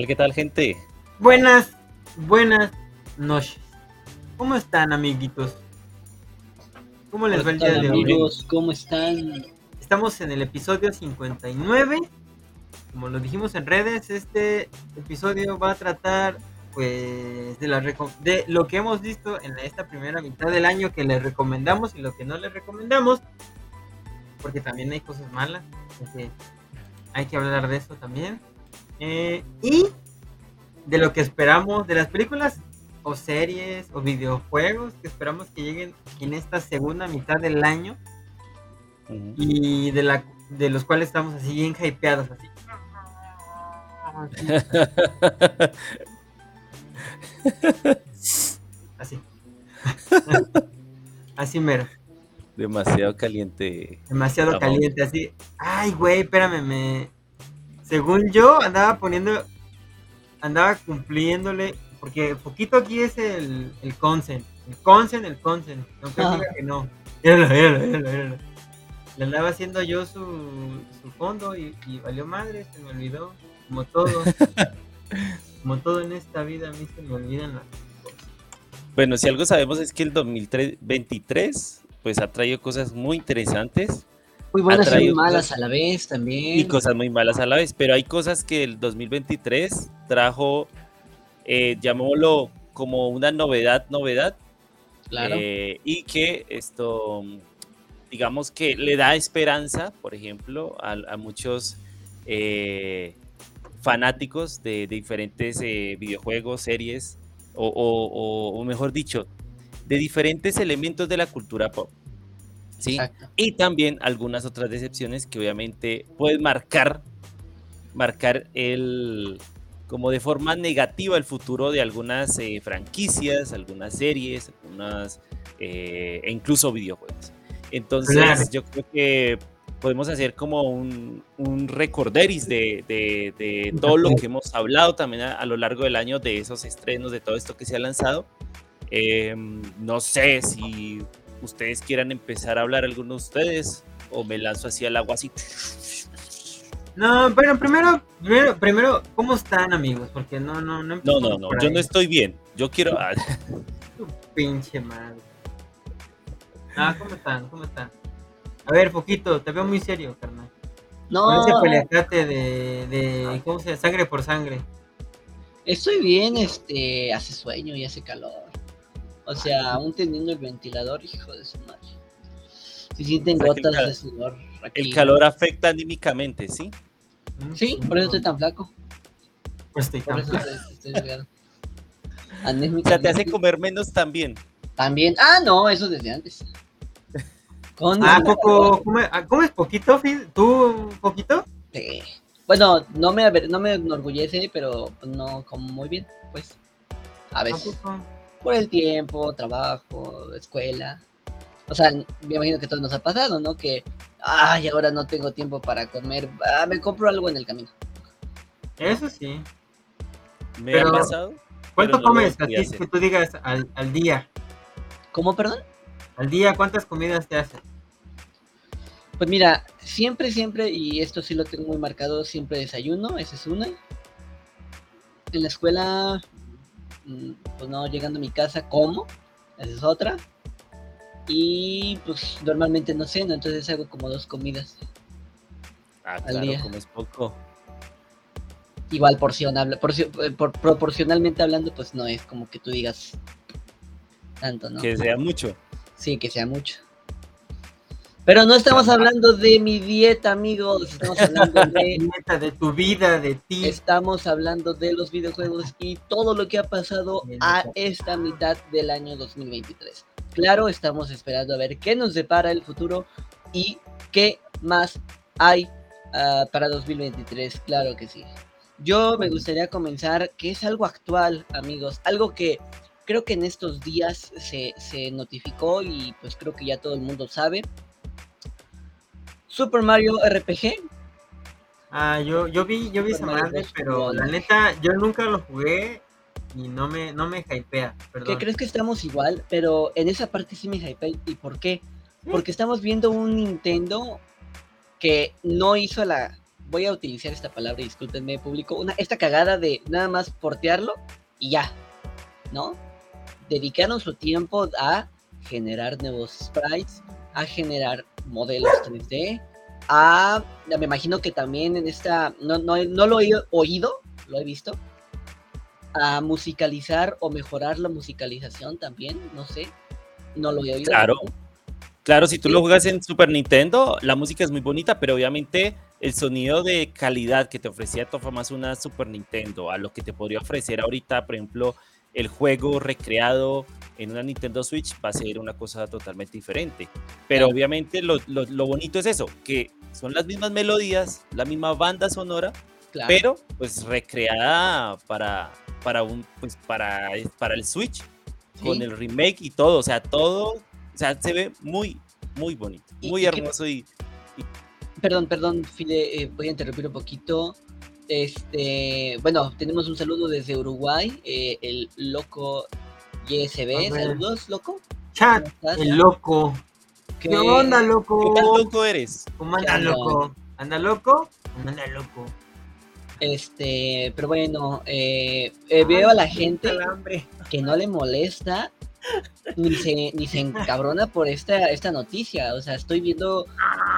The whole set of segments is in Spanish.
¿Qué tal, qué tal, gente? Buenas, buenas noches. ¿Cómo están, amiguitos? ¿Cómo les va el día de hoy? ¿Cómo están? Estamos en el episodio 59. Como lo dijimos en redes, este episodio va a tratar pues de, la de lo que hemos visto en esta primera mitad del año que les recomendamos y lo que no les recomendamos. Porque también hay cosas malas. así que hay que hablar de eso también. Eh, y de lo que esperamos de las películas o series o videojuegos que esperamos que lleguen en esta segunda mitad del año y de la de los cuales estamos así bien hypeados así. Así. Así mero. Demasiado caliente. Demasiado caliente, así. Ay, güey, espérame, me. Según yo, andaba poniendo. Andaba cumpliéndole. Porque poquito aquí es el, el consent. El consent, el consent. Aunque Ah. diga que no. Míralo, míralo, míralo, míralo. Le andaba haciendo yo su, su fondo y, y valió madre, se me olvidó. Como todo. como todo en esta vida, a mí se me olvidan las cosas. Bueno, si algo sabemos es que el 2023 pues ha traído cosas muy interesantes Muy buenas y muy malas cosas- a la vez también. y cosas muy malas a la vez, pero hay cosas que el 2023 trajo, eh, llamémoslo como una novedad, novedad, Claro. eh, y que esto, digamos que le da esperanza, por ejemplo, a, a muchos eh, fanáticos de, de diferentes eh, videojuegos, series, o, o- o- o mejor dicho, de diferentes elementos de la cultura pop. ¿Sí? Exacto. Y también algunas otras decepciones que obviamente pueden marcar, marcar el, como de forma negativa el futuro de algunas eh, franquicias, algunas series, algunas, eh, e incluso videojuegos. Entonces Claro. yo creo que podemos hacer como un, un recorderis de, de- de todo lo que hemos hablado también a, a lo largo del año, de esos estrenos, de todo esto que se ha lanzado. Eh, no sé si ustedes quieran empezar a hablar alguno de ustedes o me lanzo así al agua así. No, pero primero, primero, primero, ¿cómo están amigos? Porque no, no, no. No, no, no, yo ahí. no estoy bien. Yo quiero... ah, Tu pinche madre. Ah, ¿cómo están? ¿Cómo están? A ver, Foquito, te veo muy serio, carnal. Con ese No, peleacate de, de, ¿cómo se llama? Sangre por sangre. estoy bien, este, hace sueño y hace calor. O sea, aún teniendo el ventilador, hijo de su madre. Si sienten gotas cal- de sudor aquí. el calor afecta anímicamente, ¿sí? Mm, Sí, por eso estoy tan flaco. Pues estoy Por tan eso flaco. estoy, estoy. O sea, te hace comer menos también. También. Ah, no, eso desde antes. Con Ah, poco, ¿cómo, ah, ¿cómo es poquito, Phil? ¿Tú, poquito? Sí. Bueno, no me, aver- no me enorgullece, pero no como muy bien, pues. A veces. Tampoco. Por el tiempo, trabajo, escuela. O sea, me imagino que todo nos ha pasado, ¿no? Que, ay, ahora no tengo tiempo para comer. Ah, me compro algo en el camino. Eso sí. Me Pero- ha pasado. ¿Cuánto no comes a que tú digas al, al día? ¿Cómo, perdón? Al día, ¿cuántas comidas te haces? Pues mira, siempre, siempre, y esto sí lo tengo muy marcado, siempre desayuno, esa es una. En la escuela, pues no, llegando a mi casa, como, esa es otra. Y pues normalmente no ceno, entonces hago como dos comidas. Ah, al claro, día. como es poco. Igual porción, habla, eh, por- proporcionalmente hablando, pues no es como que tú digas tanto, ¿no? Que sea mucho. Sí, que sea mucho. Pero no estamos hablando de mi dieta, amigos. Estamos hablando de de tu vida, de ti. Estamos hablando de los videojuegos y todo lo que ha pasado a esta mitad del año 2023. Claro, estamos esperando a ver qué nos depara el futuro y qué más hay ah, para 2023. Claro que sí. Yo me gustaría comenzar, que es algo actual, amigos, algo que creo que en estos días se, se notificó y pues creo que ya todo el mundo sabe. Super Mario RPG Ah, yo, yo vi, yo vi esa madre, pero la neta, yo nunca lo jugué y no me, no me hypea, que perdón. crees que estamos igual, pero en esa parte sí me hypeé. ¿Y por qué? Porque estamos viendo un Nintendo que no hizo la voy a utilizar esta palabra, discúlpenme, público, una, esta cagada de nada más portearlo y ya, ¿no? Dedicaron su tiempo a generar nuevos sprites, a generar modelos 3D, a, me imagino que también en esta, no, no, no lo he oído, lo he visto, a musicalizar o mejorar la musicalización también, no sé, no lo he oído. Claro. Claro, si tú lo juegas en Super Nintendo, la música es muy bonita, pero obviamente el sonido de calidad que te ofrecía Tofa más una Super Nintendo a lo que te podría ofrecer ahorita, por ejemplo, el juego recreado en una Nintendo Switch va a ser una cosa totalmente diferente. Pero obviamente lo, lo, bonito es eso, que son las mismas melodías, la misma banda sonora, pero pues recreada para, para, un, pues, para, para el Switch, con el remake y todo, o sea, todo, o sea, se ve muy, muy bonito, muy hermoso y, Perdón, perdón, Fide, eh, voy a interrumpir un poquito. Este, bueno, tenemos un saludo desde Uruguay, eh, el loco YSB. Saludos, loco. Chat, el loco. ¿Qué, onda, loco? ¿Qué tan loco eres? ¿Cómo anda, loco? ¿Anda loco? ¿Cómo anda loco? Este, pero bueno, eh, eh veo a la gente que no le molesta ni se, ni se encabrona por esta, esta noticia. O sea, estoy viendo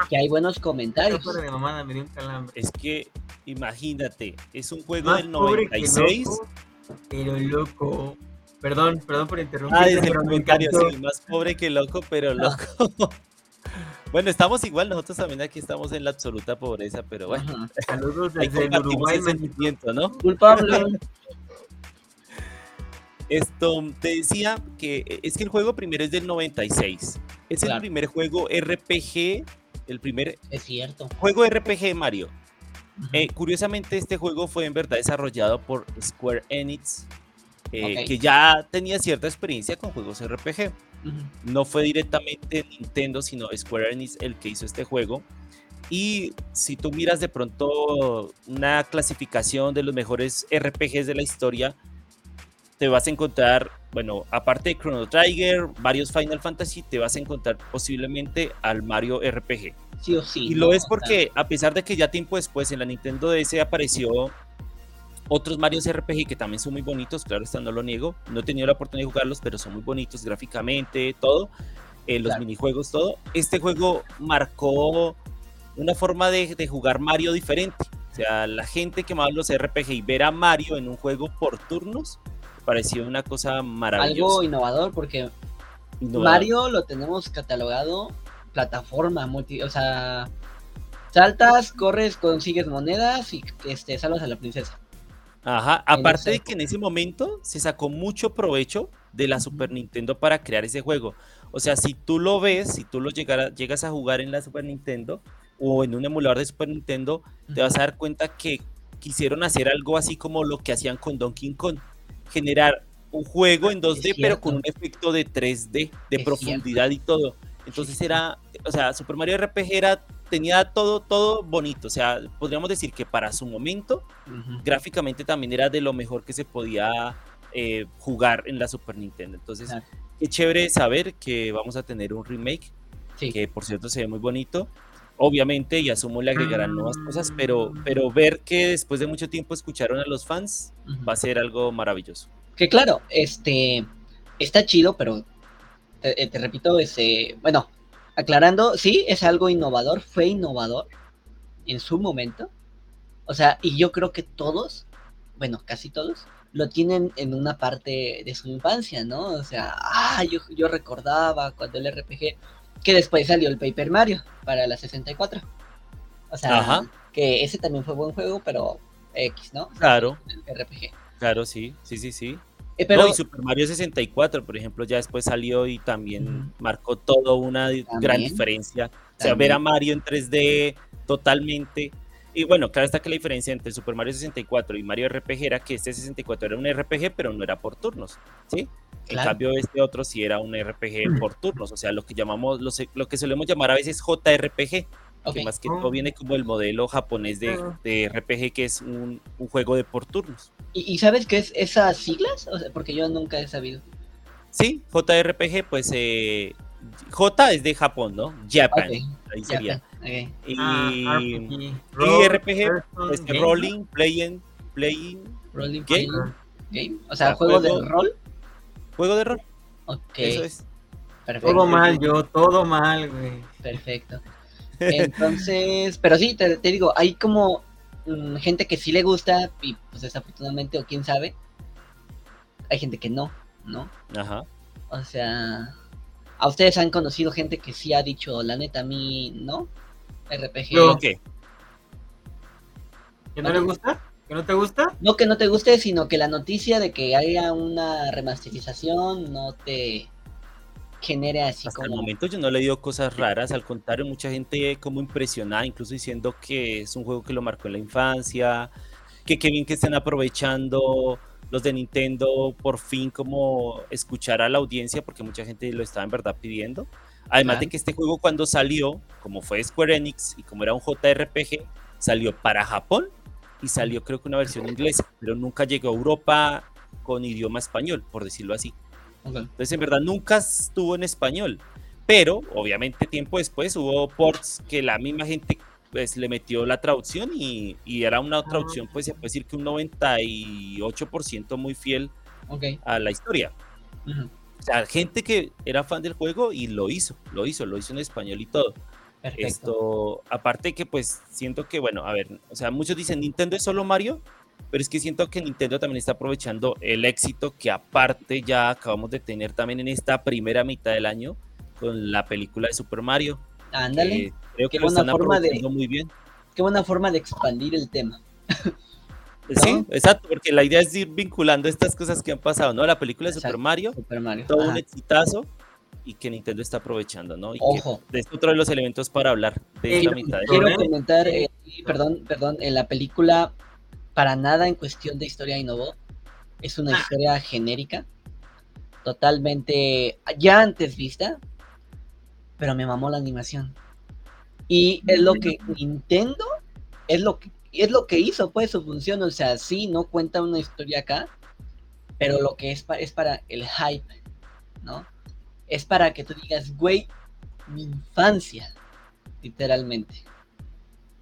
que hay buenos comentarios. Es que, imagínate, es un juego del 96. pero loco. Perdón, perdón por interrumpir. Ah, es el comentario, sí, más pobre que loco, pero loco. Bueno, estamos igual, nosotros también aquí estamos en la absoluta pobreza, pero bueno. Saludos desde el Uruguay. sentimiento, ¿no? Culpable. Esto te decía que e, es que el juego primero es del 96. Es el primer juego RPG, el primer es cierto. juego RPG de Mario. Eh, curiosamente, este juego fue en verdad desarrollado por Square Enix, eh, que ya tenía cierta experiencia con juegos RPG. No fue directamente Nintendo, sino Square Enix el que hizo este juego. Y si tú miras de pronto una clasificación de los mejores RPGs de la historia, te vas a encontrar, bueno, aparte de Chrono Trigger, varios Final Fantasy, te vas a encontrar posiblemente al Mario RPG. Sí o sí. Y lo es porque, a pesar de que ya tiempo después en la Nintendo DS apareció otros Mario RPG que también son muy bonitos, claro, esto no lo niego. No he tenido la oportunidad de jugarlos, pero son muy bonitos gráficamente, todo. Eh, los minijuegos, todo. Este juego marcó una forma de, de, jugar Mario diferente. O sea, la gente que amaba los RPG y ver a Mario en un juego por turnos pareció una cosa maravillosa. Algo innovador porque Mario lo tenemos catalogado plataforma multi, o sea, saltas, corres, consigues monedas y este salvas a la princesa. Ajá, aparte de que en ese momento se sacó mucho provecho de la Super Nintendo para crear ese juego. O sea, si tú lo ves, si tú lo llegas a jugar en la Super Nintendo o en un emulador de Super Nintendo, te vas a dar cuenta que quisieron hacer algo así como lo que hacían con Donkey Kong generar un juego en 2D, pero con un efecto de 3D, de profundidad y todo. Entonces era, o sea, Super Mario RPG era, tenía todo, todo bonito. O sea, podríamos decir que para su momento, gráficamente también era de lo mejor que se podía eh, jugar en la Super Nintendo. Entonces, qué chévere saber que vamos a tener un remake, que por cierto se ve muy bonito. Obviamente, y asumo le agregarán nuevas cosas, pero, pero ver que después de mucho tiempo escucharon a los fans va a ser algo maravilloso. Que claro, este está chido, pero te, te repito, ese, bueno, aclarando, sí, es algo innovador, fue innovador en su momento. O sea, y yo creo que todos, bueno, casi todos, lo tienen en una parte de su infancia, ¿no? O sea, ah, yo, yo recordaba cuando el RPG que después salió el Paper Mario para la 64. O sea, que ese también fue buen juego, pero X, ¿no? Claro. El RPG. Claro, sí, sí, sí, sí. Eh, pero... y Super Mario 64, por ejemplo, ya después salió y también marcó todo una gran diferencia. O sea, ver a Mario en 3D totalmente. Y bueno, claro está que la diferencia entre Super Mario 64 y Mario RPG era que este 64 era un RPG, pero no era por turnos, ¿sí? En cambio, este otro sí era un RPG mm. por turnos, o sea, lo que llamamos, lo, que solemos llamar a veces JRPG, que más que todo oh. viene como el modelo japonés de, ah. RPG, que es un, juego de por turnos. ¿Y, sabes qué es esas siglas? porque yo nunca he sabido. Sí, JRPG, pues eh, J es de Japón, ¿no? Japan, ahí sería. Y, Ah, y RPG. RPG, Person este, Game. rolling, playing, playing, Rolling Game. Playing Game. O sea, Ah, juego, juego- de rol. juego de rol. Ok. Eso es. Perfecto. Todo mal, yo, todo mal, güey. Perfecto. Entonces, pero sí, te, te digo, hay como mm, gente que sí le gusta y pues desafortunadamente o quién sabe, hay gente que no, ¿no? Ajá. O sea, a ustedes han conocido gente que sí ha dicho, la neta, a mí no. RPG. Yo. Ok. ¿Que no le gusta? ¿Que no te gusta? No que no te guste, sino que la noticia de que haya una remasterización no te genere así Hasta el como... momento yo no le digo cosas raras, al contrario, mucha gente como impresionada, incluso diciendo que es un juego que lo marcó en la infancia, que qué bien que estén aprovechando los de Nintendo por fin como escuchar a la audiencia, porque mucha gente lo estaba en verdad pidiendo. Además de Claro. que este juego cuando salió, como fue Square Enix y como era un JRPG, salió para Japón y salió creo que una versión inglesa, pero nunca llegó a Europa con idioma español, por decirlo así. Ok. Entonces, en verdad, nunca estuvo en español. Pero, obviamente, tiempo después hubo ports que la misma gente pues, le metió la traducción y, y era una traducción, pues se puede decir que un 98% muy fiel Ok. a la historia. Ujú. O sea, gente que era fan del juego y lo hizo, lo hizo, lo hizo en español y todo. Perfecto. Esto, aparte que pues siento que, bueno, a ver, o sea, muchos dicen Nintendo es solo Mario, pero es que siento que Nintendo también está aprovechando el éxito que aparte ya acabamos de tener también en esta primera mitad del año con la película de Super Mario. Ándale. creo Qué que lo están forma de- muy bien. Qué buena forma de expandir el tema. Sí, exacto, porque la idea es ir vinculando estas cosas que han pasado, ¿no? La película de Super. Mario, Super Mario. todo un exitazo y que Nintendo está aprovechando, ¿no? Y que Ojo. es otro de los elementos para hablar de Eh, esta mitad de Quiero ¿eh? comentar, eh, perdón, perdón, en la película para nada en cuestión de historia innovó. Es una Ah. historia genérica, totalmente ya antes vista, pero me mamó la animación. Y es lo que Nintendo es lo que es lo que hizo pues su función, o sea, sí no cuenta una historia acá, pero lo que es pa- es para el hype, ¿no? Es para que tú digas, güey, mi infancia, literalmente.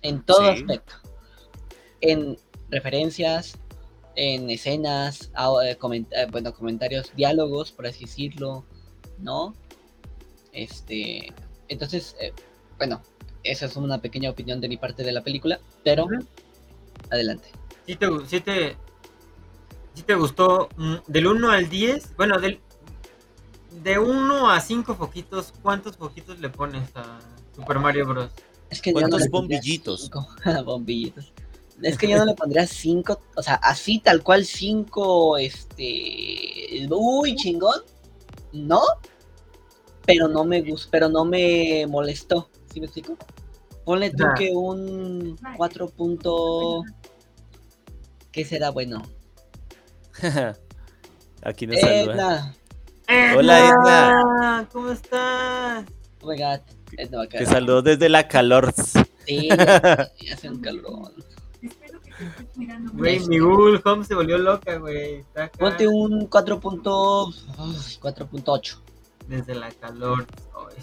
En todo Sí. aspecto. En referencias, en escenas, eh, coment- eh, bueno, comentarios, diálogos, por así decirlo, ¿no? Este, entonces, eh, bueno, esa es una pequeña opinión de mi parte de la película, pero adelante. ¿Sí te, sí te, sí te gustó mm, del 1 al 10? Bueno, del, de 1 a 5 foquitos, ¿cuántos foquitos le pones a Super Mario Bros? Es que ¿Cuántos bombillitos? bombillitos. Es que yo no le pondría cinco, o sea, así tal cual cinco, este, uy, chingón, no, pero no me gustó, pero no me molestó, ¿sí me explico? Ponle tú que un 4 punto, ¿qué será bueno? Aquí nos saluda. Edna, Hola, Edna. ¿Cómo estás? oh my god, Edna Te saludo desde la calor. Sí, hace un calorón. Güey, mi Google Home se volvió loca, güey. Ponte un 4 punto, uy, 4.8. desde la calor.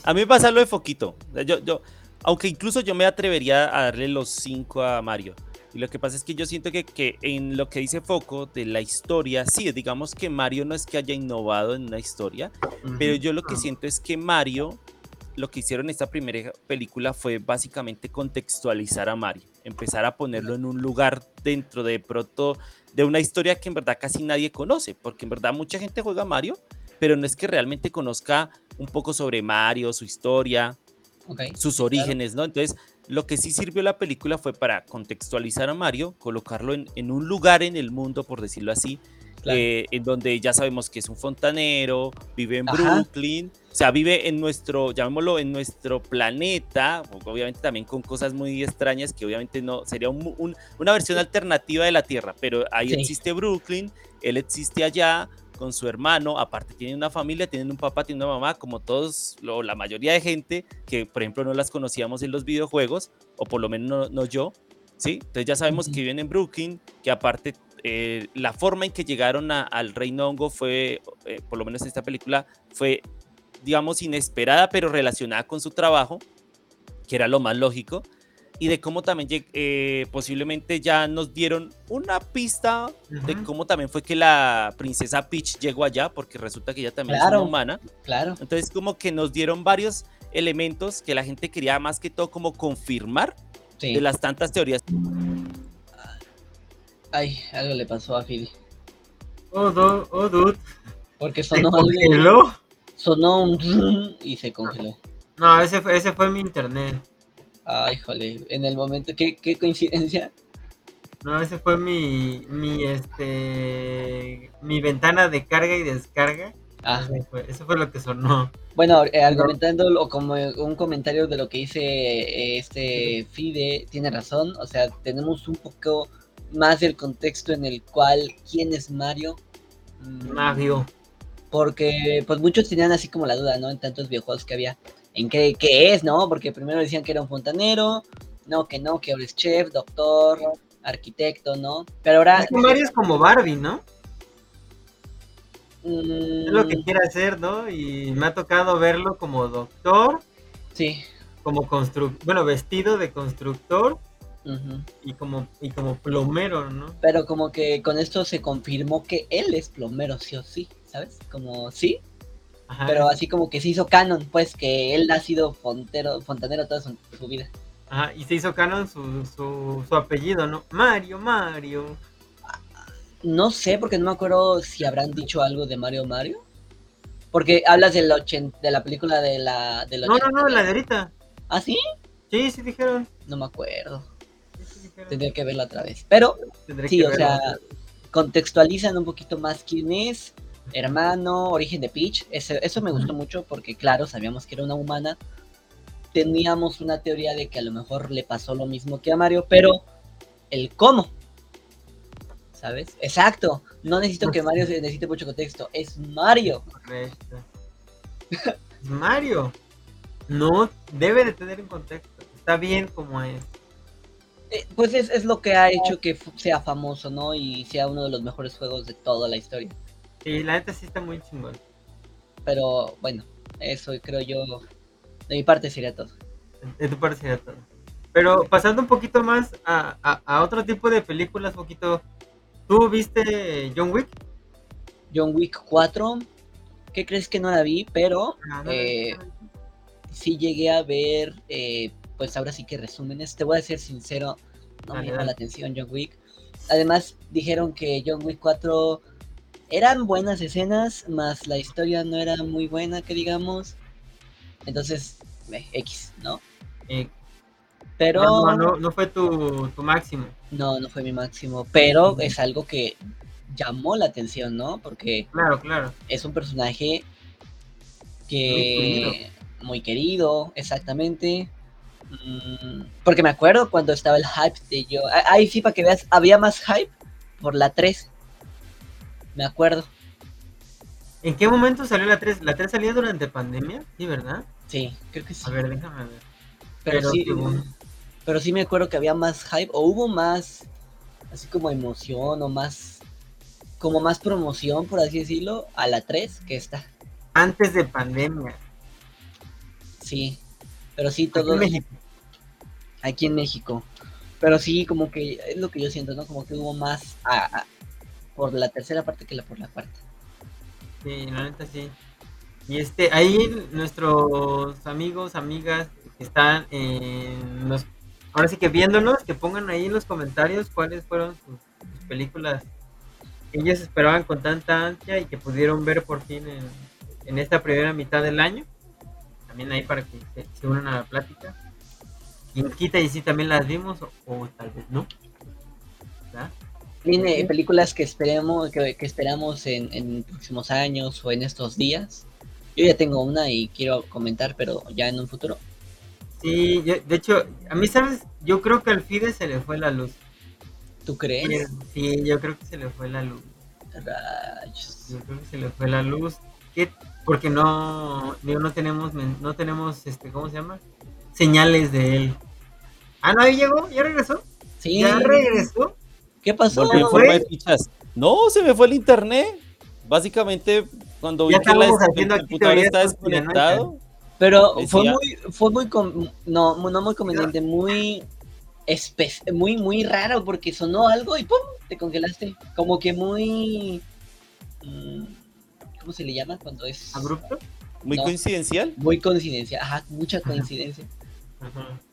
A mí me pasa lo de Foquito. Yo, yo, aunque incluso yo me atrevería a darle los 5 a Mario. Y lo que pasa es que yo siento que, que en lo que dice Foco de la historia, sí, digamos que Mario no es que haya innovado en una historia, pero yo lo que Ah. siento es que Mario, lo que hicieron en esta primera película fue básicamente contextualizar a Mario, empezar a ponerlo en un lugar dentro de pronto de una historia que en verdad casi nadie conoce, porque en verdad mucha gente juega Mario, pero no es que realmente conozca un poco sobre Mario, su historia, Ok. sus orígenes, ¿no? Entonces, lo que sí sirvió la película fue para contextualizar a Mario, colocarlo en, en un lugar en el mundo, por decirlo así, Claro. eh, en donde ya sabemos que es un fontanero, vive en Ajá. Brooklyn, o sea, vive en nuestro, llamémoslo, en nuestro planeta, obviamente también con cosas muy extrañas que obviamente no, sería un- un- una versión alternativa de la Tierra, pero ahí Sí. existe Brooklyn, él existe allá con su hermano, aparte tienen una familia, tienen un papá, tienen una mamá, como todos, lo- la mayoría de gente que, por ejemplo, no las conocíamos en los videojuegos, o por lo menos no, no yo, ¿sí? Entonces ya sabemos que viven en Brooklyn, que aparte eh, la forma en que llegaron a- al Reino Hongo fue, eh, por lo menos en esta película, fue, digamos, inesperada, pero relacionada con su trabajo. que era lo más lógico, y de cómo también eh, posiblemente ya nos dieron una pista de cómo también fue que la princesa Peach llegó allá, porque resulta que ella también es una humana. Claro. Entonces como que nos dieron varios elementos que la gente quería más que todo como confirmar Sí. de las tantas teorías. Ay, algo le pasó a Philly. Oh, do- oh, dude. Porque ¿Se sonó, algo- congeló? sonó un y se congeló. No, ese fue, ese fue mi internet. Ay, jole. En el momento, qué, qué coincidencia. No, ese fue mi, mi, este, mi ventana de carga y descarga. Ah, fue, eso fue lo que sonó. bueno, eh, argumentando o como un comentario de lo que dice eh, este Fide, tiene razón. O sea, tenemos un poco más del contexto en el cual quién es Mario. Mm, Mario. Porque pues muchos tenían así como la duda, ¿no? En tantos videojuegos que había. En qué, qué es, ¿no? Porque primero decían que era un fontanero, no, que no, que ahora es chef, doctor, arquitecto, ¿no? Pero ahora... Es que Mario es como Barbie, ¿no? mm, Es lo que quiere hacer, ¿no? Y me ha tocado verlo como doctor, Sí. como constructor, bueno, vestido de constructor y como, y como plomero, ¿no? Pero como que con esto se confirmó que él es plomero, sí o sí, ¿sabes? Como sí, Ajá. pero así como que se hizo canon, pues que él ha sido fontero, fontanero toda su, su vida. Ajá, y se hizo canon su, su, su apellido, ¿no? Mario, Mario. No sé, porque no me acuerdo si habrán dicho algo de Mario Mario. Porque hablas del de la película de la del No, no, no, 80. la de ahorita. ¿Ah, sí? Sí, sí dijeron. No me acuerdo. Sí, sí dijeron. Tendría que verla otra vez. Pero Tendré sí, o verlo. sea, contextualizan un poquito más quién es, hermano, origen de Peach. Ese- eso me gustó mucho porque, claro, sabíamos que era una humana. Teníamos una teoría de que a lo mejor le pasó lo mismo que a Mario, pero el cómo. ¿Sabes? Exacto. No necesito que Mario se necesite mucho contexto. Es Mario. Correcto. Es Mario. No debe de tener un contexto. Está bien como es. Eh, pues es, es lo que ha hecho que sea famoso, ¿no? Y sea uno de los mejores juegos de toda la historia. Sí, la neta sí está muy chingón. Pero bueno, eso creo yo. De mi parte sería todo. De tu parte sería todo. Pero pasando un poquito más a, a- a otro tipo de películas, un poquito. ¿Tú viste John Wick? John Wick 4. ¿Qué crees que no la vi? Pero Ah, no, Eh, no, sí llegué a ver, eh, pues ahora sí que resúmenes. Te voy a ser sincero, no me llama la atención John Wick. Además, dijeron que John Wick 4 eran buenas escenas, más la historia no era muy buena, que digamos. Entonces, eh, X, ¿no? Eh, Pero no, no, no, fue tu, tu máximo. no, no fue mi máximo. Pero es algo que llamó la atención, ¿no? Porque Claro, claro. es un personaje Muy que muy querido, exactamente. Mm, Porque me acuerdo cuando estaba el hype de yo. ah, Ahí sí, para que veas, había más hype por la 3. Me acuerdo, ¿En qué momento salió la 3? ¿La 3 salió durante pandemia? Sí, ¿verdad? sí, creo que sí. A ver, déjame ver. pero, pero sí, según- pero sí me acuerdo que había más hype o hubo más, así como emoción o más, como más promoción, por así decirlo, a la 3 que esta. Antes de pandemia. Sí, pero sí, Aquí en todo México. aquí en México. Pero sí, como que es lo que yo siento, ¿no? Como que hubo más a- a- por la tercera parte que la por la cuarta. Sí, la neta sí. Y este, ahí nuestros amigos, amigas que están en los, ahora sí que viéndonos, que pongan ahí en los comentarios cuáles fueron sus, películas que ellos esperaban con tanta ansia y que pudieron ver por fin en, esta primera mitad del año. También ahí para que se, unan a la plática. Quien quita y si también las vimos o tal vez no. Tiene películas que esperemos, que, que esperamos en, en próximos años o en estos días. Yo ya tengo una y quiero comentar, pero ya en un futuro. Sí, yo- de hecho, a mí, ¿sabes? Yo creo que al Fide se le fue la luz. ¿Tú crees? Sí, yo creo que se le fue la luz. Rayos. Yo creo que se le fue la luz. ¿Qué? Porque no, digo, no tenemos, no tenemos, este, ¿cómo se llama? Señales de él. Ah, no, ahí llegó, ya regresó. Sí. Ya regresó. ¿Qué pasó? En fue? forma de fichas. No, se me fue el internet. Básicamente, cuando vi Ya que la- estábamos el haciendo aquí computador teorías está desconectado, Pero fue muy, fue muy, com- no, no muy conveniente, muy, espe- muy, muy raro porque sonó algo y ¡pum! te congelaste. Como que muy, mm, ¿cómo se le llama cuando es? ¿Abrupto? Muy No. coincidencial. Muy coincidencia, ajá, mucha coincidencia.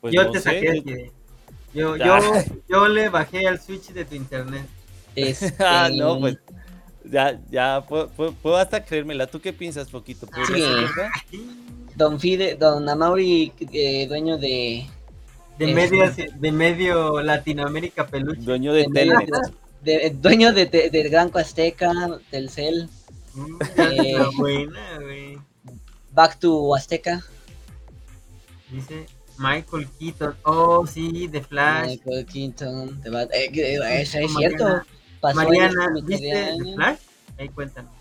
Pues yo no te sé, saqué yo- Yo, yo, yo le bajé al switch de tu internet. Este, Ah, no, pues. Ya, ya, puedo, hasta creérmela. ¿Tú qué piensas, Poquito? ¿Podría Sí. Don Fide, Don Amauri, eh, dueño de, De Es- medio, de medio Latinoamérica peluche. Dueño de de Telmex. de- dueño de, de- del Gran Azteca, Telcel, Mm, Eh. buena, güey. Back to Azteca, Dice Michael Keaton. Oh, sí, de Flash. Michael Keaton, te va- eh, eh, eso es Mariana- cierto. Pasó Mariana, ¿viste año. Flash? Ahí cuéntanos.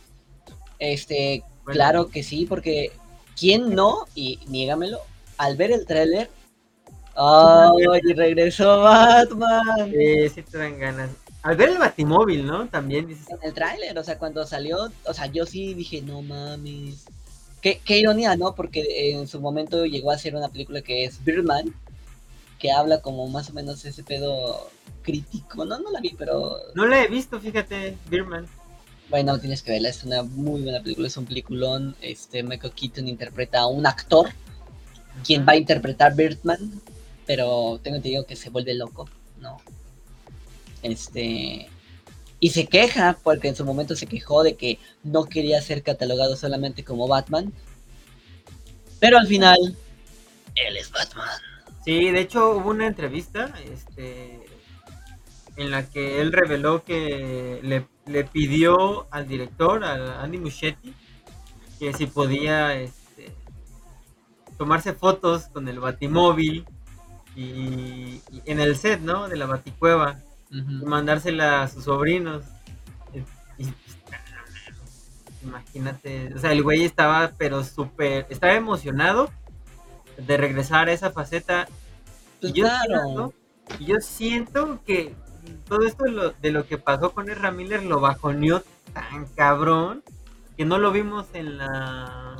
Este, Bueno. claro que sí, porque ¿quién no? Y niégamelo, al ver el tráiler, ¡ay, regresó Batman! Eh, sí te dan ganas. Al ver el batimóvil, ¿no? También dices, En el tráiler, o sea, cuando salió, o sea, yo sí dije, no mames. Qué, qué ironía, ¿no? Porque en su momento llegó a ser una película que es Birdman, que habla como más o menos ese pedo crítico. No, no la vi, pero no la he visto, fíjate, Birman. bueno, tienes que verla. Es una muy buena película, es un peliculón. Este, Michael Keaton interpreta a un actor quien va a interpretar Birdman, pero tengo entendido que se vuelve loco, ¿no? Este. Y se queja, porque en su momento se quejó de que no quería ser catalogado solamente como Batman. Pero al final, él es Batman. Sí, de hecho hubo una entrevista este, en la que él reveló que le, le pidió al director, a Andy Muschietti, que si podía este, tomarse fotos con el batimóvil y, y en el set, ¿no? De la baticueva y mandársela a sus sobrinos. Y- y- imagínate, o sea, el güey estaba, pero súper, estaba emocionado de regresar a esa faceta. Pues y yo claro. siento, y yo siento que todo esto de lo, de lo que pasó con Ezra Miller lo bajoneó tan cabrón que no lo vimos en la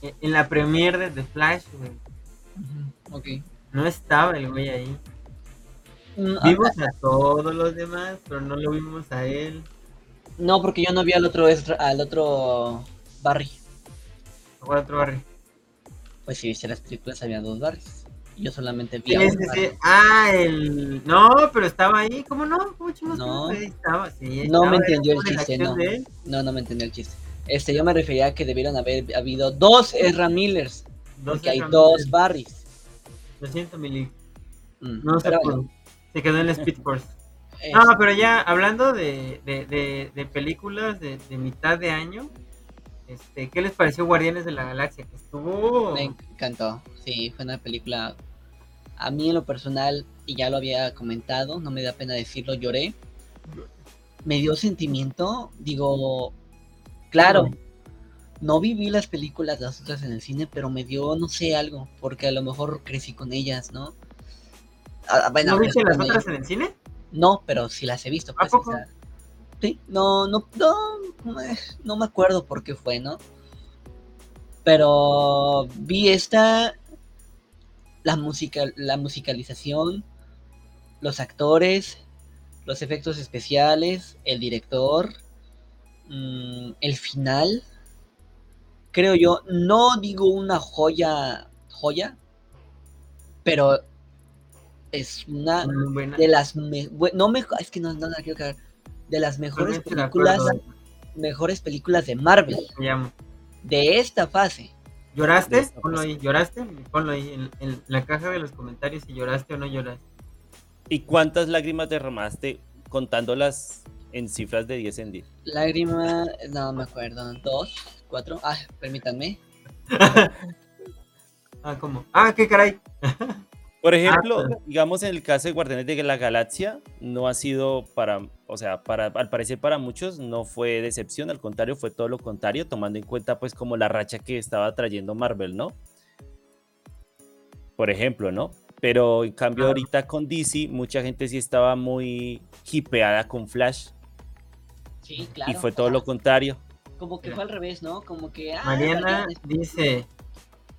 en la premiere de The Flash, güey. Ok. No estaba el güey ahí. Mm, ah, Vimos a todos los demás, pero no lo vimos a él. No, porque yo no vi al otro, al otro Barry. ¿O a otro barrio? Pues si viste las películas había dos Barrys. Yo solamente vi a un Barry. Ah, el. No, pero estaba ahí. ¿Cómo no? ¿Cómo chingos No. que estaba? Sí, No estaba, me entendió el chiste, no. No, no me entendió el chiste. Este, yo me refería a que debieron haber habido dos Ezra Millers, Dos porque hay dos. Barrys. Lo siento, Mili. Mm, No pero pudo. bueno, Se quedó en el Speed Force. No, pero ya hablando de, de, de, de películas de, de mitad de año, este, ¿qué les pareció Guardianes de la Galaxia? Que estuvo. me encantó. Sí, fue una película. A mí en lo personal, y ya lo había comentado, no me da pena decirlo, lloré. Me dio sentimiento, digo, claro, no viví las películas, las otras en el cine, pero me dio, no sé, algo, porque a lo mejor crecí con ellas, ¿no? Ah, bueno, ¿No viste las otras en el cine? No, pero sí las he visto. ¿A Pues, poco? o sea, sí, no, no, no, no me acuerdo por qué fue, ¿no? Pero vi esta, la música, la musicalización, los actores, los efectos especiales, el director, mm, el final. Creo yo, no digo una joya, joya, pero es una de las me- no es que no, no la quiero cagar de las mejores películas acuerdo, mejores películas de Marvel me llamo. de esta fase ¿Lloraste? Esta Ponlo ahí. ¿Lloraste? Ponlo ahí en, en la caja de los comentarios si lloraste o no lloraste. ¿Y cuántas lágrimas derramaste contándolas en cifras de 10 en 10? lágrima no me acuerdo dos cuatro ah permítanme Ah, ¿cómo? Ah, qué caray. Por ejemplo, pues. digamos en el caso de Guardianes de la Galaxia, no ha sido para, o sea, para, al parecer para muchos no fue decepción, al contrario, fue todo lo contrario, tomando en cuenta pues como la racha que estaba trayendo Marvel, ¿no? Por ejemplo, ¿no? Pero en cambio ahorita con DC, mucha gente sí estaba muy hipeada con Flash sí claro y fue todo lo contrario. como que fue al revés no como que ah, Mariana Guardianes. dice,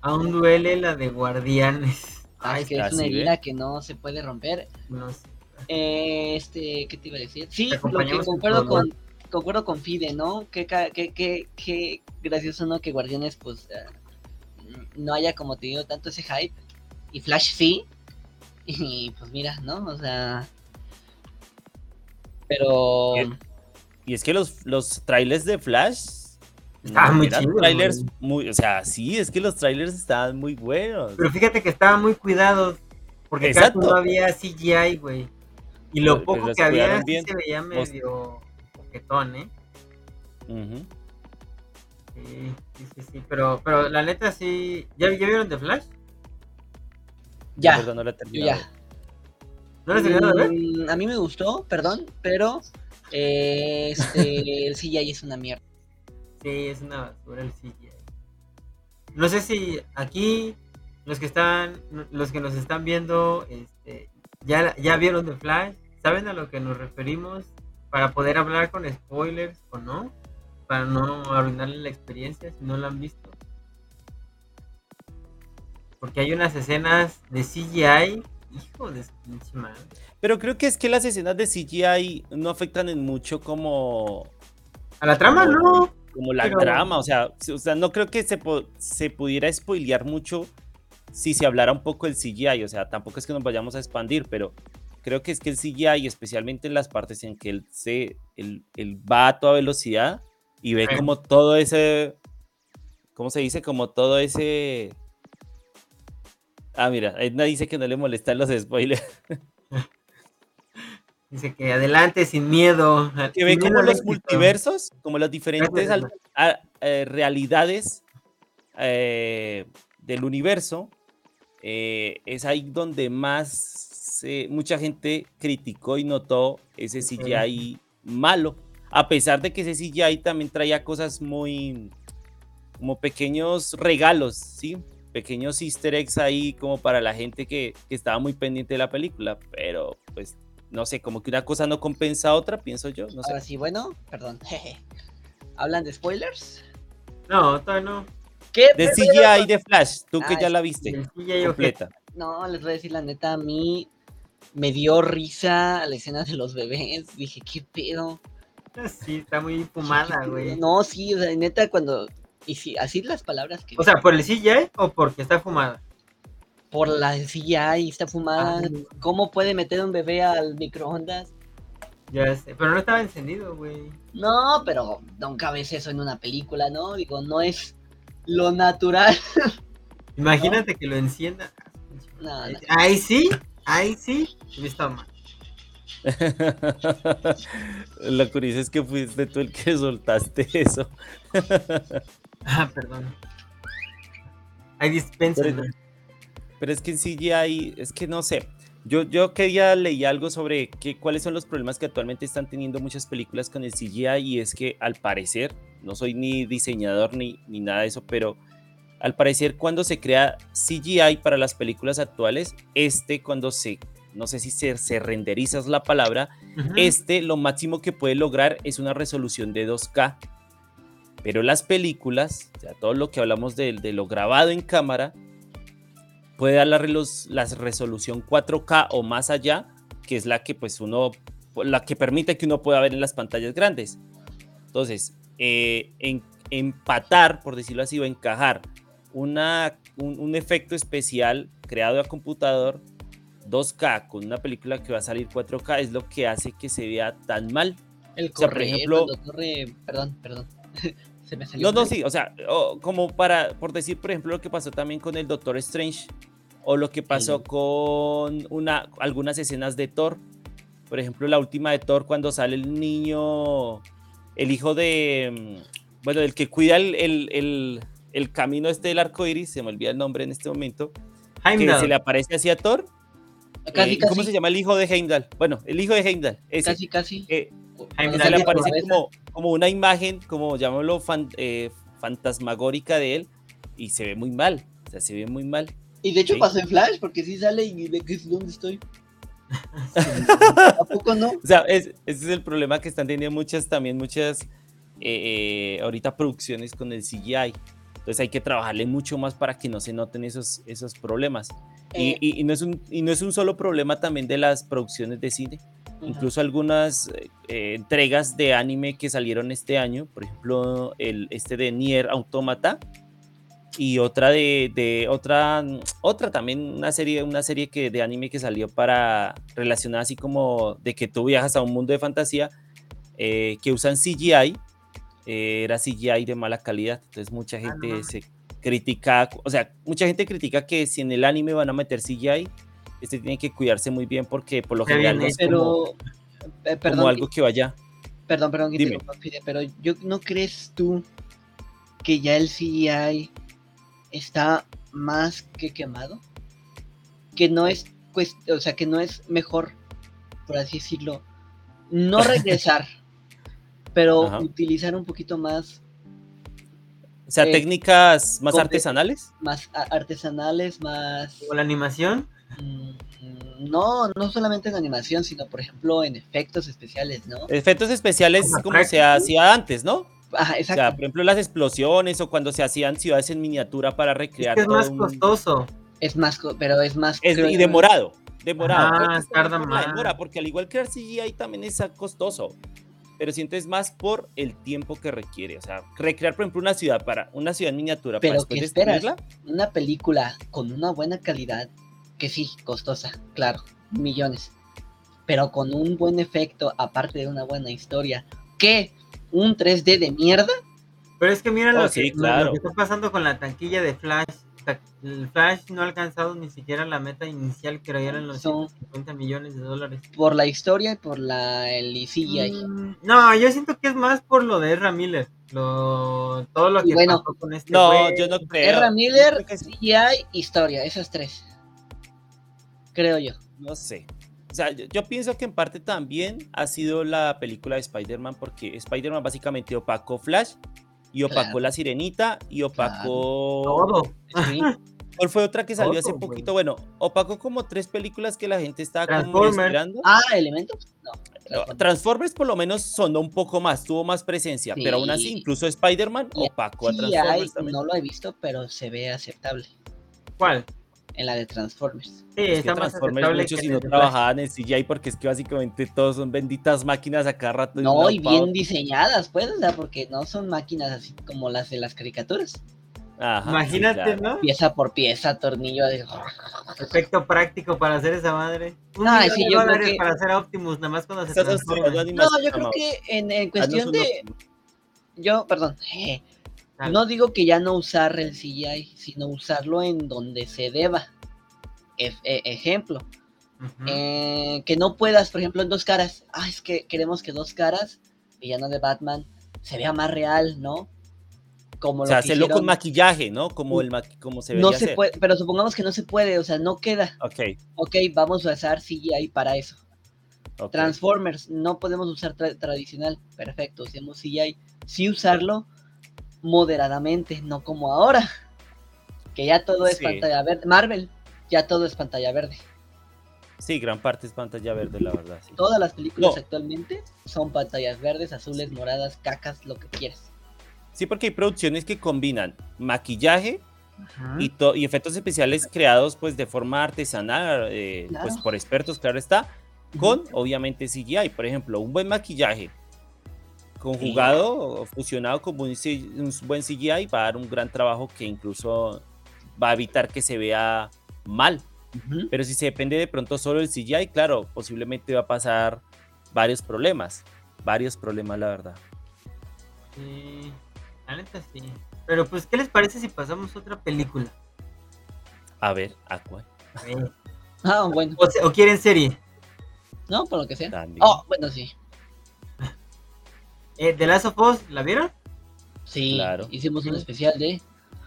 Aún duele la de Guardianes. Ay, Ay, que es una ve. herida que no se puede romper. no. Eh, este, ¿qué te iba a decir? Sí, lo que concuerdo con, concuerdo con Fide, ¿no? Qué, qué, qué, qué gracioso, ¿no? Que Guardianes, pues, eh, no haya como tenido tanto ese hype. Y Flash sí. Y pues mira, ¿no? O sea... Pero... Y es que los, los trailers de Flash. Estaban muy chidos, trailers muy. O sea, sí, es que los trailers estaban muy buenos. Pero fíjate que estaban muy cuidados. Porque casi no había CGI, güey. Y lo Pero- poco pero que había sí se veía medio coquetón, ¿eh? Sí, sí, sí, sí. Pero, pero la neta sí. ¿Ya, ya vieron The Flash? Ya, La verdad, no la he terminado. ya. ¿No lo has terminado de ver? Mm, a mí me gustó, perdón, pero... eh, este, el CGI es una mierda. Sí, es una basura el CGI. No sé si aquí los que están, los que nos están viendo, este, ya, ya vieron The Flash, saben a lo que nos referimos para poder hablar con spoilers o no, para no arruinarle la experiencia si no lo han visto. Porque hay unas escenas de CGI, hijo de madre. Pero creo que es que las escenas de CGI no afectan en mucho como, A la trama no. Como la Pero- trama. O sea, o sea, no creo que se, se pudiera spoilear mucho si se hablara un poco del CGI. O sea, tampoco es que nos vayamos a expandir, pero creo que es que el CGI, especialmente en las partes en que él, se, él, él va a toda velocidad y ve Sí. como todo ese. ¿Cómo se dice? Como todo ese. Ah, mira, Edna dice que no le molestan los spoilers. Dice que adelante sin miedo. que ve como los éxito. multiversos, como las diferentes al- a- eh, realidades eh, del universo, eh, es ahí donde más mucha gente criticó y notó ese CGI malo, a pesar de que ese CGI también traía cosas muy como pequeños regalos, ¿sí? Pequeños easter eggs ahí como para la gente que, que estaba muy pendiente de la película, pero pues no sé, como que una cosa no compensa a otra, pienso yo, no sé. Ahora sí, bueno, perdón. ¿Hablan de spoilers? No, todavía no. ¿Qué? De? CGI de Flash, tú que Ah, ya la viste CGI completa. No, les voy a decir la neta, a mí me dio risa la escena de los bebés. Dije, ¿qué pedo? ojete. Sí, está muy fumada, güey. No, sí, o sea, neta, cuando. Y sí, así las palabras que. O sea, ¿por el CGI o porque está fumada? Por la CGI está fumada. Ay, ¿Cómo puede meter un bebé al microondas? ya sé, pero no estaba encendido, güey. No, pero nunca ves eso en una película, ¿no? Digo, no es lo natural. Imagínate que lo encienda. No, no. Ahí sí, ahí sí. Listo, mal. Lo curioso es que fuiste tú el que soltaste eso. Ah, perdón. Hay dispensa. Pero- Pero es que en CGI, es que no sé. Yo, yo que día leí algo sobre que, cuáles son los problemas que actualmente están teniendo muchas películas con el CGI y es que al parecer, no soy ni diseñador ni, ni nada de eso, pero al parecer cuando se crea CGI para las películas actuales, este cuando se, no sé si se, se renderiza es la palabra, este lo máximo que puede lograr es una resolución de 2K. Pero las películas, o sea, todo lo que hablamos de, de lo grabado en cámara, puede dar la, la resolución 4K o más allá, que es la que pues uno, la que permite que uno pueda ver en las pantallas grandes. Entonces, eh, en- empatar, por decirlo así, o encajar una, un, un efecto especial creado a computador 2K con una película que va a salir 4K es lo que hace que se vea tan mal. El O sea, por corre, ejemplo- corre, perdón, perdón. Se me salió. No, no, sí, o sea, o como para, por decir, por ejemplo, lo que pasó también con el Doctor Strange, o lo que pasó Sí. con una, algunas escenas de Thor. Por ejemplo, la última de Thor, cuando sale el niño, el hijo de, mm, bueno, el que cuida el, el, el- el camino este del arco iris, se me olvida el nombre en este momento, que Heimdall. se le aparece hacia Thor. Casi, eh, casi. ¿Cómo se llama el hijo de Heimdall? Bueno, el hijo de Heimdall, ese. Casi, casi. eh, Jaime le aparece como, como una imagen, como llamémoslo, fan- eh, fantasmagórica de él y se ve muy mal. O sea, se ve muy mal. Y de hecho Sí. pasó en Flash, porque sí sale y de que dónde estoy. ¿A poco no? O sea, es- ese es el problema que están teniendo muchas, también muchas, eh, eh, ahorita producciones con el CGI. Entonces hay que trabajarle mucho más para que no se noten esos, esos problemas. Y, Eh. y- y no es un, y no es un solo problema también de las producciones de cine. Incluso algunas eh, entregas de anime que salieron este año, por ejemplo, el, este de Nier Automata y otra de, de otra, otra también una serie, una serie que, de anime que salió para relacionar así como de que tú viajas a un mundo de fantasía eh, que usan CGI, eh, era CGI de mala calidad, entonces mucha gente mames. se critica, o sea, mucha gente critica que si en el anime van a meter CGI, este tiene que cuidarse muy bien porque por lo general bien no es como, Pero, eh, como perdón, algo que vaya. perdón, perdón, que te Dime. Fide, pero yo no crees tú que ya el CGI está más que quemado, que no es, cuest- o sea, que no es mejor, por así decirlo, no regresar, pero Ajá. utilizar un poquito más, O sea, Eh, técnicas más artesanales. más artesanales, más Como la animación. Mm, no, no solamente en animación, sino por ejemplo en efectos especiales, ¿no? Efectos especiales Como como se hacía antes, ¿no? Ajá, O exacto. sea, por ejemplo, las explosiones o cuando se hacían ciudades en miniatura para Es recrear que es todo más un- costoso. Es más, co- pero es más. Es- y demorado, demorado. Ah, es tarda más. demora, porque al igual que el CGI también es costoso, pero sientes más por el tiempo que requiere. O sea, recrear, por ejemplo, una ciudad para una ciudad en miniatura Pero para ¿qué esperas? Una película con una buena calidad, que sí, costosa, claro, millones, pero con un buen efecto, aparte de una buena historia, que un 3D de mierda, Pero es que mira Oh, lo, sí, que, lo- claro. lo que está pasando con la tanquilla de Flash. El Flash no ha alcanzado ni siquiera la meta inicial que eran los Son- 150 millones de dólares. por la historia y por la el CGI. Mm, No, yo siento que es más por lo de Ezra Miller. Lo, todo lo que bueno, pasó con este No, yo no creo. Ezra Miller, creo que sí, CGI, historia, esas tres. Creo yo. no sé. O sea, yo, yo pienso que en parte también ha sido la película de Spider-Man, porque Spider-Man básicamente opacó Flash y opacó Claro. la Sirenita y opacó. Todo. Sí, ¿Cuál fue otra que salió hace güey. poquito? Bueno, opacó como tres películas que la gente estaba como Transformers. esperando. Ah, elementos. No. No, Transformers por lo menos sonó un poco más, tuvo más presencia, pero aún así, Sí. incluso Spider-Man opacó a Transformers también. no lo he visto, pero se ve aceptable ¿Cuál? En la de Transformers. Sí, Es que Transformers muchos que si no trabajaban en CGI porque es que básicamente todos son benditas máquinas a cada rato. No, y bien diseñadas, pues, o sea, porque no son máquinas así como las de las caricaturas. Ajá, sí, Imagínate, claro. ¿no? Pieza por pieza, tornillo de... Efecto práctico para hacer esa madre. Un Ay, millón sí, yo creo dólares que- para hacer Optimus, nada más cuando se transforma. No, yo creo que en, en Ah, no cuestión de... Yo, perdón, eh, No digo que ya no usar el CGI, sino usarlo en donde se deba. E- ejemplo, eh, que no puedas, por ejemplo, en dos caras. Ah, es que queremos que dos caras, villano de Batman, se vea más real, ¿no? Como O sea, hacerlo con maquillaje, ¿no? Como, el maqui- como se No se hacer. puede, pero supongamos que no se puede, o sea, no queda. Ok, Ok, vamos a usar CGI para eso. Transformers, no podemos usar tra- tradicional. Perfecto, usemos CGI. Sí usarlo moderadamente, no como ahora. Que ya todo es Sí. pantalla verde. Marvel, ya todo es pantalla verde. Sí, gran parte es pantalla verde, la verdad. sí. Todas las películas No. actualmente son pantallas verdes, azules, moradas, cacas, lo que quieras. Sí, porque hay producciones que combinan maquillaje y, to- y efectos especiales creados pues de forma artesanal, eh, Claro. pues por expertos, claro está, con obviamente CGI. Por ejemplo, un buen maquillaje conjugado o fusionado con un, buen CGI va a dar un gran trabajo que incluso va a evitar que se vea mal. Pero si se depende de pronto solo del CGI, claro, posiblemente va a pasar varios problemas. Varios problemas, la verdad. Sí, la neta sí. Pero pues, ¿qué les parece si pasamos a otra película? A ver, Aqua Eh, Ah, bueno. O, quieren serie. No, por lo que sea. también. Oh, bueno, sí. Eh, The Last of Us, ¿la vieron? Sí, Claro. hicimos un especial de.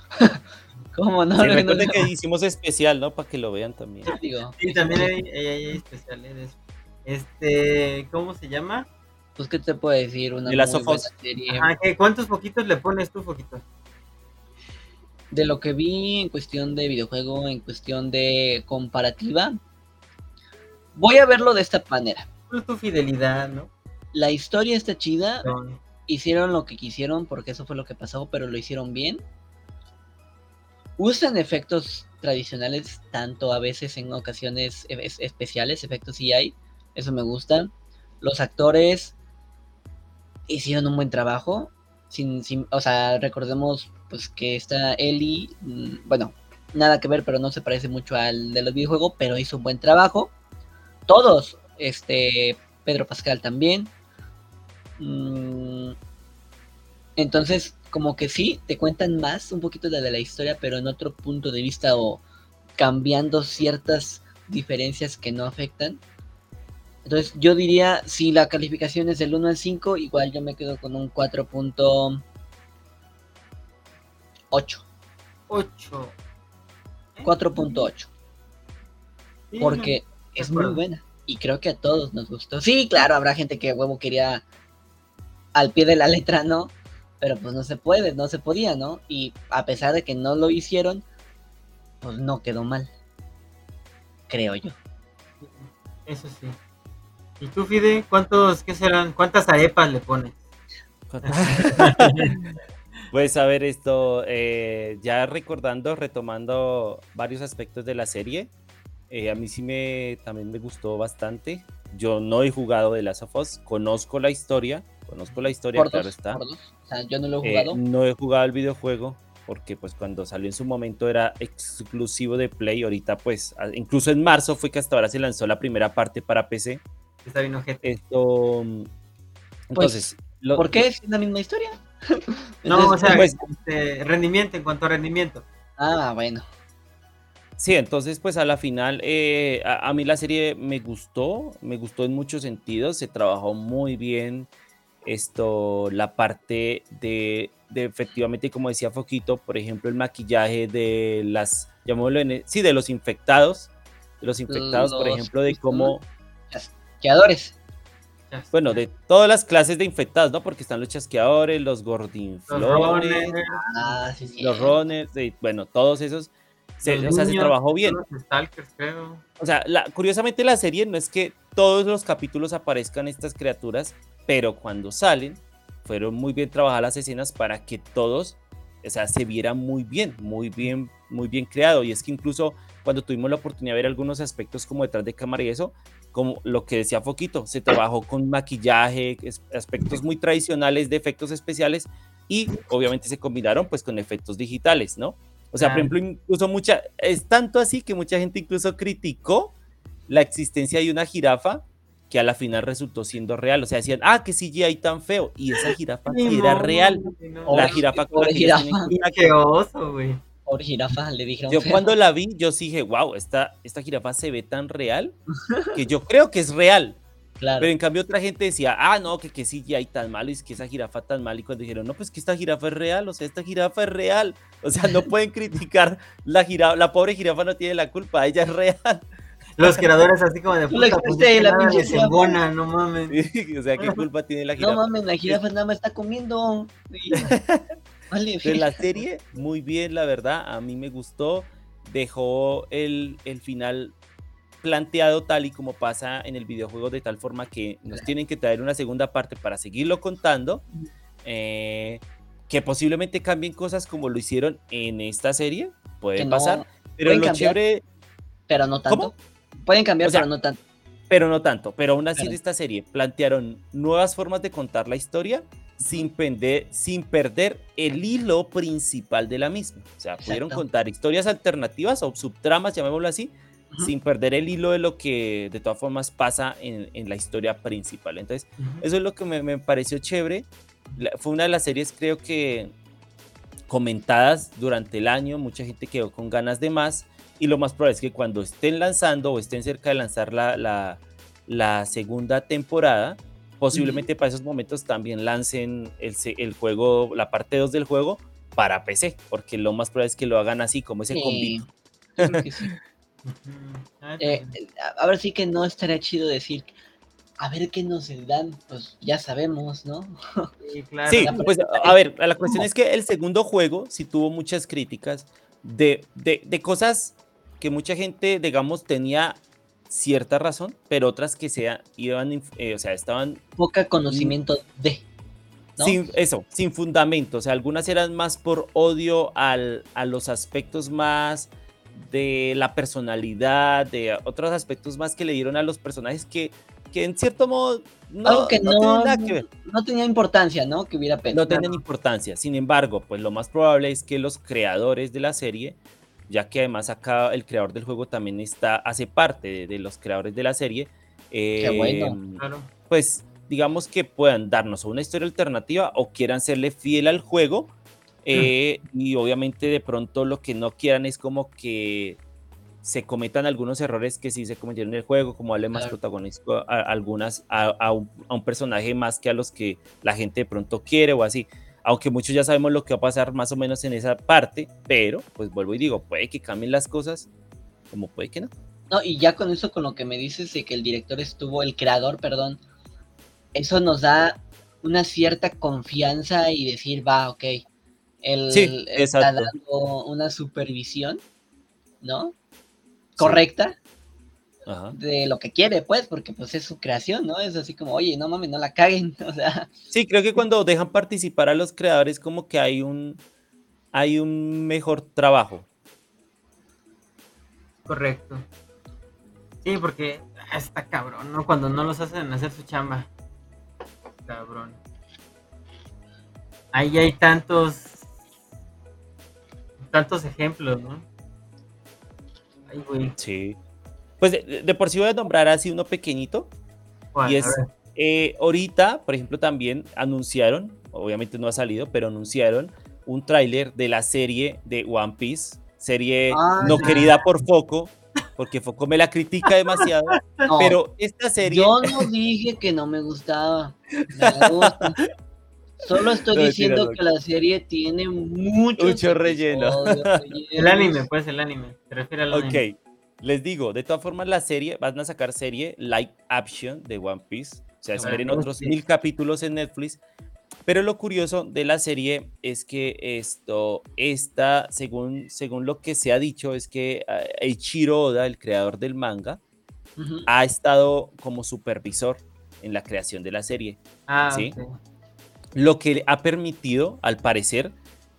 ¿Cómo no? Sí, No, no, recuerden no. que hicimos especial, ¿no? Para que lo vean también. Digo, Sí, también hay, hay- hay especiales de eso. Este, ¿cómo se llama? pues, ¿qué te puedo decir? Una muy buena serie. Ajá, ¿qué- ¿cuántos poquitos le pones tú, poquitos? De lo que vi en cuestión de videojuego, en cuestión de comparativa, voy a verlo de esta manera. Por tu fidelidad, ¿no? La historia está chida, No. hicieron lo que quisieron porque eso fue lo que pasó, pero lo hicieron bien. usan efectos tradicionales, tanto a veces en ocasiones e- especiales, efectos CGI, eso me gusta. Los actores hicieron un buen trabajo, sin, sin, o sea, recordemos pues que está Ellie, mm, bueno, nada que ver, pero no se parece mucho al de los videojuegos, pero hizo un buen trabajo. Todos, este, Pedro Pascal también. Mm, entonces, como que sí, te cuentan más un poquito de la historia, pero en otro punto de vista o cambiando ciertas diferencias que no afectan. Entonces, yo diría, si la calificación es del 1 al 5, igual yo me quedo con un 4.8. 8. 4.8. porque es muy buena. Y creo que a todos nos gustó. Sí, claro, habrá gente que huevo quería al pie de la letra, ¿no? Pero pues no se puede, no se podía, ¿no? Y a pesar de que no lo hicieron, pues no quedó mal. Creo yo. Eso sí. ¿Y tú, Fide? ¿Cuántos, qué serán? ¿Cuántas arepas le pones? pues a ver, esto, eh, ya recordando, retomando varios aspectos de la serie, eh, a mí sí me, también me gustó bastante. Yo no he jugado de Last of Us, conozco la historia, conozco la historia, claro está. yo no lo he jugado. Eh, no he jugado el videojuego porque pues cuando salió en su momento era exclusivo de Play, ahorita pues incluso en marzo fue que hasta ahora se lanzó la primera parte para PC. Está bien ojete. Esto, mm, pues, entonces, ¿por qué es la misma historia? no, o sea, pues, este, rendimiento en cuanto a rendimiento. Ah, bueno. Sí, entonces pues a la final eh, a, mí la serie me gustó, me gustó en muchos sentidos, se trabajó muy bien esto, la parte de, de efectivamente, como decía Foquito, por ejemplo, el maquillaje de las, llamémoslo en, sí, de los infectados, de los infectados, por ejemplo, de cómo... Chasqueadores. Bueno, de todas las clases de infectados, ¿no? Porque están los chasqueadores, los gordinflones, los runners, bueno, todos esos se, o sea, se trabajó bien. O sea, curiosamente la serie no es que todos los capítulos aparezcan estas criaturas, pero cuando salen, fueron muy bien trabajadas las escenas para que todos, o sea, se vieran muy bien, muy bien, muy bien creado. Y es que incluso cuando tuvimos la oportunidad de ver algunos aspectos como detrás de cámara y eso, como lo que decía Foquito, se trabajó con maquillaje, aspectos muy tradicionales de efectos especiales y obviamente se combinaron pues con efectos digitales, ¿no? O sea, por ejemplo, incluso mucha, es tanto así que mucha gente incluso criticó la existencia de una jirafa que a la final resultó siendo real. O sea, decían, ah, que CGI tan feo. Y esa jirafa era real. La jirafa con la jirafa. Qué oso, güey. Por jirafa, le dijeron. Yo cuando la vi, yo sí dije, wow, esta, esta jirafa se ve tan real que yo creo que es real. Pero en cambio otra gente decía, ah, no, que, que hay tan malo, y es que esa jirafa tan mal. Y cuando dijeron, no, pues que esta jirafa es real, o sea, esta jirafa es real. O sea, no pueden criticar la jirafa, la pobre jirafa no tiene la culpa, ella es real. Los creadores así como de puta, pues, la pinche no mames. o sea, ¿qué culpa tiene la jirafa? No mames, la jirafa nada más está comiendo. vale, de la serie, muy bien, la verdad, a mí me gustó. Dejó el, el final planteado tal y como pasa en el videojuego de tal forma que nos tienen que traer una segunda parte para seguirlo contando, eh, que posiblemente cambien cosas como lo hicieron en esta serie, puede pasar, pero lo chévere... Pero no tanto. Pueden cambiar, pero no tanto. Pero no tanto, pero aún así en esta serie plantearon nuevas formas de contar la historia sin perder, sin perder el hilo principal de la misma. O sea, pudieron contar historias alternativas o subtramas, llamémoslo así, sin perder el hilo de lo que de todas formas pasa en, en la historia principal. Entonces, eso es lo que me, me pareció chévere. fue una de las series, creo que comentadas durante el año, mucha gente quedó con ganas de más y lo más probable es que cuando estén lanzando o estén cerca de lanzar la, la, la segunda temporada, posiblemente para esos momentos también lancen el, el, juego, la parte 2 del juego para PC, porque lo más probable es que lo hagan así, como ese sí. Eh, a ver, sí que no estaría chido decir, a ver qué nos dan, pues ya sabemos, ¿no? Sí, claro. sí pues a ver, la cuestión es que el segundo juego sí tuvo muchas críticas de, de, de cosas que mucha gente, digamos, tenía cierta razón, pero otras que sea, iban, eh, o sea, estaban... Poca conocimiento de. ¿no? Sin, eso, sin fundamento. O sea, algunas eran más por odio al, a los aspectos más de la personalidad, de otros aspectos más que le dieron a los personajes que, que en cierto modo no, Algo que no no, tienen nada que ver. no tenía importancia, ¿no? Que hubiera pena. no tienen importancia. Sin embargo, pues lo más probable es que los creadores de la serie, ya que además acá el creador del juego también está, hace parte de, de los creadores de la serie, Qué bueno. em, Claro. pues digamos que puedan darnos una historia alternativa o quieran serle fiel al juego. eh, Y obviamente de pronto lo que no quieran es como que se cometan algunos errores que sí se cometieron en el juego, como darle más Claro. protagonismo a, algunas a, a un, a un personaje más que a los que la gente de pronto quiere o así. Aunque muchos ya sabemos lo que va a pasar más o menos en esa parte, pero pues vuelvo y digo, puede que cambien las cosas, como puede que no. No, y ya con eso, con lo que me dices de que el director estuvo, el creador, perdón, eso nos da una cierta confianza y decir, va, ok, él Sí, está dando una supervisión, ¿no? Correcta Ajá. de lo que quiere, pues, porque pues es su creación, ¿no? Es así como, oye, no mames, no la caguen, o sea, Sí, creo que cuando dejan participar a los creadores como que hay un hay un mejor trabajo. Correcto. Sí, porque está cabrón, ¿no? Cuando no los hacen hacer su chamba. Cabrón. Ahí hay tantos. Tantos ejemplos, ¿no? Ay, güey. Sí. Pues de, de por sí voy a nombrar así uno pequeñito. ¿cuál? Y A es eh, ahorita, por ejemplo, también anunciaron, obviamente no ha salido, pero anunciaron un tráiler de la serie de One Piece, serie Ah, no ya. querida por Foco, porque Foco me la critica demasiado, no, pero esta serie yo no dije que no me gustaba, me gusta. Solo estoy No, diciendo que la serie tiene muchos Mucho relleno. episodios El anime, pues el anime. Se refiere al anime. Ok, les digo, de todas formas la serie, van a sacar serie live action de One Piece, o sea, esperen bueno, otros mil capítulos en Netflix, pero lo curioso de la serie es que esto, esta, según, según lo que se ha dicho, es que eh, Eiichiro Oda, el creador del manga, Ujú. ha estado como supervisor en la creación de la serie, Ah, Sí. ok. lo que ha permitido, al parecer,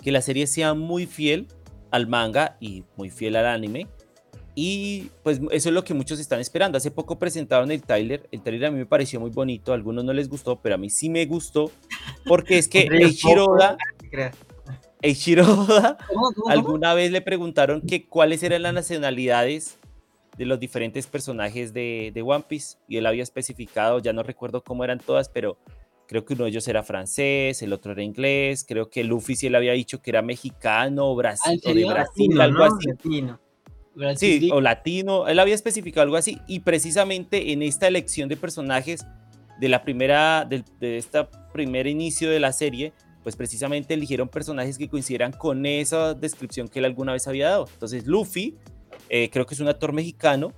que la serie sea muy fiel al manga y muy fiel al anime. Y pues eso es lo que muchos están esperando. Hace poco presentaron el tráiler. El tráiler a mí me pareció muy bonito. A algunos no les gustó, pero a mí sí me gustó. Porque es que Entre ellos, Eiichiro Poco, Oda, ¿qué creas? Eiichiro Oda ¿Cómo, cómo, cómo? alguna vez le preguntaron que cuáles eran las nacionalidades de los diferentes personajes de, de One Piece. Y él había especificado, ya no recuerdo cómo eran todas, pero creo que uno de ellos era francés, el otro era inglés. Creo que Luffy sí él había dicho que era mexicano o, Ah, ¿en Brasil, o de? Brasil, Latino, algo ¿no? así. Latino. Sí, o latino, él había especificado algo así y precisamente en esta elección de personajes de la primera, del- de, este primer inicio de la serie, pues precisamente eligieron personajes que coincidieran con esa descripción que él alguna vez había dado. Entonces Luffy, eh, creo que es un actor mexicano,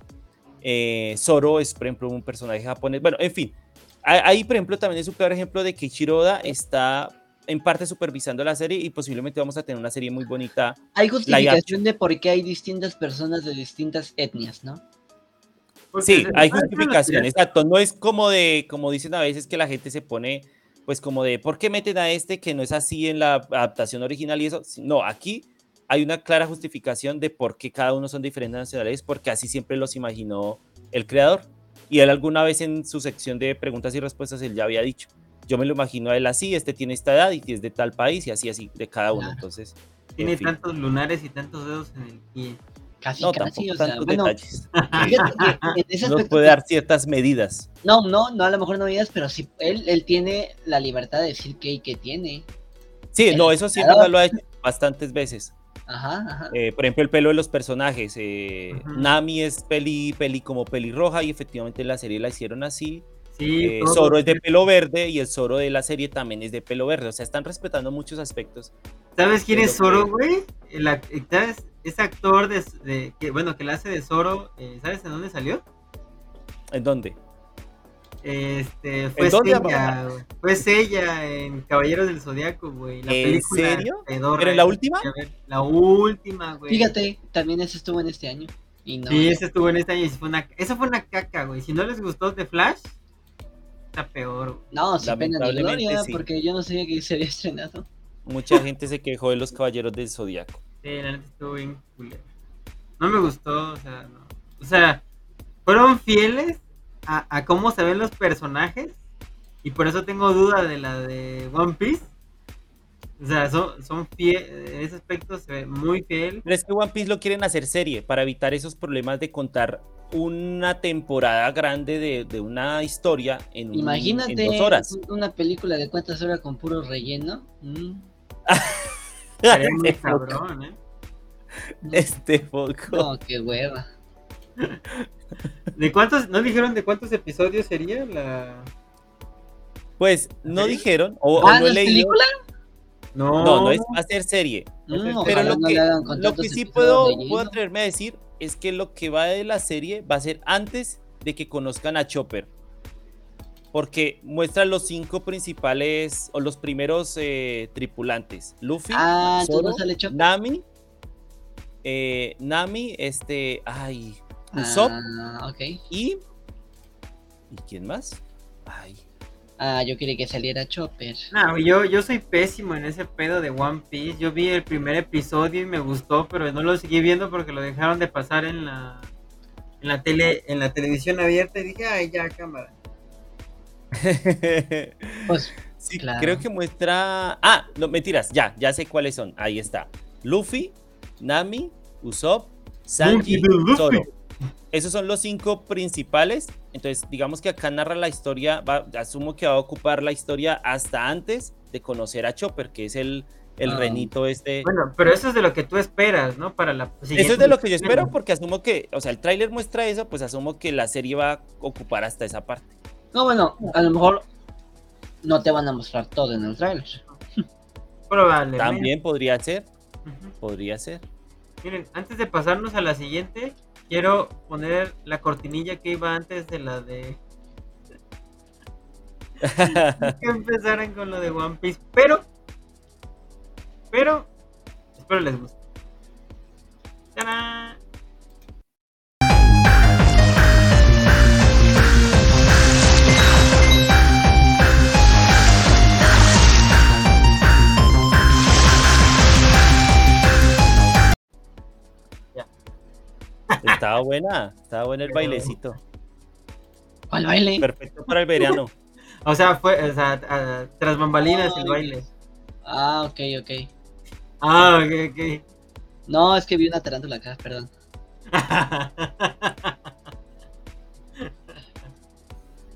eh, Zoro es por ejemplo un personaje japonés, bueno, en fin, a- ahí por ejemplo también es un claro ejemplo de que Ichiroda está en parte supervisando la serie y posiblemente vamos a tener una serie muy bonita Hay justificación de por qué hay distintas personas de distintas etnias, ¿no? Porque Sí, hay justificación, exacto. No es como de, como dicen a veces que la gente se pone, pues como de, ¿por qué meten a este que no es así en la adaptación original y eso? No, aquí hay una clara justificación de por qué cada uno son diferentes nacionalidades, porque así siempre los imaginó el creador. Y él alguna vez en su sección de preguntas y respuestas, él ya había dicho, yo me lo imagino a él así, este tiene esta edad y es de tal país y así, así, de cada uno. Claro. Entonces, Tiene en fin. tantos lunares y tantos dedos en el pie. Casi, no, casi, tampoco o sea, tantos bueno, detalles. fíjate que en ese Nos aspecto puede dar ciertas medidas. No, no, no, a lo mejor no digas, pero sí, él, él tiene la libertad de decir qué y qué tiene. Sí, El no, eso sí, lo ha hecho bastantes veces. Ajá, ajá. Eh, por ejemplo, el pelo de los personajes. eh. Nami es peli, peli como pelirroja y efectivamente en la serie la hicieron así. Sí, Eh. Zoro es de pelo verde y el Zoro de la serie también es de pelo verde. O sea, están respetando muchos aspectos. ¿Sabes quién es Zoro, güey? ¿Sabes? Ese actor de, de- que, bueno, que la hace de Zoro, eh, ¿sabes en dónde salió? ¿En dónde? Este, fue güey. Fue Sella en Caballeros del Zodiaco, güey. La ¿En película serio? pedorra ¿Pero en la última? ver. La última, güey. Fíjate, también ese estuvo en este año. Y no. Sí, ese estuvo en este año y fue una, esa fue una caca, güey. Si no les gustó The Flash, está peor. No, sin pena Lamentablemente, gloria, sí. porque yo no sabía que se había estrenado. Mucha gente se quejó de los Caballeros del Zodiaco. Sí, la neta estuvo bien culero. No me gustó, o sea, no. O sea, fueron fieles a, a cómo se ven los personajes. Y por eso tengo duda de la de One Piece. O sea, son, son fieles. En ese aspecto se ve muy fiel. Pero es que One Piece lo quieren hacer serie para evitar esos problemas de contar una temporada grande de, de una historia en, un- Imagínate en dos horas. una película de cuántas horas con puro relleno. Mm. Sería muy Este poco. cabrón, ¿eh? Este poco. No, qué hueva. ¿De cuántos? ¿No dijeron de cuántos episodios sería la.? Pues no dijeron, o, o Ah, no ¿no he es leído. película? No, No, no es va a ser serie. Mm, Pero lo no que, lo que sí puedo, puedo atreverme a decir es que lo que va de la serie va a ser antes de que conozcan a Chopper. Porque muestra los cinco principales o los primeros eh, tripulantes. Luffy, Ah, Zoro, no. Nami, eh, Nami, este, ay, Usopp Ah, ok. y... ¿Y quién más? Ay, Ah, yo quería que saliera Chopper. No, yo, yo soy pésimo en ese pedo de One Piece. Yo vi el primer episodio y me gustó, pero no lo seguí viendo porque lo dejaron de pasar en la en la tele, en la televisión abierta y dije, ay ya cámara. Pues, Sí, Claro. creo que muestra. Ah, no, mentiras, ya, ya sé cuáles son. Ahí está. Luffy, Nami, Usopp, Sanji. Zoro. Esos son los cinco principales. Entonces, digamos que acá narra la historia. va- asumo que va a ocupar la historia hasta antes de conocer a Chopper, que es el, el Ah. renito este. Bueno, pero eso es de lo que tú esperas, ¿no? Para la Eso es de lo que yo espero, porque asumo que, o sea, el tráiler muestra eso, pues asumo que la serie va a ocupar hasta esa parte. no, bueno, a lo mejor no te van a mostrar todo en el trailer. Probablemente. También podría ser, podría ser. Miren, antes de pasarnos a la siguiente, quiero poner la cortinilla que iba antes de la de que empezaran con lo de One Piece, pero pero espero les guste. ¡Tarán! Estaba buena, estaba bueno el bailecito. ¿Cuál baile? Perfecto para el verano. O sea, fue o sea, a- tras bambalinas el baile. Ah, ok, ok. Ah, ok, ok. No, es que vi una tarántula acá, perdón.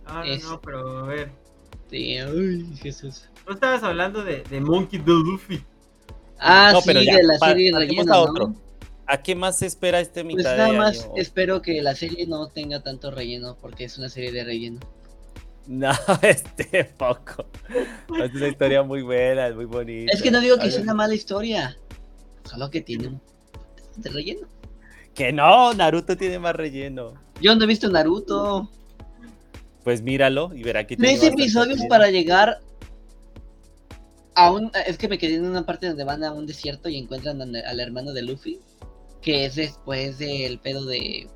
Ah, Es- no, pero a ver. Sí, uy, Jesús. No estabas hablando de, de Monkey D. Luffy. Ah, No, sí, pero ya, de la serie pasemos rellena, a ¿no? otro. ¿A qué más se espera este Pues mitad nada de más espero que la serie no tenga tanto relleno, porque es una serie de relleno. No, este poco. Es una historia muy buena, es muy bonita. Es que no digo que sea una mala historia, solo que tiene de relleno. Que no, Naruto tiene más relleno. Yo no he visto Naruto. Pues míralo y verá que tiene Tres episodios relleno. para llegar a un... Es que me quedé en una parte donde van a un desierto y encuentran al hermano de Luffy, que es después del pedo de...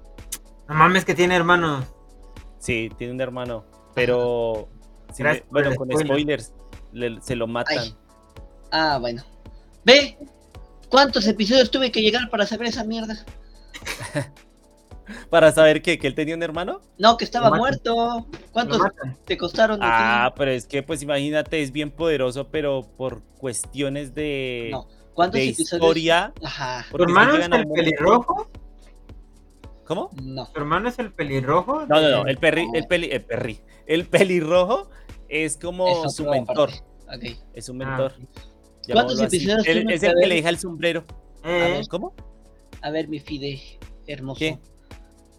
No mames que tiene hermanos. Sí, tiene un hermano. Pero. me- por bueno, con spoiler. spoilers. le- se lo matan. Ay. Ah, bueno. Ve, ¿cuántos episodios tuve que llegar para saber esa mierda? Para saber que, que él tenía un hermano. No, que estaba muerto. ¿Cuántos te costaron? Ah, pero es que, pues imagínate, es bien poderoso, pero por cuestiones de, No. ¿Cuántos de episodios? historia. Ajá. ¿Tu hermano es el pelirrojo? ¿Cómo? No. ¿Tu hermano es el pelirrojo? No, no, no. El perri, el peli, el perri. El pelirrojo es como Es su mentor. Es un mentor. así. episodios tuvo Es el que le deja el sombrero. Eh, ¿Cómo? A ver, mi Fide, hermoso. ¿Qué?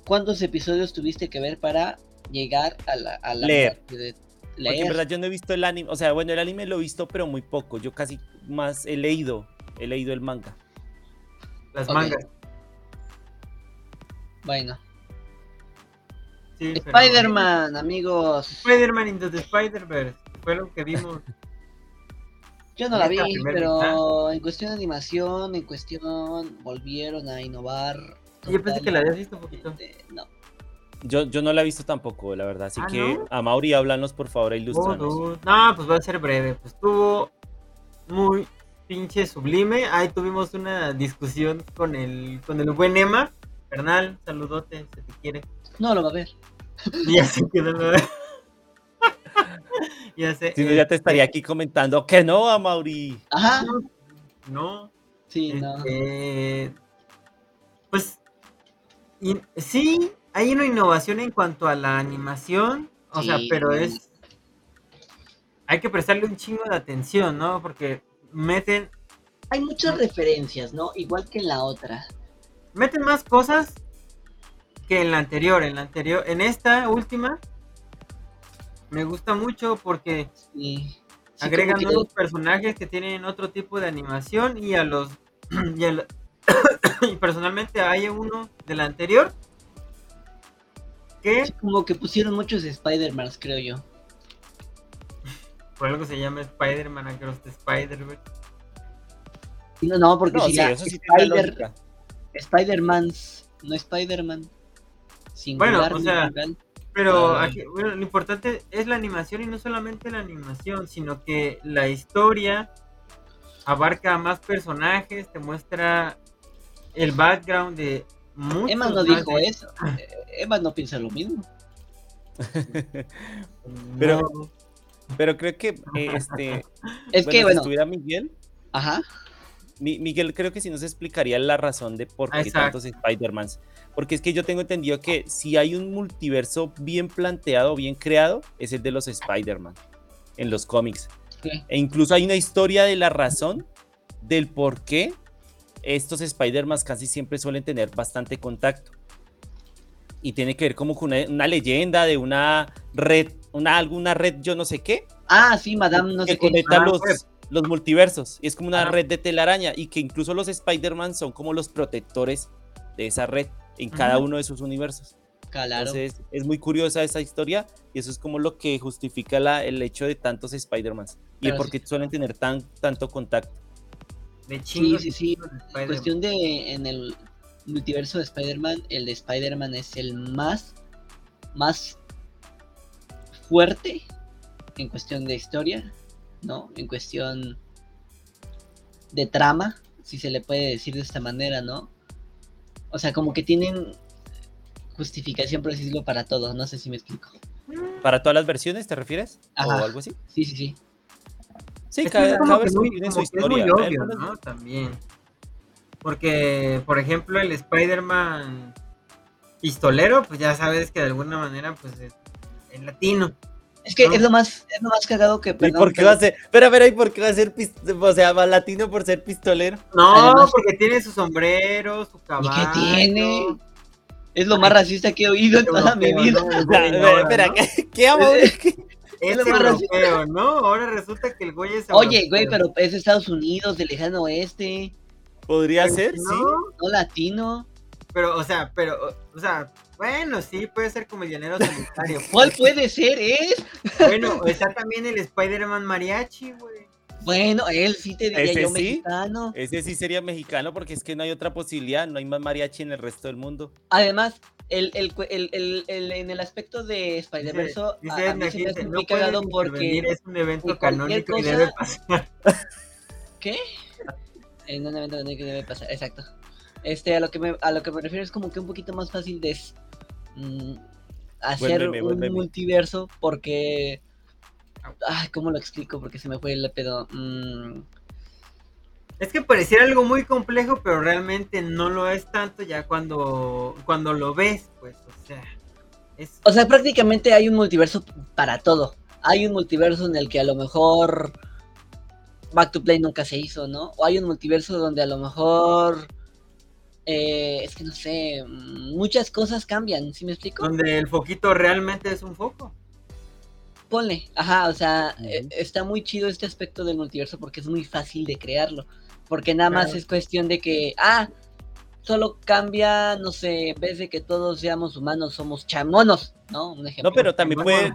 ¿Cuántos episodios tuviste que ver para llegar a la, a la Leer. parte de Porque en leer? verdad yo no he visto el anime. O sea, bueno, el anime lo he visto, pero muy poco. Yo casi más he leído. He leído el manga. las mangas. Bueno. Sí, pero- Spider-Man, amigos. Spider-Man Into the Spider-Verse. Fue lo que vimos. Yo no la vi, pero en cuestión de animación, en cuestión volvieron a innovar. Yo pensé que la habías visto un poquito. No. Yo, yo no la he visto tampoco, la verdad. Así ¿Ah, que, no? a Mauri, háblanos por favor, e Oh, ilustranos. dude. No, pues va a ser breve. Pues estuvo muy pinche sublime. Ahí tuvimos una discusión con el, con el buen Emma. Carnal, saludote, se te quiere. No lo va a ver. Y ya se quedó. ¿no? ya sé. Si no, ya te este, estaría aquí comentando que no, a Mauri. Ajá. No, Sí, no. este, pues y- sí, hay una innovación en cuanto a la animación. O sea, pero es. Hay que prestarle un chingo de atención, ¿no? Porque meten Hay muchas referencias, ¿no? Igual que en la otra. meten más cosas que en la anterior. En la anterior, en esta última, me gusta mucho porque Sí. Sí, agregan que- nuevos personajes que tienen otro tipo de animación y a los y, a la- y personalmente hay uno de la anterior que sí, como que pusieron muchos Spider-Man, creo yo. Por algo se llama Spider-Man Across the Spider-Verse. No, no, porque No, si sí, la eso sí tiene Spider. Spider-Mans, no Spider-Man. Singular, o sea. Pero Ah. aquí, bueno, lo importante es la animación y no solamente la animación, sino que la historia abarca a más personajes, te muestra el background de muchos Emma no dijo de- eso. Emma no piensa lo mismo. Pero- No. Pero creo que eh, este. Es bueno, que, si bueno, estuviera Miguel, ajá. Mi- Miguel creo que sí nos explicaría la razón de por qué Exacto. tantos Spider-Mans. Porque es que yo tengo entendido que si hay un multiverso bien planteado, bien creado, es el de los Spider-Man en los cómics. Sí. E incluso hay una historia de la razón del por qué estos Spider-Man casi siempre suelen tener bastante contacto. Y tiene que ver como con una, una leyenda de una red, una, alguna red yo no sé qué, Ah, sí, Madame, no que sé qué. conecta Ah, los, web. los multiversos. Y es como una Ah. red de telaraña. Y que incluso los Spider-Man son como los protectores de esa red en cada uno de sus universos. Claro. Entonces es muy curiosa esa historia. Y eso es como lo que justifica la- el hecho de tantos Spider-Man. Y Pero el por qué suelen tener tan, tanto contacto. de Sí, chingos sí, sí. En cuestión de en el multiverso de Spider-Man, el de Spider-Man es el más más fuerte en cuestión de historia, ¿no? En cuestión de trama, si se le puede decir de esta manera, ¿no? O sea, como que tienen justificación, por decirlo, para todo, no sé si me explico. ¿Para todas las versiones te refieres? Ajá. ¿O algo así? Sí, sí, sí. Sí, cada, cada que versión muy- tiene su que es muy historia. obvio, ¿no? También. Porque, por ejemplo, el Spider-Man pistolero, pues ya sabes que de alguna manera, pues es en latino. Es que No. es lo más es lo más cagado que ¿Y perdón, por qué pero- va a ser? Pero a ver, ¿y por qué va a ser o sea, va latino por ser pistolero? No, Además- porque tiene su sombrero, su ¿Y caballo. qué tiene? Es lo más racista que he oído en toda mi vida. espera. ¿qué, qué amor? Es lo más racista. europeo, ¿no? Ahora resulta que el güey es Oye, güey, pero es de Estados Unidos, del lejano oeste, Podría Pues, ser, no, sí. no latino. Pero, o sea, pero, o- sea, bueno, sí, puede ser como el llanero solitario. ¿Cuál puede ser? Es. Bueno, está también el Spider-Man mariachi, güey. Bueno, él sí te diría Ese yo sí. mexicano. Ese sí sería mexicano porque es que no hay otra posibilidad, no hay más mariachi en el resto del mundo. Además, el, el, el, el- el- en el aspecto de Spider-Verse, a, Dice a mí Edna, se me hace muy no cagado porque. es un evento canónico y cosa- debe pasar. ¿Qué? En un evento que debe pasar, exacto. Este, a lo que me, a lo que me refiero es como que un poquito más fácil de mm, hacer un multiverso porque. Ay, ¿cómo lo explico? Porque se me fue el pedo. Mm, Es que pareciera algo muy complejo, pero realmente no lo es tanto ya cuando, cuando lo ves, pues, o sea, es... O sea, prácticamente hay un multiverso para todo. Hay un multiverso en el que a lo mejor Back to Play nunca se hizo, ¿no? O hay un multiverso donde a lo mejor eh, es que no sé, muchas cosas cambian, ¿sí me explico? donde el foquito realmente es un foco. Ponle, ajá, o sea, eh, está muy chido este aspecto del multiverso porque es muy fácil de crearlo. Porque nada más Claro. es cuestión de que, ah, solo cambia, no sé, en vez de que todos seamos humanos, somos chamonos, ¿no? Un ejemplo. No, pero también puede.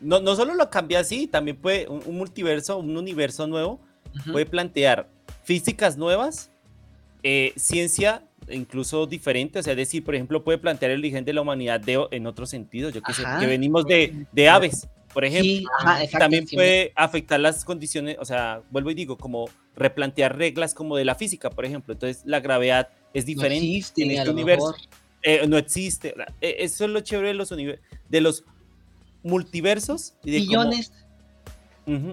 No, no solo lo cambia así, también puede. Un, un multiverso, un universo nuevo, puede plantear físicas nuevas, eh, ciencia incluso diferente, o sea, es decir, por ejemplo, puede plantear el origen de la humanidad de, en otro sentido, yo que sé, que venimos de, de aves, por ejemplo. Sí, ajá, También puede afectar las condiciones, o sea, vuelvo y digo, como replantear reglas como de la física, por ejemplo. Entonces, la gravedad es no diferente existe, en este universo. Eh, no existe. eh, Eso es lo chévere de los, univer- de los multiversos y de cómo- Millones.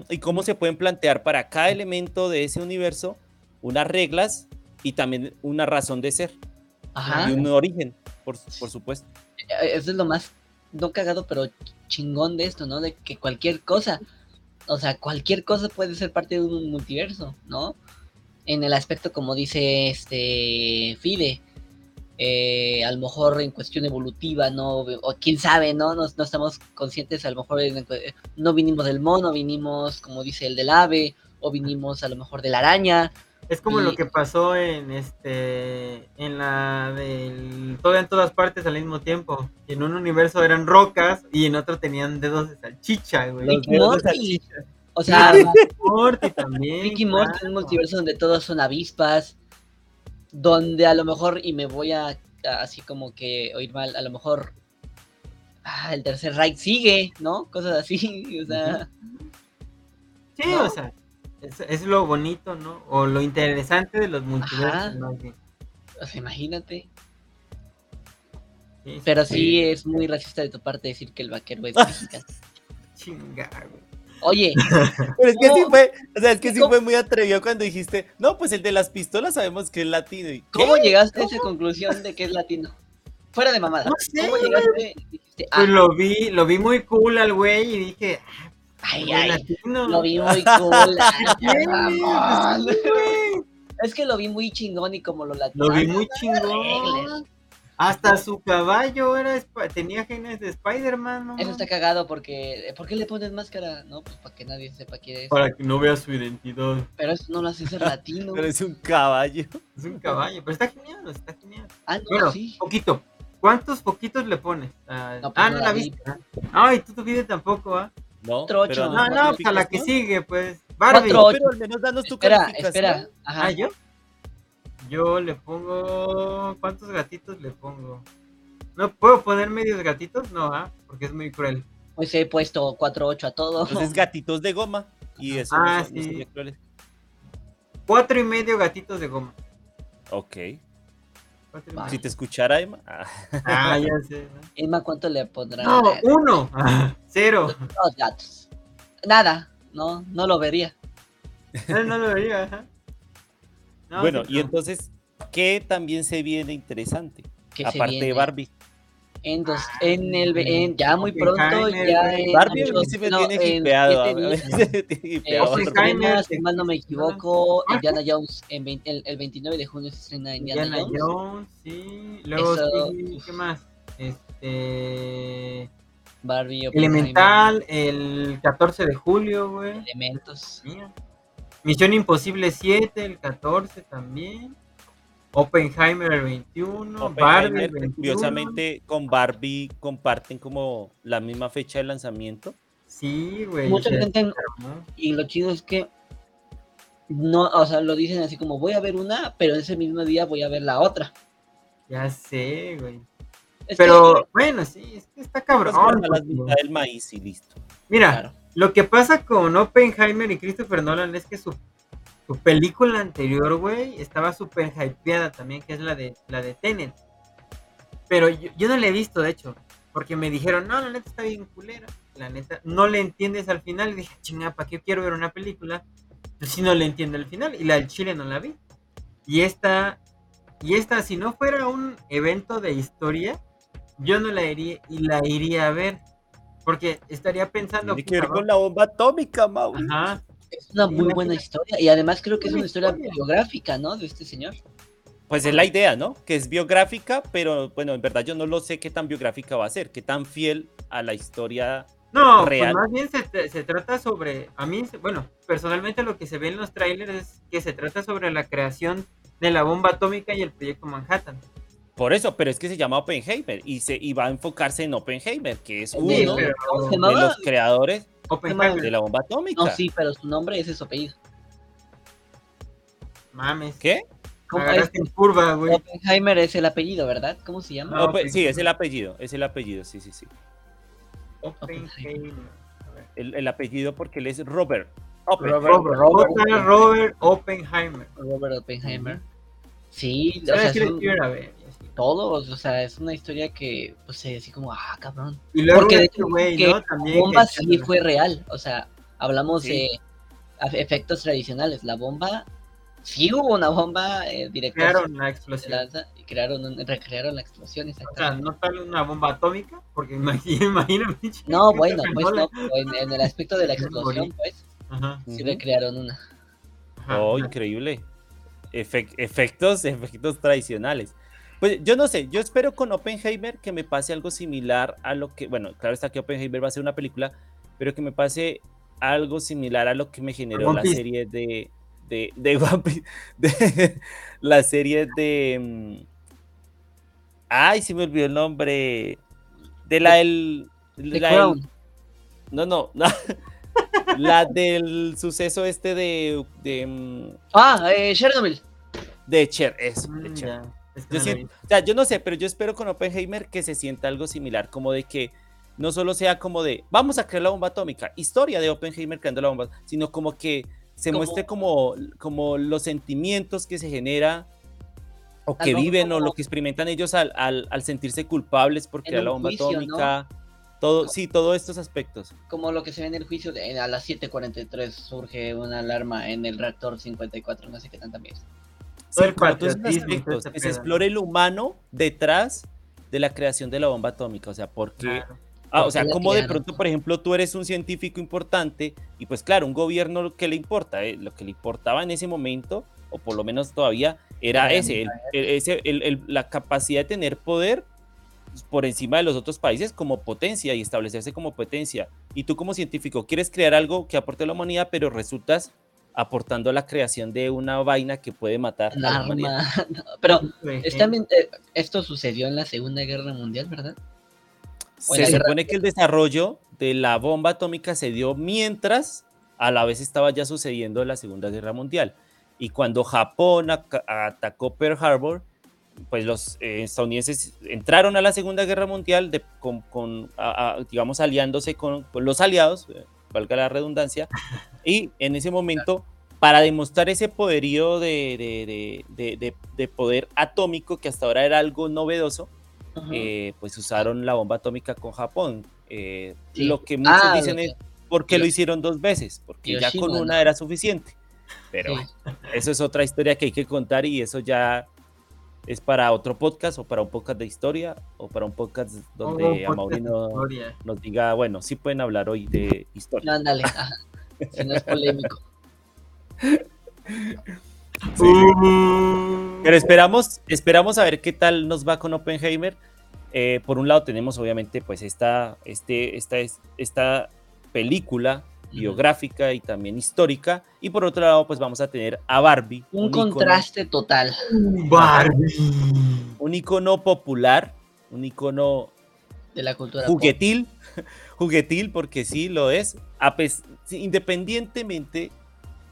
Y cómo se pueden plantear para cada elemento de ese universo unas reglas y también una razón de ser Ajá. y un origen, por, por supuesto. Eh, Eso es lo más, no cagado, pero chingón de esto, ¿no? De que cualquier cosa, o sea, cualquier cosa puede ser parte de un multiverso, ¿no? En el aspecto, como dice este Fide, eh, a lo mejor en cuestión evolutiva, ¿no? O quién sabe, ¿no? No, no estamos conscientes, a lo mejor en- no vinimos del mono, vinimos, como dice el del ave, o vinimos a lo mejor de la araña. Es como lo que pasó en este en la del todo en todas partes al mismo tiempo. En un universo eran rocas y en otro tenían dedos de salchicha, güey. Los dedos de Morty. O sea, Morty también. Ricky Morty es un claro. multiverso donde todos son avispas, donde a lo mejor, y me voy a, a así como que oír mal, a lo mejor ah, el tercer Reich sigue, ¿no? Cosas así, o sea, Sí, ¿no? o sea, es, es lo bonito, ¿no? O lo interesante de los multiversos, más bien. o sea, imagínate. Sí, Pero sí es muy racista de tu parte decir que el vaquero es mexicano. Chinga, güey. Oye, Pero es que sí No. fue, o sea, es que sí ¿Cómo? fue muy atrevido cuando dijiste, no, pues el de las pistolas sabemos que es latino. ¿Y? ¿cómo llegaste a esa conclusión de que es latino? Fuera de mamada. No sé, ¿Cómo llegaste? Dijiste, ah, Pues lo vi, lo vi muy cool al güey y dije, ay, ay, latino. lo vi muy cool. Es que lo vi muy chingón y como lo latino. Lo vi muy chingón. Hasta su caballo era tenía genes de Spider-Man, ¿no? Eso está cagado porque. ¿Por qué le pones máscara? No, pues para que nadie sepa quién es. Para que no vea su identidad. Pero eso no lo hace ser latino. Pero es un caballo. Es un caballo, pero está genial, está genial. Ah, no, Bueno, sí. poquito. ¿Cuántos poquitos le pones? Ah, No, pues ah, no no la la vi. viste. ¿ah? Ay, tú tu video tampoco, ¿ah? No, Otro pero ocho. No, no, pues a la que sigue, pues. Barbie. Cuatro. Pero al menos danos tu Espera, calificación. espera. Ajá. Ah, ¿yo? Yo le pongo... ¿Cuántos gatitos le pongo? ¿No puedo poner medios gatitos? No, ¿ah? Porque es muy cruel. Pues he puesto 4-8 a todo. Entonces gatitos de goma. Y eso Ah, no son- no sí. Cuatro y medio gatitos de goma. Ok. Si te escuchara, Emma. ah, Ah, ya sé. ¿no? Emma, ¿cuánto le pondrá? No, uno. Ah, cero. Dos gatos. Nada. No, no lo vería. No, no lo vería, ajá. No, bueno, sí, y entonces, ¿qué también se viene interesante? Aparte de Barbie. En, dos, en el, en- ya muy pronto, ya en Barbie se me no, tiene en hipeado. Eh, si mal no me equivoco. Indiana Jones, en vein- el, el 29 de junio se estrena Indiana, Indiana Jones. Jones, sí. Luego, Eso- sí, ¿qué más? Este. Barbie, Elemental, el 14 de julio, güey. Elementos. Mía. Misión Imposible 7, el 14 también. Oppenheimer el 21. Barbie Oppenheimer, el 21. curiosamente, con Barbie comparten como la misma fecha de lanzamiento. Sí, güey. Mucha gente, y lo chido es que no, o sea, lo dicen así como voy a ver una, pero ese mismo día voy a ver la otra. Ya sé, güey. Es Pero bueno, sí, es que está cabrón. Pues, del maíz y listo. Mira, claro. lo que pasa con Oppenheimer y Christopher Nolan es que su, su película anterior, güey, estaba súper hypeada también, que es la de la de Tenet. Pero yo, yo no la he visto, de hecho, porque me dijeron, no, la neta está bien culera. La neta, no le entiendes al final. Y dije, chinga, ¿para qué quiero ver una película? Pues si no le entiendo al final. Y la del Chile no la vi. Y esta, y esta, si no fuera un evento de historia, yo no la iría, y la iría a ver. Porque estaría pensando. Tiene que ver con la bomba atómica, Mau. Ajá. Es una muy buena historia y además creo que es una historia biográfica, ¿no? De este señor. Pues es la idea, ¿no? Que es biográfica, pero bueno, en verdad yo no lo sé qué tan biográfica va a ser, qué tan fiel a la historia. No, real. pues más bien se, se trata sobre, a mí, bueno, personalmente lo que se ve en los trailers es que se trata sobre la creación de la bomba atómica y el proyecto Manhattan. Por eso, pero es que se llama Oppenheimer y, se, y va a enfocarse en Oppenheimer, que es uno Sí, pero- ¿Cómo se de los creadores Oppenheimer, de la bomba atómica. No, sí, pero su nombre es su apellido. mames. ¿Qué? ¿Cómo agarraste es? en curva, güey. Oppenheimer es el apellido, ¿verdad? ¿Cómo se llama? Open- ok. Sí, es el apellido, es el apellido, sí, sí, sí. Oppenheimer. El, el apellido porque él es Robert. Oppen. Robert, Robert, Robert, J. Robert Oppenheimer. Robert Oppenheimer. Sí, o ¿Sabes sea, son ver? Todos, o sea, es una historia que, pues, se así como, ah, cabrón. Y luego Porque de este hecho, güey, que ¿no? También. bomba que- sí fue real, o sea, hablamos Sí. de efectos tradicionales. La bomba, sí hubo una bomba eh, directa Crearon la explosión. lanza y crearon, un- recrearon la explosión, O sea, exactamente. no tal una bomba atómica, porque pinche No, bueno, pues no, en, en el aspecto de la explosión, pues, Ajá, sí Ujú. recrearon una. ajá. Oh, increíble. Efec- efectos, efectos tradicionales. Pues yo no sé, yo espero con Oppenheimer que me pase algo similar a lo que, bueno, claro está que Oppenheimer va a ser una película, pero que me pase algo similar a lo que me generó la serie de, de, de Piece, de la serie de... mm, Ay, se me olvidó el nombre. De la del... La Crown. no, no, no. La del suceso este de, de, mm, Ah, eh, Chernobyl. de Cher, eso, de Cher. Es Yo no siento- o sea, yo no sé, pero yo espero con Oppenheimer que se sienta algo similar, como de que no solo sea como de vamos a crear la bomba atómica, historia de Oppenheimer creando la bomba, sino como que se Como- muestre como, como los sentimientos que se genera o que viven o como- lo que experimentan ellos al, al- al sentirse culpables por crear la bomba juicio, ¿no? atómica. Todo, sí, todos estos aspectos. Como lo que se ve en el juicio, de, a las 7.43 surge una alarma en el reactor 54, no sé qué tanta mierda. Sí, como todos esos aspectos, que se explore el humano detrás de la creación de la bomba atómica, o sea, porque Claro. Ah, o ¿Por sea, qué la como de pronto, por ejemplo, tú eres un científico importante y pues claro, un gobierno lo que le importa, eh, lo que le importaba en ese momento, o por lo menos todavía, era Era ese, el- el- ese el- el- la capacidad de tener poder por encima de los otros países como potencia y establecerse como potencia. Y tú como científico quieres crear algo que aporte a la humanidad, pero resultas aportando a la creación de una vaina que puede matar Un a la humanidad. arma. no, pero eh, esto sucedió en la Segunda Guerra Mundial, ¿verdad? Se la guerra- supone que el desarrollo de la bomba atómica se dio mientras a la vez estaba ya sucediendo la Segunda Guerra Mundial. Y cuando Japón atacó Pearl Harbor, pues los eh, estadounidenses entraron a la Segunda Guerra Mundial de- con, con, a- a, digamos, aliándose con, con los aliados, eh, valga la redundancia, y en ese momento, para demostrar ese poderío de, de- de- de- de- de poder atómico, que hasta ahora era algo novedoso, Ajá. eh, pues usaron la bomba atómica con Japón. Eh, Sí. Lo que muchos Ah, dicen lo es porque lo Hirosh- hicieron dos veces, porque ya con una ¿no? era suficiente. Pero Sí. eso es otra historia que hay que contar y eso ya es para otro podcast o para un podcast de historia o para un podcast donde a podcast Mauri de no- historia. nos diga, bueno, sí pueden hablar hoy de historia. No, ándale. Si no es polémico. Sí. Uh, Pero esperamos, esperamos a ver qué tal nos va con Oppenheimer. Eh, por un lado tenemos obviamente pues esta, este, esta, es- esta película biográfica y también histórica. Y por otro lado pues vamos a tener a Barbie. Un contraste total. Barbie. un icono popular, un icono de la cultura pop. juguetil, juguetil porque sí lo es, independientemente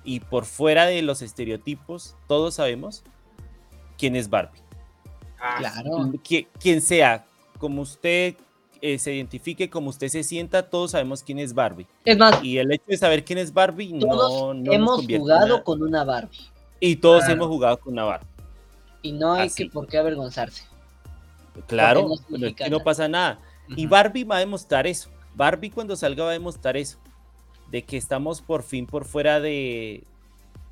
y por fuera de los estereotipos, todos sabemos quién es Barbie. Ah, Claro. Qui- quien sea, como usted eh, se identifique, como usted se sienta, todos sabemos quién es Barbie. Es más, Y el hecho de saber quién es Barbie todos no, hemos jugado nada. con una Barbie. Y todos Claro. hemos jugado con una Barbie. Y no hay Así. que por qué avergonzarse. Claro, no es pero es que no pasa nada. Y. Barbie va a demostrar eso. Barbie cuando salga va a demostrar eso. De que estamos por fin por fuera de,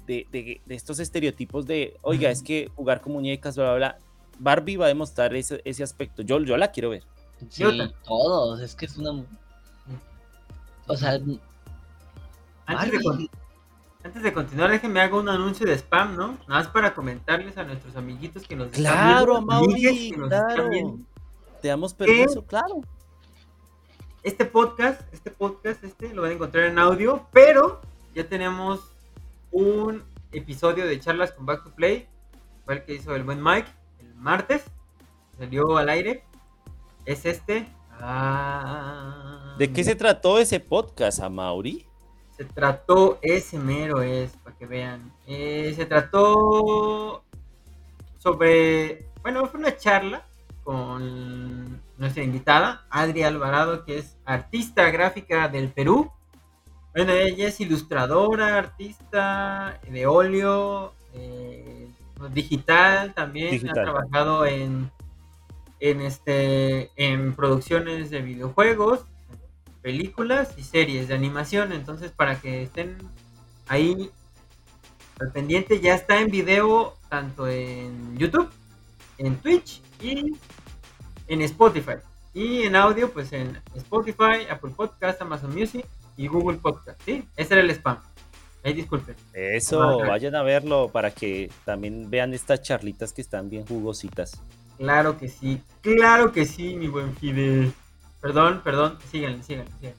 de, de- de estos estereotipos de, oiga, es que jugar con muñecas, bla, bla, bla. Barbie va a demostrar ese, ese aspecto. Yo, yo la quiero ver. Sí, Yo todos. Es que es una. O sea, Antes de, Barbie. con- antes de continuar, déjenme hago un anuncio de spam, ¿no? Nada más para comentarles a nuestros amiguitos que nos están Claro, viendo, amigues Mauri, que nos están claro. viendo. Te damos permiso, claro. Este podcast, este podcast, este lo van a encontrar en audio, pero ya tenemos un episodio de charlas con Back to Play, fue el que hizo el buen Mike el martes, salió al aire. Es este. Ah, ¿De qué se trató ese podcast, a Mauri? Se trató, ese mero es, para que vean. Eh, se trató sobre, bueno, fue una charla con nuestra invitada, Adri Alvarado, que es artista gráfica del Perú. Bueno, ella es ilustradora, artista de óleo, eh, digital también, Digital. ha trabajado en, en, este, en producciones de videojuegos, películas y series de animación. Entonces, para que estén ahí al pendiente, ya está en video tanto en YouTube, en Twitch y en Spotify. Y en audio, pues en Spotify, Apple Podcast, Amazon Music y Google Podcast. ¿Sí? Ese era el spam. Ahí disculpen. Eso, vayan a verlo para que también vean estas charlitas que están bien jugositas. Claro que sí, claro que sí, mi buen Fidel. Perdón, perdón, síganle, síganle, síganle.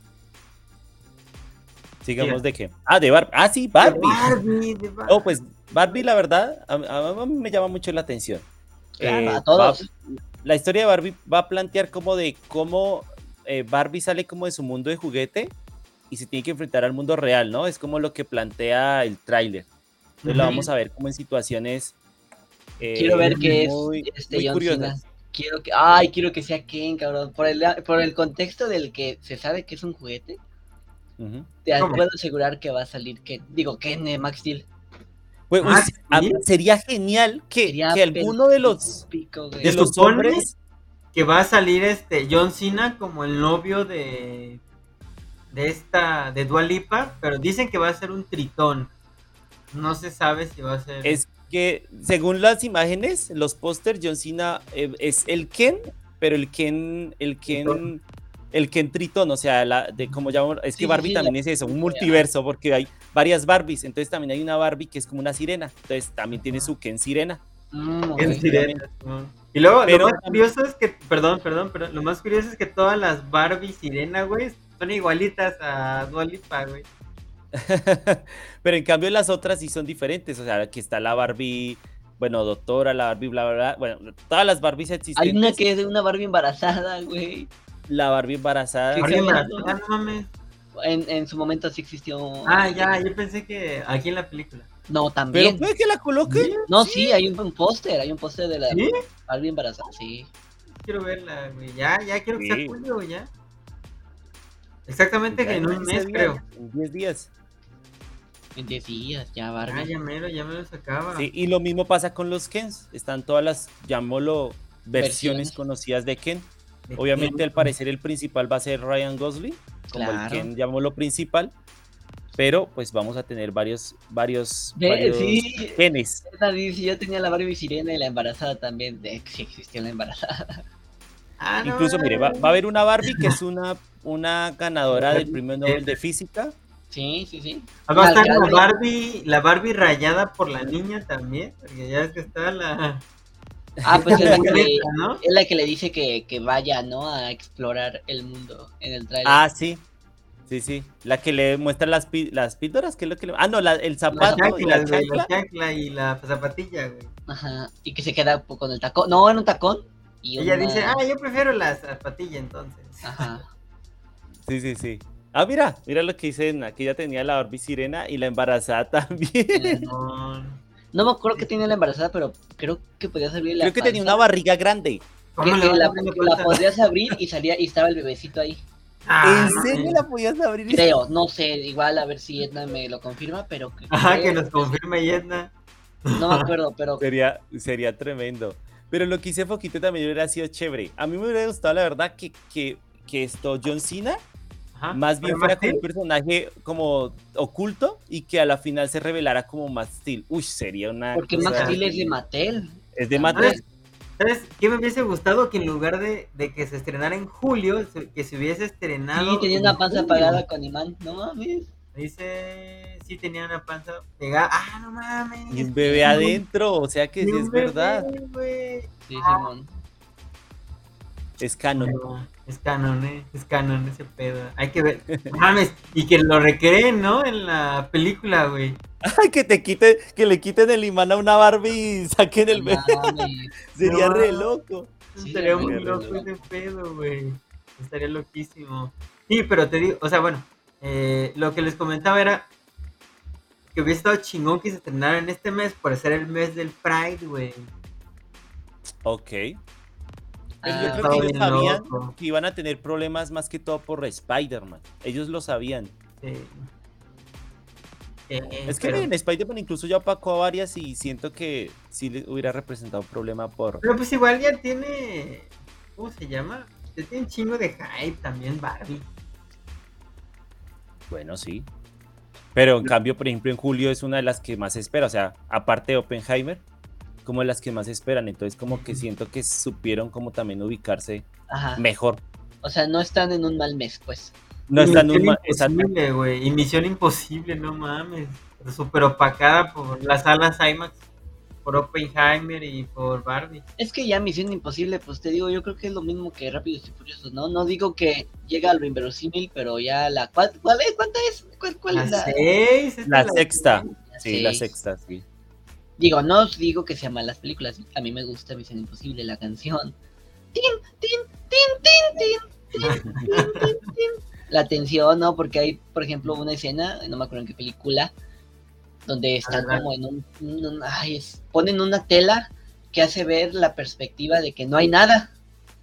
Sigamos de qué. Ah, de Barbie. Ah, sí, Barbie. Barbie, de Barbie. Oh, pues Barbie, la verdad, a, a- a mí me llama mucho la atención. Claro, Eh, a todos. va- la historia de Barbie va a plantear como de cómo eh, Barbie sale como de su mundo de juguete y se tiene que enfrentar al mundo real, ¿no? Es como lo que plantea el tráiler. Entonces la vamos a ver como en situaciones eh, Quiero ver qué es muy, este muy John. Cena. Quiero que, ay, quiero que sea Ken, cabrón. Por el, por el contexto del que se sabe que es un juguete, te ¿Cómo? puedo asegurar que va a salir Ken. Digo, Ken de Max Steel. Pues, Ah, a- ¿sí? sería genial que, Sería que alguno de los, de ¿Se los hombres que va a salir este John Cena como el novio de de esta de Dua Lipa, pero dicen que va a ser un tritón. No se sabe si va a ser Es que según las imágenes, los pósters, John Cena eh, es el Ken, pero el Ken, el Ken, el Ken Tritón, o sea, la, de como llamamos, es Sí, que Barbie sí, también la- es eso, un multiverso, porque hay varias Barbies, entonces también hay una Barbie que es como una sirena, entonces también tiene su Ken Sirena. Mm, Simón. Y luego Pero lo más curioso es que, perdón, perdón, pero lo más curioso es que todas las Barbie sirena, güey, son igualitas a Dua Lipa, güey. pero en cambio las otras sí son diferentes, o sea, aquí está la Barbie, bueno, doctora, la Barbie, bla, bla, bla, bueno, todas las Barbies Hay existentes, una que es de una Barbie embarazada, güey. la Barbie embarazada, ¿Qué Barbie se llama? embarazada, no mames. En, en su momento sí existió. Ah, ya, yo pensé que aquí en la película. No, pero también. puede que la coloque. No, sí, hay un, un póster, hay un póster de la ¿Sí? Barbie embarazada, sí. Quiero verla, güey. Ya, ya quiero que Sí. sea julio, ya. Exactamente en un 15 mes, días, creo. En 10 días. En 10 días, ya Ah, Barbie. ya mero, ya me lo sacaba. Sí, y lo mismo pasa con los Kens. Están todas las, llamémoslo, versiones, Versiones. conocidas de Ken. De Obviamente, Ken. al parecer, el principal va a ser Ryan Gosling, como Claro. el Ken, llamémoslo principal. Pero, pues, vamos a tener varios, varios, varios sí. Kenes. Esta dice, yo tenía la Barbie sirena y la embarazada también. De que sí existió la embarazada. Ah, no, Incluso, mire, va, va a haber una Barbie que es una, una ganadora del premio Nobel de Física. Sí, sí, sí. Ah, Va a estar la. Barbie, la Barbie rayada por la niña también, porque ya es que está la... Ah, pues es la que le, es la que le dice que, que vaya, ¿no? A explorar el mundo en el trailer. Ah, sí. Sí, sí. La que le muestra las, pi- las píldoras, que es lo que le... Ah, no, la- el La zapato y la chancla, güey, chancla. la chancla y la zapatilla, güey. Ajá. Y que se queda con el tacón. No, en un tacón. Y Ella una- dice, ah, yo prefiero la zapatilla entonces. Ajá. Sí, sí, sí. Ah, mira, mira lo que dicen. Aquí ya tenía la Barbie sirena y la embarazada también. No. No me acuerdo que tenía la embarazada, pero creo que podías abrir la Creo que tenía una barriga grande. ¿Cómo que- que la, que podías abrir y salía y estaba el bebecito ahí. Ah, ¿En serio la podías abrir? Creo, no sé, igual a ver si Edna me lo confirma, pero que- Ajá, que nos confirme Yedna. No me acuerdo, pero Sería, sería tremendo. Pero lo que hice poquito también hubiera sido chévere. A mí me hubiera gustado, la verdad, que, que, que esto, John Cena, Ajá. más bien Pero fuera como un personaje como oculto y que a la final se revelara como Max Steel. Uy, sería una porque cosa- Max Steel es de Mattel. Es de Ah, Mattel. ¿Sabes? ¿Sabes qué me hubiese gustado? Que en lugar de, de que se estrenara en julio, se- que se hubiese estrenado. Sí, tenía en una panza apagada con imán. No mames. Dice, sí tenía una panza pegada. Ah, no mames. Y un bebé adentro, o sea que sí es bebé, verdad. güey. Sí, Simón. Es canon. No, es canon, eh. Es canon ese pedo. Hay que ver. Mames. Y que lo recreen, ¿no? En la película, güey. Ay, que te quiten, que le quiten el imán a una Barbie y saquen el bebé. Sería No. re loco. Sí, Estaría muy loco. ese pedo, güey. Estaría loquísimo. Sí, pero te digo, o sea, bueno, eh, lo que les comentaba era que hubiera estado chingón que se estrenara en este mes por ser el mes del Pride, güey. Ok. Ah, yo creo que ellos sabían loco. que iban a tener problemas más que todo por Spider-Man. Ellos lo sabían. Sí. Eh, Es que pero, miren, Spider-Man incluso ya opacó a varias y siento que sí le hubiera representado un problema por... pero pues igual ya tiene. ¿Cómo se llama? Ya tiene un chingo de hype también Barbie. Bueno, sí. Pero en cambio, por ejemplo, en julio es una de las que más se espera. O sea, aparte de Oppenheimer, como las que más esperan. Entonces, como que siento que supieron como también ubicarse Ajá. mejor. O sea, no están en un mal mes, pues. No Y están en un... ma- exacto. Imposible, güey. Y Misión Imposible, no mames. Súper opacada por las salas IMAX, por Oppenheimer y por Barbie. Es que ya Misión Imposible, pues te digo, yo creo que es lo mismo que Rápidos y Furiosos, ¿no? No digo que llega a lo inverosímil, pero ya la... ¿Cuál, cuál es? ¿Cuánta es? ¿Cuál, cuál La es la...? seis, La sexta. la Sí, la sexta, sí. Digo, no os digo que sean malas películas. A mí me gusta Misión Imposible, la canción. Tin, tin, tin, tin, tin, La tensión, ¿no? Porque hay, por ejemplo, una escena, no me acuerdo en qué película, donde están como en un, ay, ponen una tela que hace ver la perspectiva de que no hay nada,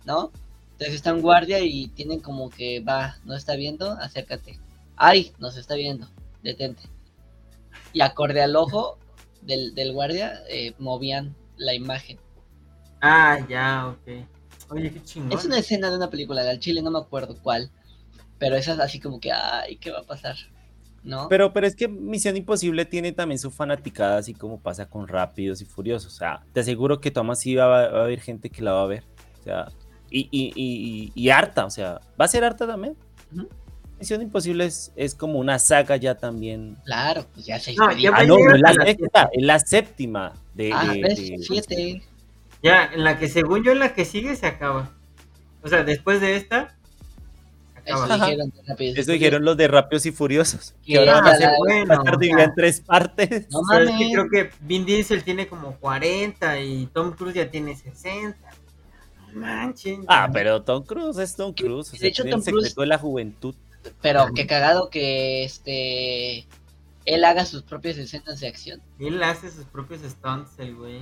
¿no? Entonces está en guardia y tienen como que va, no está viendo, acércate. Ay, nos está viendo, detente. Y acorde al ojo, del, del guardia, eh, movían la imagen. Ah, ya, ok. Oye, qué chingón. Es una escena de una película del Chile, no me acuerdo cuál, pero esa es así como que, ay, ¿qué va a pasar? ¿No? Pero, pero es que Misión Imposible tiene también su fanaticada, así como pasa con Rápidos y Furiosos. O sea, te aseguro que Thomas sí va, va a haber gente que la va a ver. O sea, y, y, y, y harta, o sea, ¿va a ser harta también? Ujú. Misión Imposible es, es como una saga ya también. Claro, pues ya seis No, Ah, a no, es la sexta, la séptima de. Ah, de- ves, de- siete. Ya, en la que según yo, en la que sigue se acaba. O sea, después de esta, se Eso dijeron. de Eso dijeron los de Rápidos y Furiosos. Que ahora van a ser bueno, en tres partes. No Pero es que mames. creo que Vin Diesel tiene como 40 y Tom Cruise ya tiene 60. No manchen. Ah, pero Tom Cruise es Tom Cruise. O De sea, hecho, tiene el Tom Cruise- de la juventud. Pero qué cagado que este él haga sus propias escenas de acción. Él hace sus propios stunts, el güey.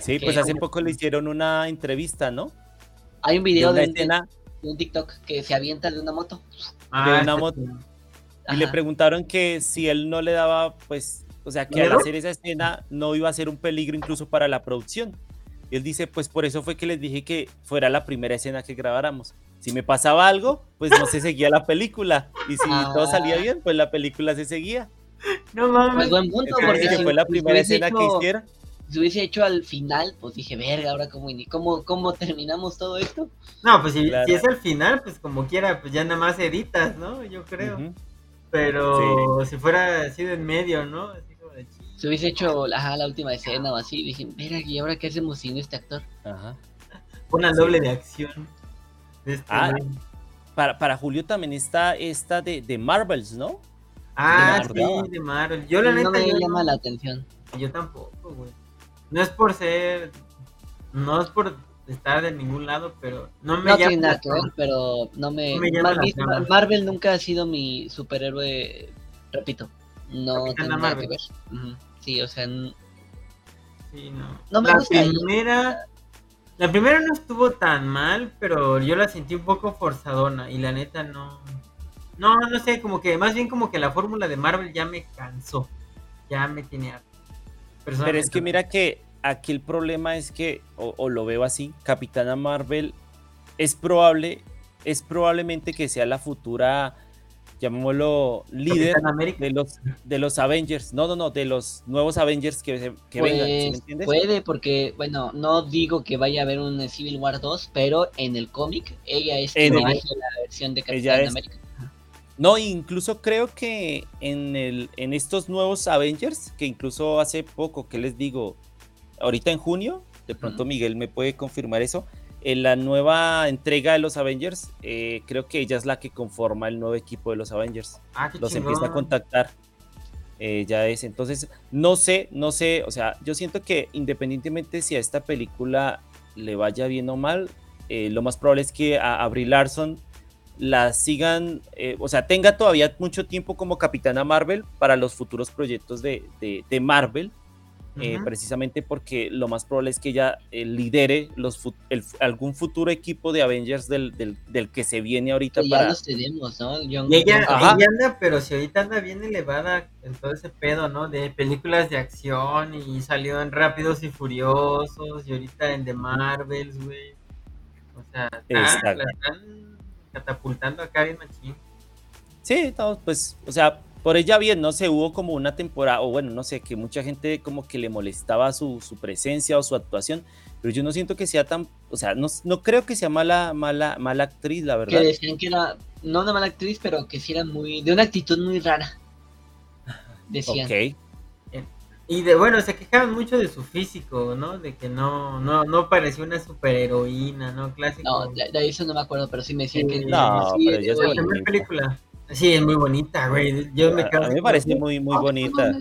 Sí, Que- pues hace poco le hicieron una entrevista, ¿no? Hay un De video una de, un- escena de un TikTok que se avienta de una moto. Ah, una está moto. y le preguntaron que si él no le daba, pues, o sea, que al hacer esa escena no iba a ser un peligro incluso para la producción. Y él dice, pues por eso fue que les dije que fuera la primera escena que grabáramos. Si me pasaba algo, pues no se seguía la película. Y si Ah. todo salía bien, pues la película se seguía. No mames. Pues buen punto, porque que si, fue la primera hubiese escena que hecho- hicieron. si hubiese hecho al final, pues dije, verga, ahora cómo, cómo, cómo terminamos todo esto. No, pues si, Claro. si es al final, pues como quiera, pues ya nada más editas, ¿no? Yo creo. Pero si fuera sido en medio, ¿no? Así como de. Si hubiese hecho ajá, la última escena o así, dije, verga, ¿y ahora qué hacemos sin este actor? Ajá. Una Sí. doble de acción. De este Ah. Para, para Julio también está esta de, de Marvels, ¿no? Ah, acordaba. sí, de Marvel. Yo la no neta, me yo, llama la atención. yo tampoco, güey. No es por ser, no es por estar de ningún lado, pero no me No llama tiene nada la que ver, atención. pero no me... No me llama Mar- la mi- trama. Marvel nunca ha sido mi superhéroe, repito, no tiene nada que Marvel. ver. Sí, o sea, Sí, no. No me la gusta ella. La primera no estuvo tan mal, pero yo la sentí un poco forzadona y la neta no, no, no sé, como que más bien como que la fórmula de Marvel ya me cansó, ya me tiene harto. Pero es que mira que aquí el problema es que, o, o lo veo así, Capitana Marvel es probable, es probablemente que sea la futura, llamémoslo, líder de los, de los Avengers. No, no, no, de los nuevos Avengers que, que vengan, ¿sí me pues entiendes? puede porque, bueno, no digo que vaya a haber un Civil War 2, pero en el cómic ella es En el- la versión de Capitán América. No, incluso creo que en, el, en estos nuevos Avengers, que incluso hace poco, que les digo, ahorita en junio, de pronto. Miguel me puede confirmar eso, en la nueva entrega de los Avengers, eh, creo que ella es la que conforma el nuevo equipo de los Avengers. Ah, Los chingón. empieza a contactar. eh, ya es, entonces, no sé, no sé, o sea, yo siento que independientemente si a esta película le vaya bien o mal, eh, lo más probable es que a, a Brie Larson la sigan, o sea, tenga todavía mucho tiempo como Capitana Marvel para los futuros proyectos de, de- de Marvel eh, precisamente porque lo más probable es que ella eh, lidere los fu- el- algún futuro equipo de Avengers del, del- del que se viene ahorita Que ya para... los tenemos, ¿no? Young- Y ella, ella anda, pero si ahorita anda bien elevada en todo ese pedo, ¿no? De películas de acción y salió en Rápidos y Furiosos y ahorita en The Marvels, güey. O sea, la están catapultando a Karen Machine. Sí, no, pues, o sea, por ella bien, no sé, hubo como una temporada, o bueno, no sé, que mucha gente como que le molestaba su, su presencia o su actuación, pero yo no siento que sea tan, o sea, no, no creo que sea mala, mala, mala actriz, la Que verdad. decían que era, no una mala actriz, pero que sí era muy, de una actitud muy rara. Decían. Ok, Y de bueno, se quejaban mucho de su físico, ¿no? De que no, no, no parecía una superheroína, ¿no? Clásico. No, de, de eso no me acuerdo, pero sí me decían que. No, sí, pero es película. Sí, es muy bonita, güey. Yo me a, a mí me parece muy, muy Ah, bonita.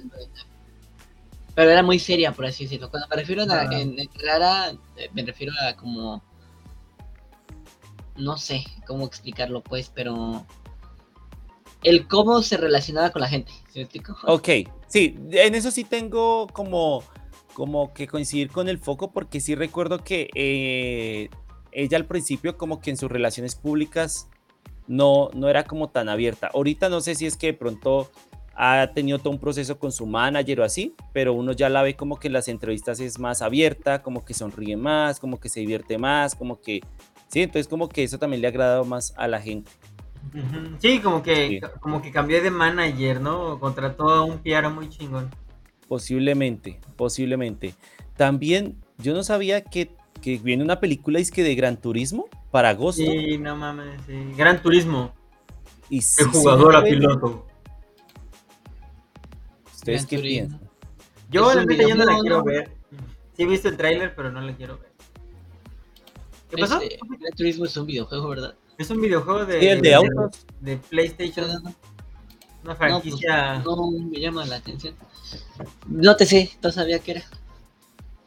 Pero era muy seria, por así decirlo. Cuando me refiero a Ah. en, en rara, eh, me refiero a como. No sé cómo explicarlo, pues, pero. El cómo se relacionaba con la gente. ¿Sí me explico? Ok, sí, en eso sí tengo como, como que coincidir con el foco porque sí recuerdo que eh, ella al principio como que en sus relaciones públicas no, no era como tan abierta. Ahorita no sé si es que de pronto ha tenido todo un proceso con su manager o así, pero uno ya la ve como que en las entrevistas es más abierta, como que sonríe más, como que se divierte más, como que... Sí, entonces como que eso también le ha agradado más a la gente. Sí, como que, Sí. como que cambió de manager, ¿no? Contrató a un PR muy chingón. Posiblemente, posiblemente. También yo no sabía que, que viene una película que de Gran Turismo para agosto. Sí, no mames, sí. Gran Turismo. Y sí El jugador a ve buena. piloto. ¿Ustedes Gran qué Turismo. piensan? Yo, la neta, yo no la quiero ver. Sí he visto el tráiler, pero no la quiero ver. ¿Qué pasó? Este, Gran Turismo es un videojuego, ¿verdad? Es un videojuego de, Sí, el de autos. de PlayStation, No, no, una franquicia. no, no me llama la atención. No te sé, no sabía que era.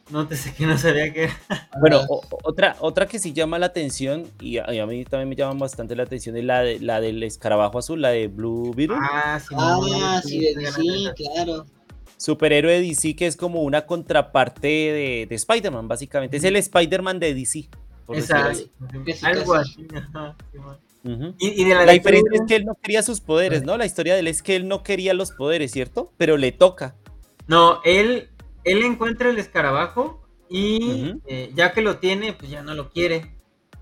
No te sé que no sabía que era. Bueno, o- otra, otra que sí llama la atención y a, y a mí también me llama bastante la atención es la, de, la del escarabajo azul, la de Blue Beetle. Ah, sí, ah, no, sí, sí, esa. claro. Superhéroe de DC que es como una contraparte de, de Spider-Man, básicamente. Es el Spider-Man de DC. Por sí, Casi, algo así. sí, y, y de la, diferencia es que él no quería sus poderes, ¿no? La historia de él es que él no quería los poderes, ¿cierto? Pero le toca. No, él, él encuentra el escarabajo y eh, ya que lo tiene, pues ya no lo quiere.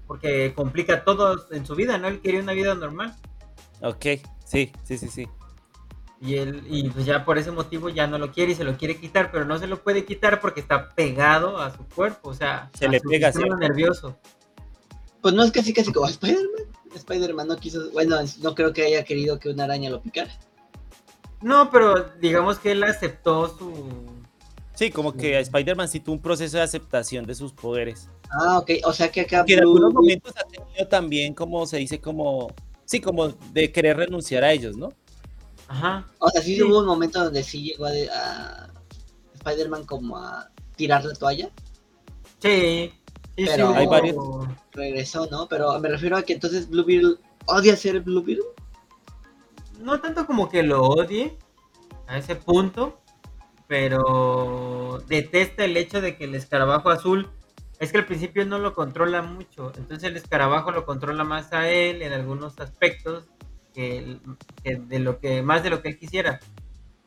Porque complica todo en su vida, ¿no? Él quería una vida normal. Ok, sí, sí, sí, sí. Y él, y pues ya por ese motivo ya no lo quiere y se lo quiere quitar, pero no se lo puede quitar porque está pegado a su cuerpo, o sea, Se a le su pega, sistema nervioso. Pues no es casi casi como Spider-Man. Spider-Man no quiso, bueno, no creo que haya querido que una araña lo picara. No, pero digamos que él aceptó su... Sí, como que a Spider-Man sí tuvo un proceso de aceptación de sus poderes. Ah, ok, o sea que acá Que en algunos momentos ha tenido también, como se dice, como. Sí, como de querer renunciar a ellos, ¿no? Ajá. O sea, sí, Sí. hubo un momento donde sí llegó a, a Spider-Man como a tirar la toalla. Sí. Pero- Hay varios. Regresó, ¿no? Pero me refiero a que entonces Blue Beetle odia ser Blue Beetle. No tanto como que lo odie a ese punto, pero detesta el hecho de que el escarabajo azul es que al principio no lo controla mucho, entonces el escarabajo lo controla más a él en algunos aspectos que, de lo que más de lo que él quisiera.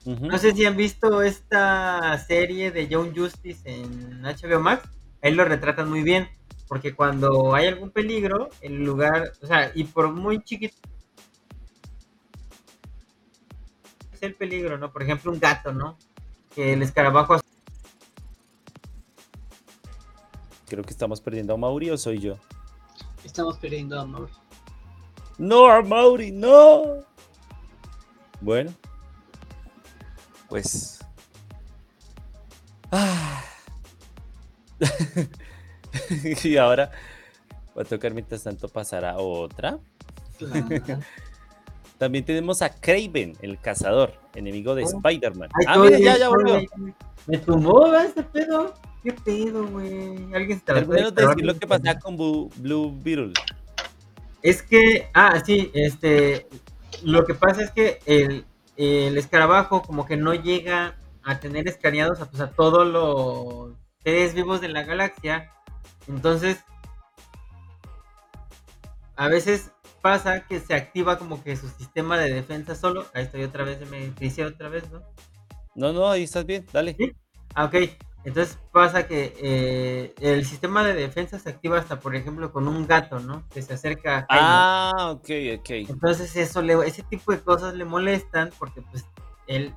No sé si han visto esta serie de Young Justice en HBO Max, ahí lo retratan muy bien, porque cuando hay algún peligro, el lugar, o sea, y por muy chiquito es el peligro, ¿no? Por ejemplo, un gato, ¿no? Que el escarabajo azul Creo que estamos perdiendo a Mauri o soy yo. Estamos perdiendo a Mauri. No, a Mauri, no. Bueno. Pues. Ah. y ahora va a tocar mientras tanto pasar a otra. Claro. También tenemos a Craven, el cazador, enemigo de. Spider-Man. Ah, mira, ya, ya volvió. Me tumbó, ¿verdad? Este pedo. ¿Qué pedo, güey? Alguien se trató Termínanos de decir lo que pasa con Blue Beetle. Es que, ah, sí, este, lo que pasa es que el, el escarabajo como que no llega a tener escaneados a, pues, a todos los seres vivos de la galaxia. Entonces, a veces pasa que se activa como que su sistema de defensa solo. Ahí estoy otra vez, me hice otra vez, ¿no? No, no, ahí estás bien, dale. ¿Sí? Ah, ok. Entonces pasa que eh, el sistema de defensa se activa hasta, por ejemplo, con un gato, ¿no? Que se acerca a. Ah, ok, ok. Entonces eso le, ese tipo de cosas le molestan porque pues él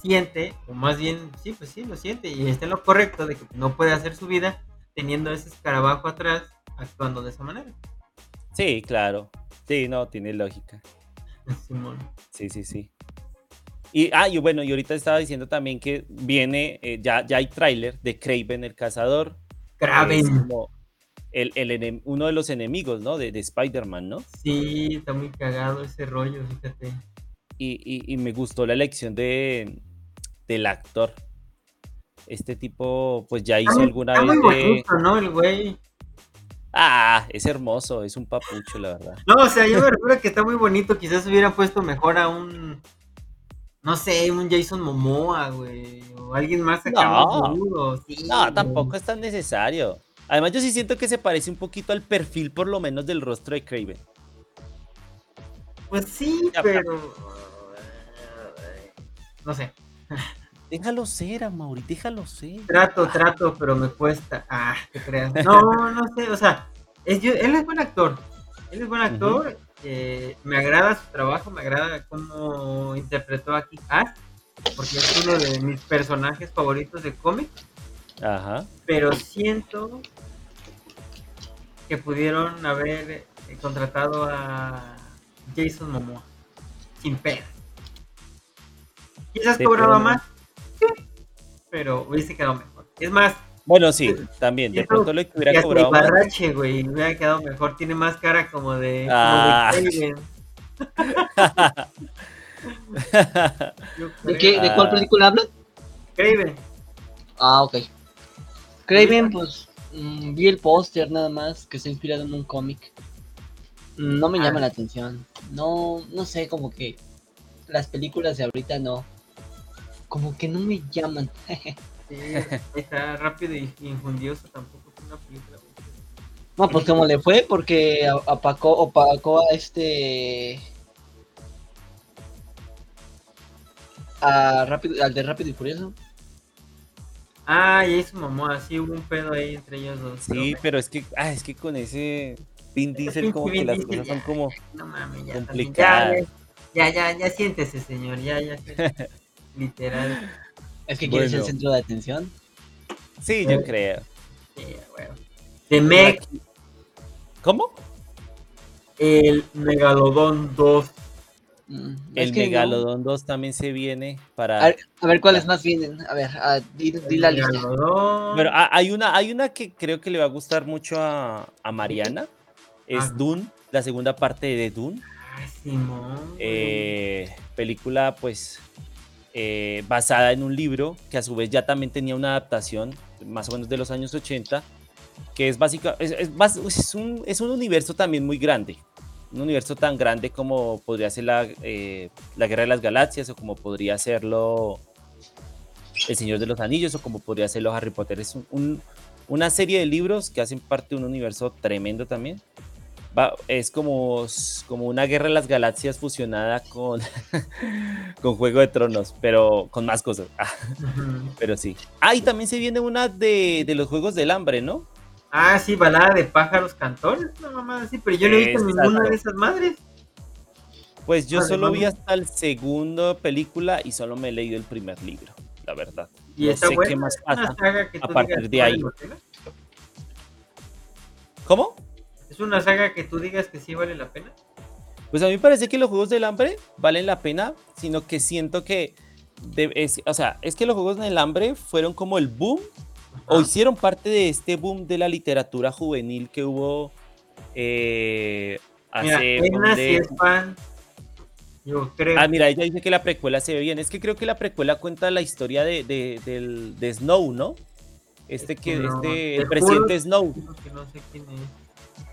siente, o más bien, sí, pues sí, lo siente y está en lo correcto de que no puede hacer su vida teniendo ese escarabajo atrás actuando de esa manera. Sí, claro. Sí, no, tiene lógica. Simón. Sí, sí, sí. Y, ah, y bueno, y ahorita estaba diciendo también que viene, eh, ya, ya hay tráiler de Craven el Cazador. como el, el uno de los enemigos, ¿no? De, de Spider-Man, ¿no? Sí, está muy cagado ese rollo, fíjate. Y, y- y me gustó la elección de, del actor. Este tipo, pues ya hizo alguna está vez muy de... ¿no? El güey. Ah, es hermoso, es un papucho, la verdad. No, o sea, yo me refiero que está muy bonito. Quizás hubieran puesto mejor a un. No sé, un Jason Momoa, güey. O alguien más acá No. más duro. Sí, No, güey. tampoco es tan necesario. Además, yo sí siento que se parece un poquito al perfil, por lo menos, del rostro de Craven. Pues sí, Ya, pero. No sé. Déjalo ser, Amaury, déjalo ser. Trato, trato, pero me cuesta. Ah, te creas. No, no sé, o sea, es, yo- él es buen actor. Él es buen actor. eh, me agrada su trabajo, me agrada cómo interpretó a Kick-Ass, porque es uno de mis personajes favoritos de cómic. Ajá. pero siento que pudieron haber eh, contratado a Jason Momoa sin pena. Quizás Sí, cobraba pero más, pero hubiese quedado mejor. Es más, Bueno, sí, también. De pronto le y hubiera cobrado más. Ibarrache, güey, hubiera quedado mejor. Tiene más cara como de, Ah. como de Kraven, yo ¿De, creo. qué, ¿De cuál Ah. película hablan? Kraven. Ah, ok. Craven, pues mm, vi el póster nada más, que está inspirado en un cómic. Mm, No me llama Ah. la atención. No, no sé, como que las películas de ahorita no. Como que no me llaman. Sí, está rápido y injundioso tampoco es una película. No, pues como le fue, porque apacó, opacó a este. A rápido, al de Rápido y Furioso. Ah, Jason Momoa, sí hubo un pedo ahí entre ellos dos. Sí, pero es que, ah, es que con ese Vin Diesel como que las cosas son como No mames, ya. complicadas. Ya, ya, ya, ya siéntese, señor. Ya, ya. siéntese. Literal. Es que quieres el Bueno. centro de atención. Sí, yo creo. Sí, bueno. The Meg, ¿Cómo? el Megalodón 2. Mm, El es que no. Megalodon 2 también se viene para... A ver, a ver cuáles más vienen. A ver, ah, di, di la lista. Megalodón. Pero hay una, hay una que creo que le va a gustar mucho a, a Mariana. Es Ah. Dune, la segunda parte de Dune. Ah, Simón. Eh, película pues eh, basada en un libro que a su vez ya también tenía una adaptación más o menos de los años 80 que es básica es, es es un, es un universo también muy grande un universo tan grande como podría ser la, eh, la Guerra de las Galaxias o como podría serlo El Señor de los Anillos o como podría serlo Harry Potter. Es un- un- una serie de libros que hacen parte de un universo tremendo también Va- es como, como una guerra de las galaxias fusionada con, con Juego de Tronos, pero con más cosas. Ah, pero sí. Ah, y también se viene una de, de los Juegos del Hambre, ¿no? Ah, sí, balada de pájaros cantores. No, mamá, sí, pero yo no he visto ninguna de esas madres. Pues yo Vale, solo vi hasta el segundo película y solo me he leído el primer libro, la verdad. Y No está sé buena. qué más pasa a partir de ahí. ¿Cómo? Es una saga que tú digas que sí vale la pena. Pues a mí me parece que los Juegos del Hambre valen la pena, sino que siento que, de- es- o sea, es que los Juegos del Hambre fueron como el boom o hicieron parte de este boom de la literatura juvenil que hubo eh, Mira, hace... Ponle- es fan. Yo creo. Ah, mira, ella dice que la precuela se ve bien. Es que creo que la precuela cuenta la historia de, de- de Snow, ¿no? Este que, No, este, te el presidente Snow. que no sé quién es.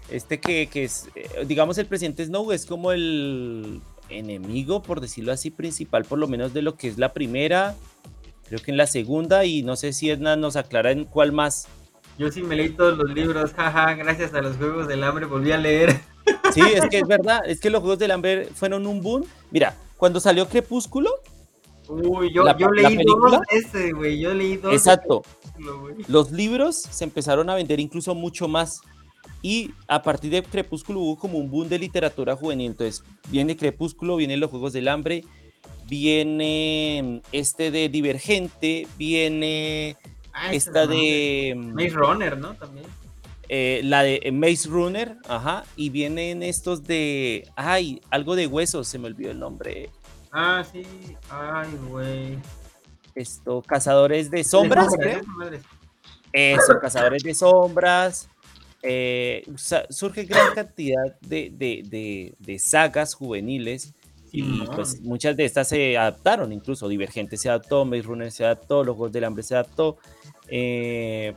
Este que, que es, eh, digamos, el presidente Snow es como el, enemigo, por decirlo así, principal, por lo menos de lo que es la primera, creo que en la segunda, y no sé si Edna nos aclara en cuál más. Yo sí me leí todos los libros, jaja, gracias a los Juegos del Hambre volví a leer. Sí, es que es verdad, es que los Juegos del Hambre fueron un boom. Mira, cuando salió Crepúsculo, Uy, yo, La- yo leí dos ese, güey, yo leí dos. exacto, los libros se empezaron a vender incluso mucho más. Y a partir de Crepúsculo hubo como un boom de literatura juvenil. Entonces, viene Crepúsculo, vienen los Juegos del Hambre, viene este de Divergente, viene Ah, esta de Maze Runner, ¿no? También. eh, la de eh, Maze Runner, ajá, y vienen estos de, ay, algo de huesos, se me olvidó el nombre. Ah, sí. Ay, güey. Esto, Cazadores de Sombras. Eso, Cazadores de Sombras. Eh, surge gran cantidad de, de- de- de sagas juveniles y Simón. pues muchas de estas se adaptaron, incluso Divergente se adaptó, Maze Runner se adaptó, Los Juegos del Hambre se adaptó. eh,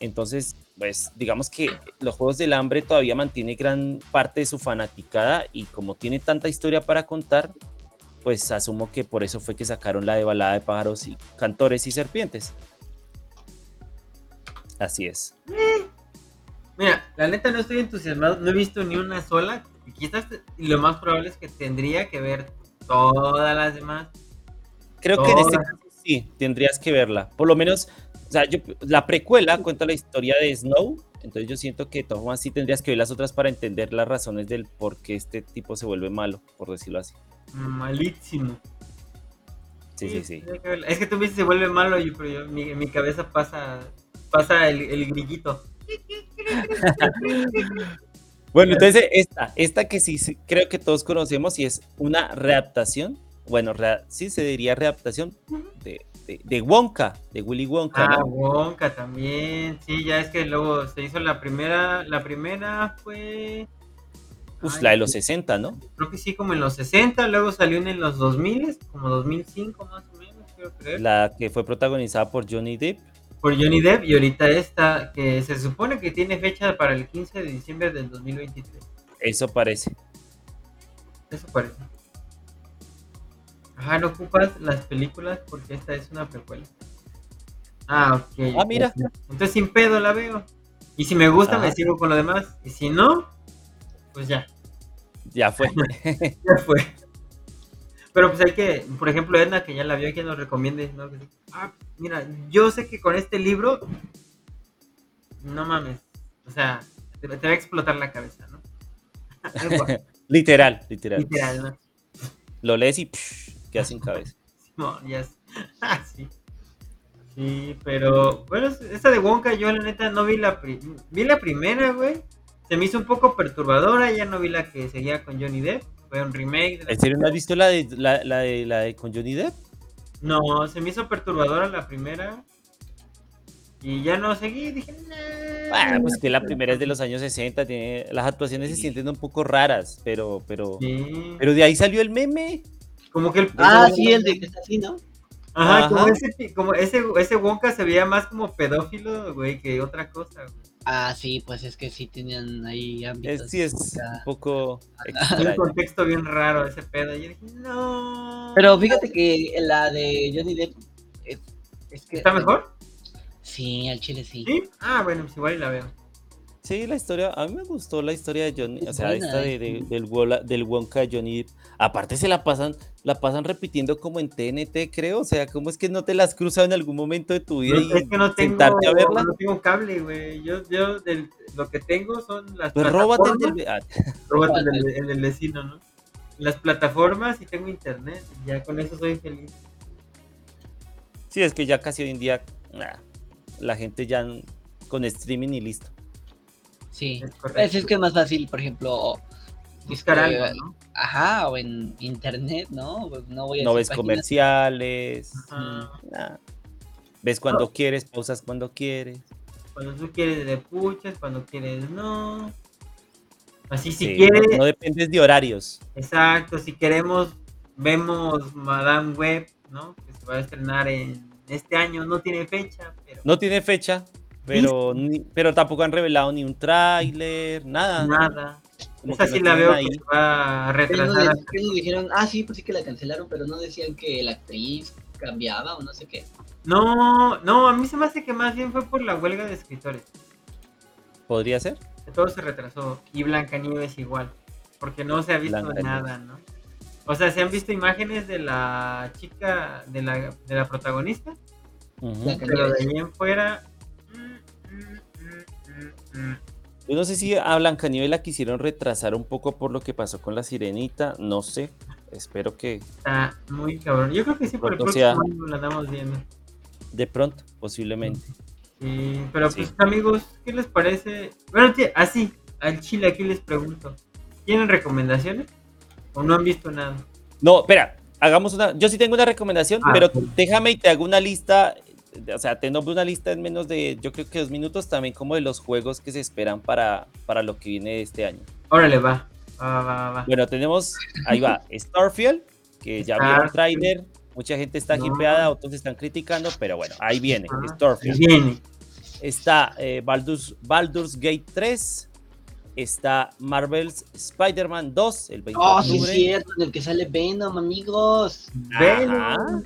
entonces, pues digamos que los Juegos del Hambre todavía mantiene gran parte de su fanaticada y como tiene tanta historia para contar, pues asumo que por eso fue que sacaron la de balada de pájaros y cantores y serpientes. Así es. Mira, la neta no estoy entusiasmado, no he visto ni una sola. Y quizás y lo más probable es que tendría que ver todas las demás. Creo que en este caso sí, tendrías que verla. Por lo menos, o sea, yo, la precuela cuenta la historia de Snow, entonces yo siento que formas sí tendrías que ver las otras para entender las razones del por qué este tipo se vuelve malo, por decirlo así. Malísimo. Sí, sí, sí. que. Es que tú me dices se vuelve malo, pero yo- mi, en mi cabeza pasa, pasa el, el grillito. Bueno, entonces esta, esta que sí, sí creo que todos conocemos y es una readaptación, bueno, sí se diría readaptación de, de, de Wonka, de Willy Wonka, Ah, ¿no? Wonka también. Sí, ya es que luego se hizo la primera. La primera fue. Uf, Ay, la de los 60, ¿no? Creo que sí, como en los 60. Luego salió en los 2000, como 2005 más o menos, quiero creer. La que fue protagonizada por Johnny Depp. Por Johnny Depp. Y ahorita esta, que se supone que tiene fecha para el 15 de diciembre del 2023. Eso parece. Eso parece. Ajá, no ocupas las películas porque esta es una precuela. Ah, ok. Ah, mira. Entonces sin pedo la veo. Y si me gusta, me Ah. sigo con lo demás. Y si no, pues ya, Ya fue. ya fue. Pero pues hay que, por ejemplo, Edna, que ya la vio, que nos recomiende. ¿no? Ah, mira, yo sé que con este libro, no mames. O sea, te, te va a explotar la cabeza, ¿no? Literal, literal. Literal, ¿no? Lo lees y psh, quedas sin cabeza. No, ya ah, sí. Sí, pero bueno, esta de Wonka yo la neta no vi la pri- vi la primera, güey. Se me hizo un poco perturbadora, ya no vi la que seguía con Johnny Depp. Fue un remake. ¿En serio no has visto la de la, la de la de con Johnny Depp? No, se me hizo perturbadora la primera. Y ya no seguí, dije, nah. Ah, pues que la primera es de los años 60, tiene, las actuaciones se sienten un poco raras, pero, pero, Sí. pero de ahí salió el meme. Como que el Ah, sí, el de que está así, ¿no? Ajá, como ese como ese ese Wonka se veía más como pedófilo, güey, que otra cosa, güey. Ah, sí, pues es que sí tenían ahí ámbitos. Es, sí, es acá. un poco un contexto bien raro ese pedo. Y yo dije, no. Pero fíjate que la de Johnny Depp es, es que... ¿Está mejor? Sí, al chile sí. Sí. Ah, bueno, pues igual y la veo. Sí, la historia, a mí me gustó la historia de Johnny, Es o sea, buena, esta de, eh. de- del, Wola- del Wonka de Johnny. Aparte se la pasan, la pasan repitiendo como en TNT, creo, o sea, ¿cómo es que no te las cruzado en algún momento de tu vida No, y es que no tengo, sentarte a verla? no tengo cable, güey. Yo, yo del- lo que tengo son las Pues róbate el plataformas. del... ah, Róbate el del, el del vecino, ¿no? Las plataformas y tengo internet. Ya con eso soy feliz. Sí, es que ya casi hoy en día nah, la gente ya con streaming y listo. Sí. Es Pues es que es más fácil, por ejemplo, Buscar este, algo, ¿no? Ajá, o en internet, ¿no? Pues no voy a No ves páginas. comerciales, Ajá. nah. ves cuando quieres, pausas cuando quieres. Cuando tú quieres le puchas, cuando quieres no. Así si Sí, quieres, no, no dependes de horarios. exacto, si queremos, vemos Madame Web, ¿no? Que se va a estrenar en este año, no tiene fecha, pero No tiene fecha, pero, ni- pero tampoco han revelado ni un tráiler, nada. nada. como Esa sí no la veo ahí. que se va a Pero no, retrasar. de- que no dijeron, ah, sí, pues sí que la cancelaron, pero no decían que la actriz cambiaba o no sé qué. No, no, a mí se me hace que más bien fue por la huelga de escritores. ¿Podría ser? Todo se retrasó. Y Blancanieves igual. Porque no se ha visto nada, ¿no? O sea, se han visto imágenes de la chica, de la, de la protagonista. Blanca- pero de ahí en fuera. Yo no sé si a Blancanieves la quisieron retrasar un poco por lo que pasó con la sirenita, no sé. Espero que Está muy cabrón. Yo creo que sí, por el próximo año la andamos viendo. de pronto, posiblemente. Sí, pero Sí. pues amigos, ¿qué les parece? Bueno, tí- así, al chile aquí les pregunto. ¿Tienen recomendaciones? ¿O no han visto nada? No, espera, hagamos una. Yo sí tengo una recomendación, Ah, pero déjame y te hago una lista. O sea, te nombro una lista en menos de, yo creo que dos minutos también, como de los juegos que se esperan para, para lo que viene este año. Órale, va. Va, va, va. Bueno, tenemos, ahí va, Starfield, que ya vieron trailer. Mucha gente está No. hipeada, otros están criticando, pero bueno, ahí viene, Ah, Starfield. Viene. Está eh, Baldur's, Baldur's Gate 3. Está Marvel's Spider-Man 2, el 20 Oh, de sí, es octubre. cierto, en el que sale Venom, amigos. Venom.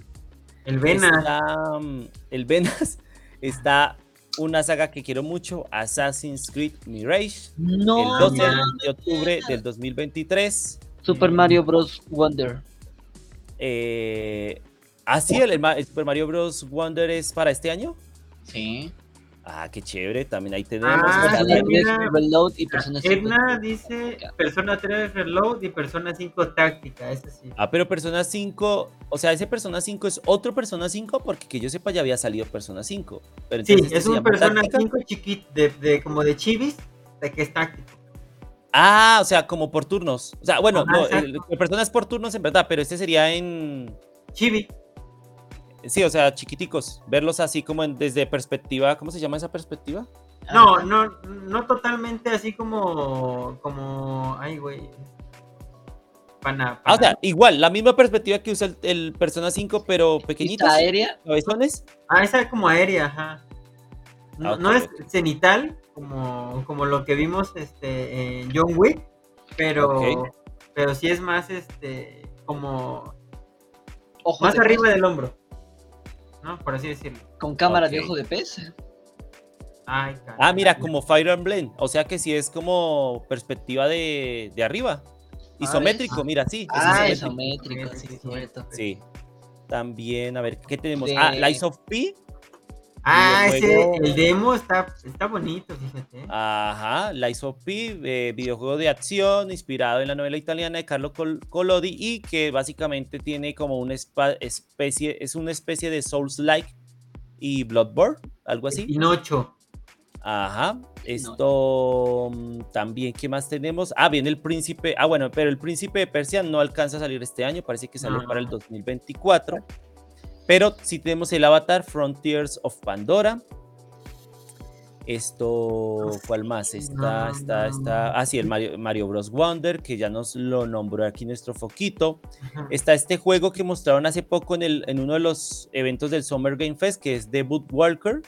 El Venas. Está mm, el Venas. Está una saga que quiero mucho, Assassin's Creed Mirage, No, el 12 no, de octubre del 2023. Super Mario Bros. Wonder. Eh, ah, sí, el, el Super Mario Bros. Wonder es para este año. Sí. Ah, qué chévere. También ahí tenemos. Ah, está Persona la- sí, 3 mira. Reload y Persona 5. Edna dice Persona 3 Reload y Persona 5 Táctica, ese sí. Ah, pero Persona 5, o sea, ese Persona 5 es otro Persona 5 porque que yo sepa ya había salido Persona 5. Pero Sí, entonces, ¿este es un Persona Táctica? 5 chiquito, de, de, como de chivis, de que es táctico. Ah, o sea, como por turnos. O sea, bueno, Ajá, no, el, el Persona es por turnos en verdad, pero este sería en... Chibi. Sí, o sea, chiquiticos. Verlos así como en- desde perspectiva, ¿cómo se llama esa perspectiva? No, no, no totalmente así como, como, ay, güey. Pana, Ah, o sea, igual, la misma perspectiva que usa el, el Persona 5, pero pequeñitos. Vista aérea. cabezones. Ah, esa es como aérea, ajá. No, Ah, no es cenital, como, como lo que vimos este, en John Wick, pero, pero sí es más este, como Ojo más de arriba pez, del hombro, ¿no? Por así decirlo. Con cámara de ojo de pez. Ay, caray. Ah, mira, como Fire Emblem. O sea que sí es como perspectiva de, de arriba. Isométrico, ¿ves? mira, sí. es Ah, isométrico. isométrico, sí, Sí, es sí, cierto. Sí. También, a ver, ¿qué tenemos? De- Ah, Lies of P. Ah, ese, el demo está, está bonito, fíjate. Ajá, Lies of P, eh, videojuego de acción inspirado en la novela italiana de Carlo Col- Collodi y que básicamente tiene como una especie, es una especie de Souls-like y Bloodborne, algo así. Pinocho. Ajá. Esto mm, también, ¿qué más tenemos? Ah, viene el príncipe. Ah, bueno, pero el príncipe de Persia no alcanza a salir este año, parece que sale No. para el 2024. Pero sí tenemos el Avatar Frontiers of Pandora. Esto, ¿cuál más? Está, está, está. Ah, sí, el Mario, Mario Bros. Wonder, que ya nos lo nombró aquí nuestro foquito. Está este juego que mostraron hace poco en, el, en uno de los eventos del Summer Game Fest, que es Debut Walker.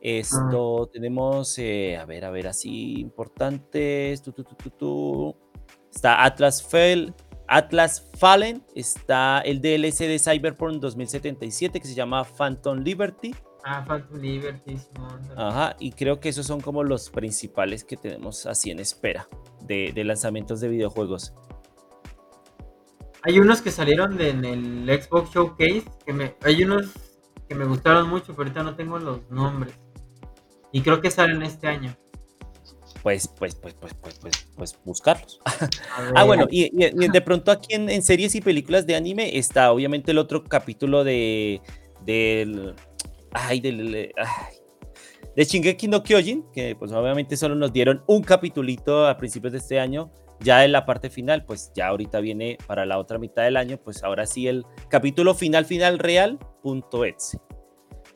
Esto tenemos, eh, a ver, a ver, así importantes. tu, tu, tu, tu, tu. Está Atlas, Fell, Atlas Fallen. Está el DLC de Cyberpunk 2077 que se llama Phantom Liberty. Ah, Phantom Liberty. Ajá, y creo que esos son como los principales que tenemos así en espera de, de lanzamientos de videojuegos. Hay unos que salieron de- en el Xbox Showcase, que me, hay unos que me gustaron mucho, pero ahorita no tengo los nombres. Y creo que salen este año. Pues, pues, pues, pues, pues, pues, pues buscarlos. Ah, bueno, y, y- y de pronto aquí en, en series y películas de anime está obviamente el otro capítulo de del ay del ay, de Shingeki no Kyojin, que pues obviamente solo nos dieron un capitulito a principios de este año, ya en la parte final, pues ya ahorita viene para la otra mitad del año, pues ahora sí el capítulo final final real punto.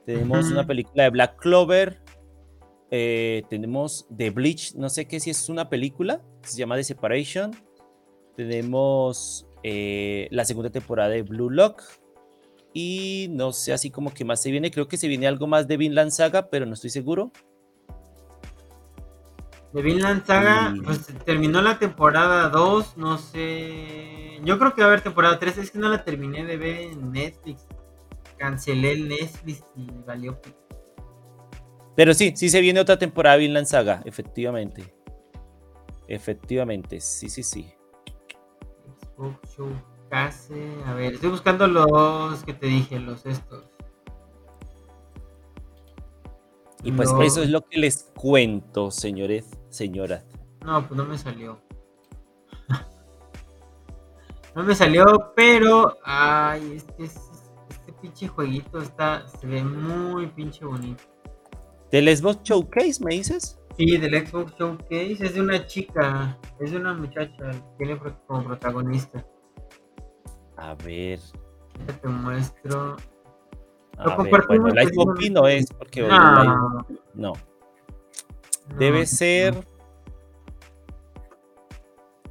Tenemos una película de Black Clover, eh, tenemos The Bleach, no sé qué si es una película, se llama The Separation. Tenemos eh, la segunda temporada de Blue Lock. Y no sé, así como que más se viene. Creo que se viene algo más de Vinland Saga, pero no estoy seguro. De Vinland Saga, Y- pues terminó la temporada 2, no sé. Yo creo que va a haber temporada 3, es que no la terminé de ver en Netflix. Cancelé el Netflix y valió. Pero sí, sí se viene otra temporada de Vinland Saga, efectivamente. Efectivamente, sí, sí, sí. Xbox Showcase. A ver, estoy buscando los que te dije, los estos. Y pues No. eso es lo que les cuento, señores, señoras. No, pues no me salió. No me salió, pero. Ay, es que es- este pinche jueguito está. Se ve muy pinche bonito. ¿Del Xbox Showcase, me dices? Sí, del Xbox Showcase es de una chica. Es de una muchacha. Tiene como protagonista. A ver. Ya te muestro. A Lo ver, bueno, el iPhone no es porque No, no. Debe ser.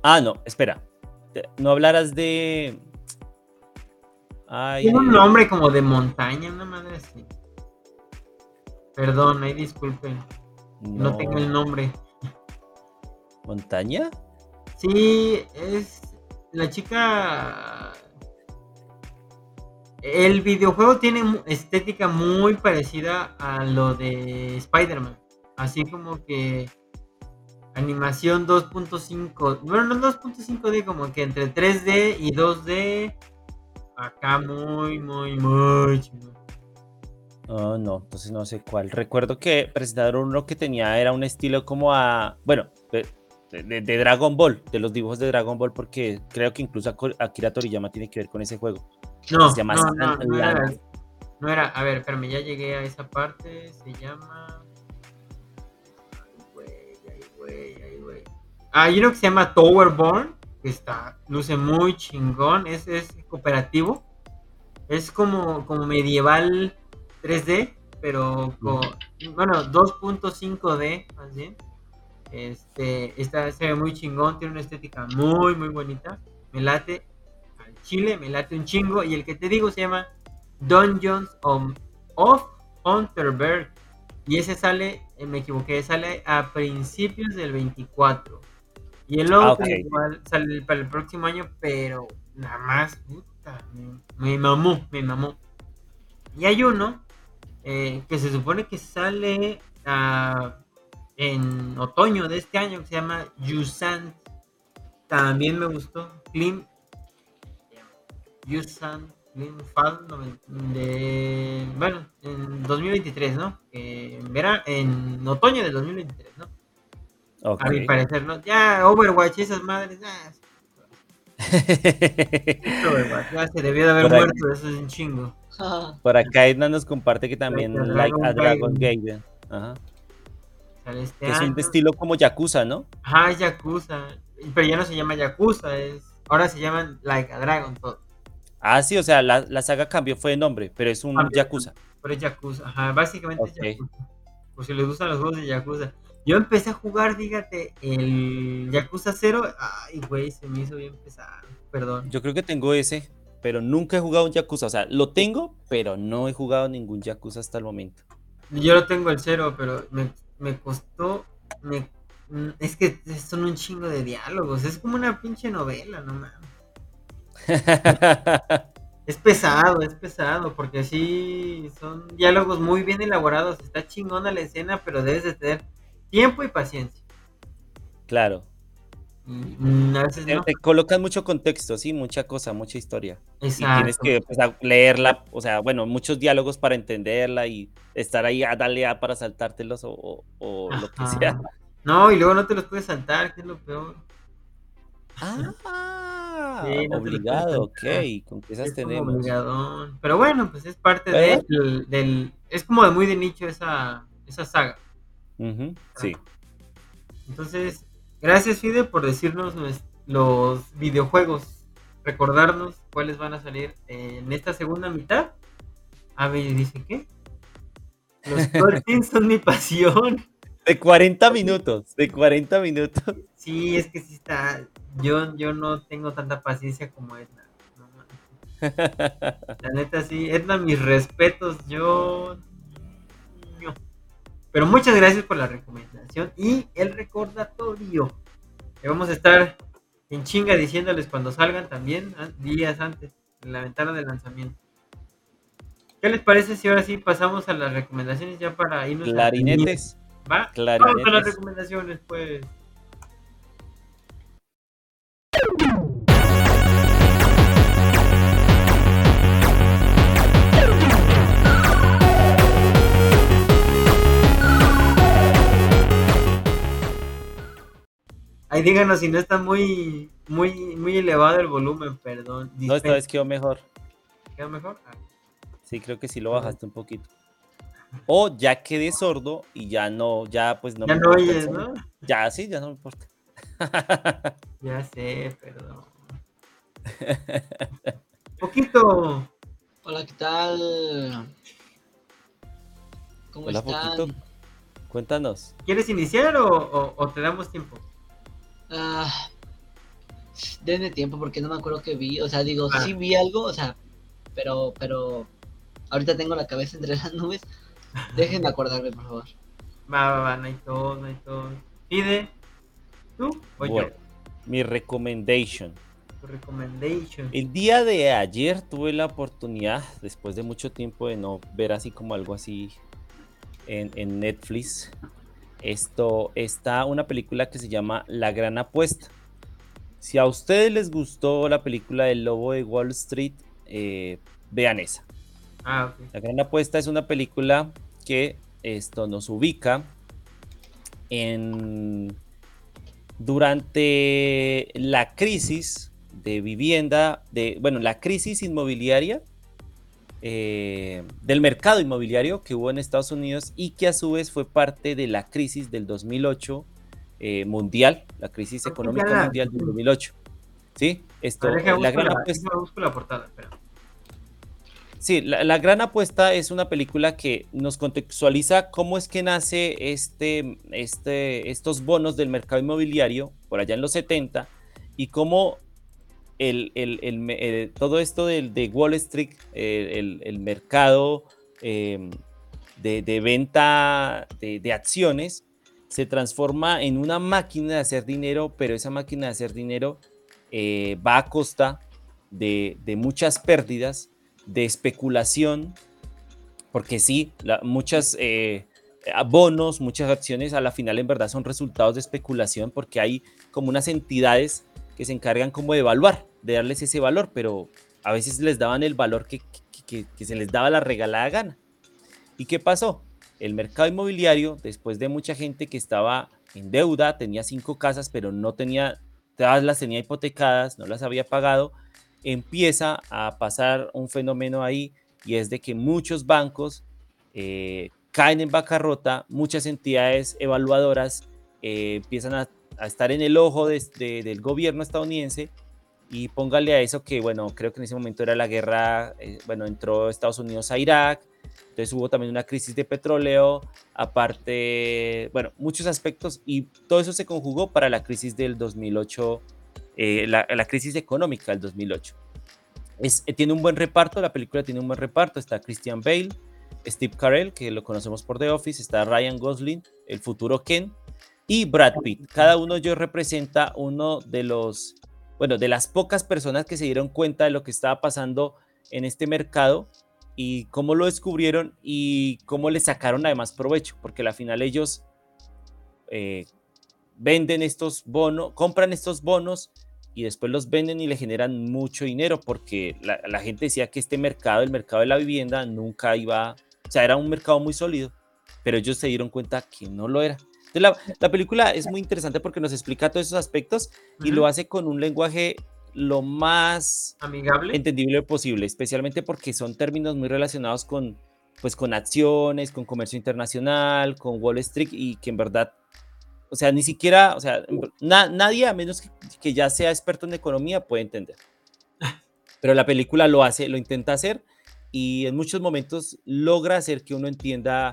Ah, no, espera. No hablarás de. Ay, Tiene un nombre como de montaña, una madre así. Perdón, ahí disculpen. No, tengo el nombre. ¿Montaña? Sí, es la chica. El videojuego tiene estética muy parecida a lo de Spider-Man. Así como que animación 2.5. Bueno, no 2.5D, como que entre 3D y 2D. Acá muy, muy, muy chingón. Oh, no, entonces no sé cuál. Recuerdo que presentaron uno que tenía, era un estilo como a. Bueno, de, de- de Dragon Ball, de los dibujos de Dragon Ball, porque creo que incluso Akira Toriyama tiene que ver con ese juego. No, Se llama no, no, no era, Sandland. no era- A ver, espérame, ya llegué a esa parte. Se llama. Ay, güey, ay, güey, ay, güey. Ah, Hay uno que se llama Towerborn, que está, luce muy chingón. Es, es cooperativo. Es como, como medieval 3D, pero con. Bueno, 2.5D, más bien. Este, está, se ve muy chingón, tiene una estética muy, muy bonita. Me late al chile, me late un chingo. Y el que te digo se llama Dungeons of, of Hunterberg. Y ese sale, eh, me equivoqué, sale a principios del 24. Y el otro Ah, ok. igual sale para el próximo año, pero nada más, puta, me, me mamó, me mamó. Y hay uno eh, que se supone que sale ah, en otoño de este año que se llama Yusan. También me gustó. Clean. Yusan. Clean Fall de. Bueno, en 2023, ¿no? Eh, en, vera- en otoño del 2023, ¿no? A mi parecer, ¿no? Ya, Overwatch, esas madres. ah, Overwatch, ya se debió de haber Por ahí. muerto, eso es un chingo. Por acá Edna nos comparte que también Like a Like a Dragon Gaiden. Ajá. Este Que es un estilo como Yakuza, ¿no? Ajá, es Yakuza. Pero ya no se llama Yakuza, es. Ahora se llaman Like a Dragon todo. Ah, sí, o sea, la, la saga cambió, fue de nombre, pero es un Cambió. Yakuza. Pero es Yakuza. Ajá, básicamente Ok. es Yakuza. Por si les gustan los juegos de Yakuza. Yo empecé a jugar, fíjate, el Yakuza 0. Ay, güey, se me hizo bien pesado. Perdón. Yo creo que tengo ese, pero nunca he jugado un Yakuza. O sea, lo tengo, pero no he jugado ningún Yakuza hasta el momento. Yo lo tengo el 0, pero me, me costó. Me, mm, es que son un chingo de diálogos. Es como una pinche novela, no mames. Es pesado, es pesado, porque sí son diálogos muy bien elaborados. Está chingona la escena, pero debes de tener tiempo y paciencia. claro. Mm, a veces Te, no. te colocan mucho contexto, sí, mucha cosa, mucha historia. Y tienes Exacto. que pues, leerla, o sea, bueno, muchos diálogos para entenderla y estar ahí a darle a para saltártelos o, o- o lo que sea. No, y luego no te los puedes saltar, que es lo peor. Ah, Sí, no obligado, ok. ¿Con qué esas Es como tenemos? obligadón. Pero bueno, pues es parte de- del, del- Es como de muy de nicho esa, esa saga. Sí. Entonces, gracias Fide por decirnos los videojuegos, recordarnos cuáles van a salir en esta segunda mitad. Ave dice, ¿qué? Los cortins son mi pasión. De 40 minutos, de 40 minutos. Sí, es que sí está. Yo, yo no tengo tanta paciencia como Edna. no mames. La neta sí, Edna, mis respetos. Yo. Pero muchas gracias por la recomendación y el recordatorio. Que vamos a estar en chinga diciéndoles cuando salgan también, ah, días antes, en la ventana de lanzamiento. ¿Qué les parece si ahora sí pasamos a las recomendaciones ya para irnos a- Clarinetes. ¿Va? Vamos a las Clarinetes. recomendaciones, pues. Ahí díganos si no está muy, muy, muy elevado el volumen, perdón. No, esta vez quedó mejor. ¿Queda mejor? Ah, Sí, creo que sí lo bajaste un poquito. O ya quedé sordo y ya no, ya pues no ya me no oyes. ¿no? Ya sí, ya no me importa. Ya sé, perdón. Poquito. Hola, ¿qué tal? ¿Cómo Hola, están? poquito. Cuéntanos. ¿Quieres iniciar o, o- o te damos tiempo? Ah, denme tiempo porque no me acuerdo qué vi. O sea, digo, Ah. sí vi algo, o sea, pero, pero ahorita tengo la cabeza entre las nubes. Déjenme acordarme, por favor. Va, va, va, no hay todo, no hay todo. Pide. ¿Tú o Bueno, yo? mi recommendation. Tu recommendation. El día de ayer tuve la oportunidad, después de mucho tiempo de no ver así como algo así en, en Netflix, esto está una película que se llama La Gran Apuesta. Si a ustedes les gustó la película del Lobo de Wall Street, eh, vean esa. Ah. La Gran Apuesta es una película que esto nos ubica en durante la crisis de vivienda, de bueno, la crisis inmobiliaria eh, del mercado inmobiliario que hubo en Estados Unidos y que a su vez fue parte de la crisis del 2008 eh, mundial, la crisis Ok, económica la- mundial del 2008. ¿Sí? Esto, la busco gran la, apuesta. la portada. Sí, la, la gran apuesta es una película que nos contextualiza cómo es que nace este, este, estos bonos del mercado inmobiliario por allá en los 70 y cómo el, el- el eh, todo esto del, de Wall Street, el mercado eh, de, de venta de, de acciones, se transforma en una máquina de hacer dinero, pero esa máquina de hacer dinero eh, va a costa de, de muchas pérdidas, de especulación, porque sí, la- muchas eh, bonos, muchas acciones a la final en verdad son resultados de especulación, porque hay como unas entidades que se encargan como de evaluar, de darles ese valor, pero a veces les daban el valor que, que- que- se les daba la regalada gana. ¿Y qué pasó? El mercado inmobiliario, después de mucha gente que estaba en deuda, tenía cinco casas, pero no tenía, todas las tenía hipotecadas, no las había pagado, empieza a pasar un fenómeno ahí y es de que muchos bancos eh, caen en bancarrota, muchas entidades evaluadoras eh, empiezan a, a estar en el ojo de- de- del gobierno estadounidense y póngale a eso que, bueno, creo que en ese momento era la guerra, eh, bueno, entró Estados Unidos a Irak, entonces hubo también una crisis de petróleo, aparte, bueno, muchos aspectos y todo eso se conjugó para la crisis del 2008, eh, la, la crisis económica del 2008. Es, eh, tiene un buen reparto, la película tiene un buen reparto, está Christian Bale, Steve Carell, que lo conocemos por The Office, está Ryan Gosling, el futuro Ken, y Brad Pitt. Cada uno de ellos representa uno de los, bueno, de las pocas personas que se dieron cuenta de lo que estaba pasando en este mercado y cómo lo descubrieron y cómo le sacaron además provecho, porque al final ellos eh, venden estos bonos, compran estos bonos y después los venden y le generan mucho dinero porque la, la gente decía que este mercado, el mercado de la vivienda, nunca iba, o sea, era un mercado muy sólido, pero ellos se dieron cuenta que no lo era. Entonces, la, la película es muy interesante porque nos explica todos esos aspectos y Ujú. lo hace con un lenguaje lo más Amigable. entendible posible, especialmente porque son términos muy relacionados con, pues, con acciones, con comercio internacional, con Wall Street y que en verdad, o sea, ni siquiera, o sea, na- nadie a menos que, que ya sea experto en economía puede entender. Pero la película lo hace, lo intenta hacer y en muchos momentos logra hacer que uno entienda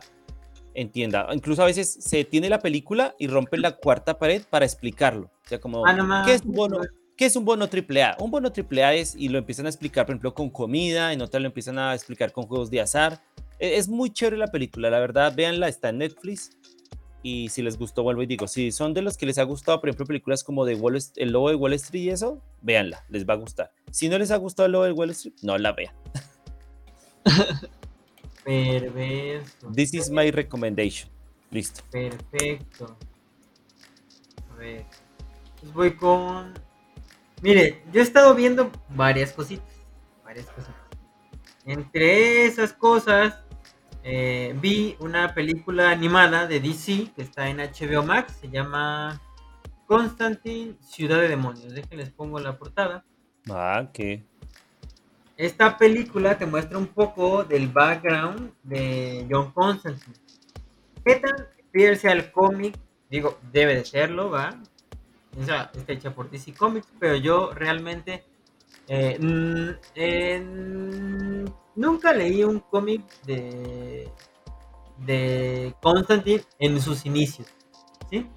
entienda. Incluso a veces se detiene la película y rompe la cuarta pared para explicarlo. O sea, como, Ah, no ¿qué es un bono? ¿Qué es un bono AAA? Un bono AAA es, y lo empiezan a explicar, por ejemplo, con comida, en otra lo empiezan a explicar con juegos de azar. e, es muy chévere la película, la verdad, véanla, está en Netflix. Y si les gustó, vuelvo y digo, si son de los que les ha gustado, por ejemplo, películas como de Wall El Lobo de Wall Street y eso, véanla, les va a gustar. Si no les ha gustado El Lobo de Wall Street, no la vean. Perverso. This is my recommendation. Listo. Perfecto. A ver. Pues voy con. Mire, yo he estado viendo varias cositas. Varias cositas. Entre esas cosas, eh, vi una película animada de DC que está en HBO Max. Se llama Constantine, Ciudad de Demonios. Déjenles pongo la portada. Ah, ¿qué? Esta película te muestra un poco del background de John Constantine. ¿Qué tan fiel el cómic? Digo, debe de serlo, ¿va? O está hecha por DC Comics, pero yo realmente eh, nunca leí un cómic de, de Constantine en sus inicios, ¿sí?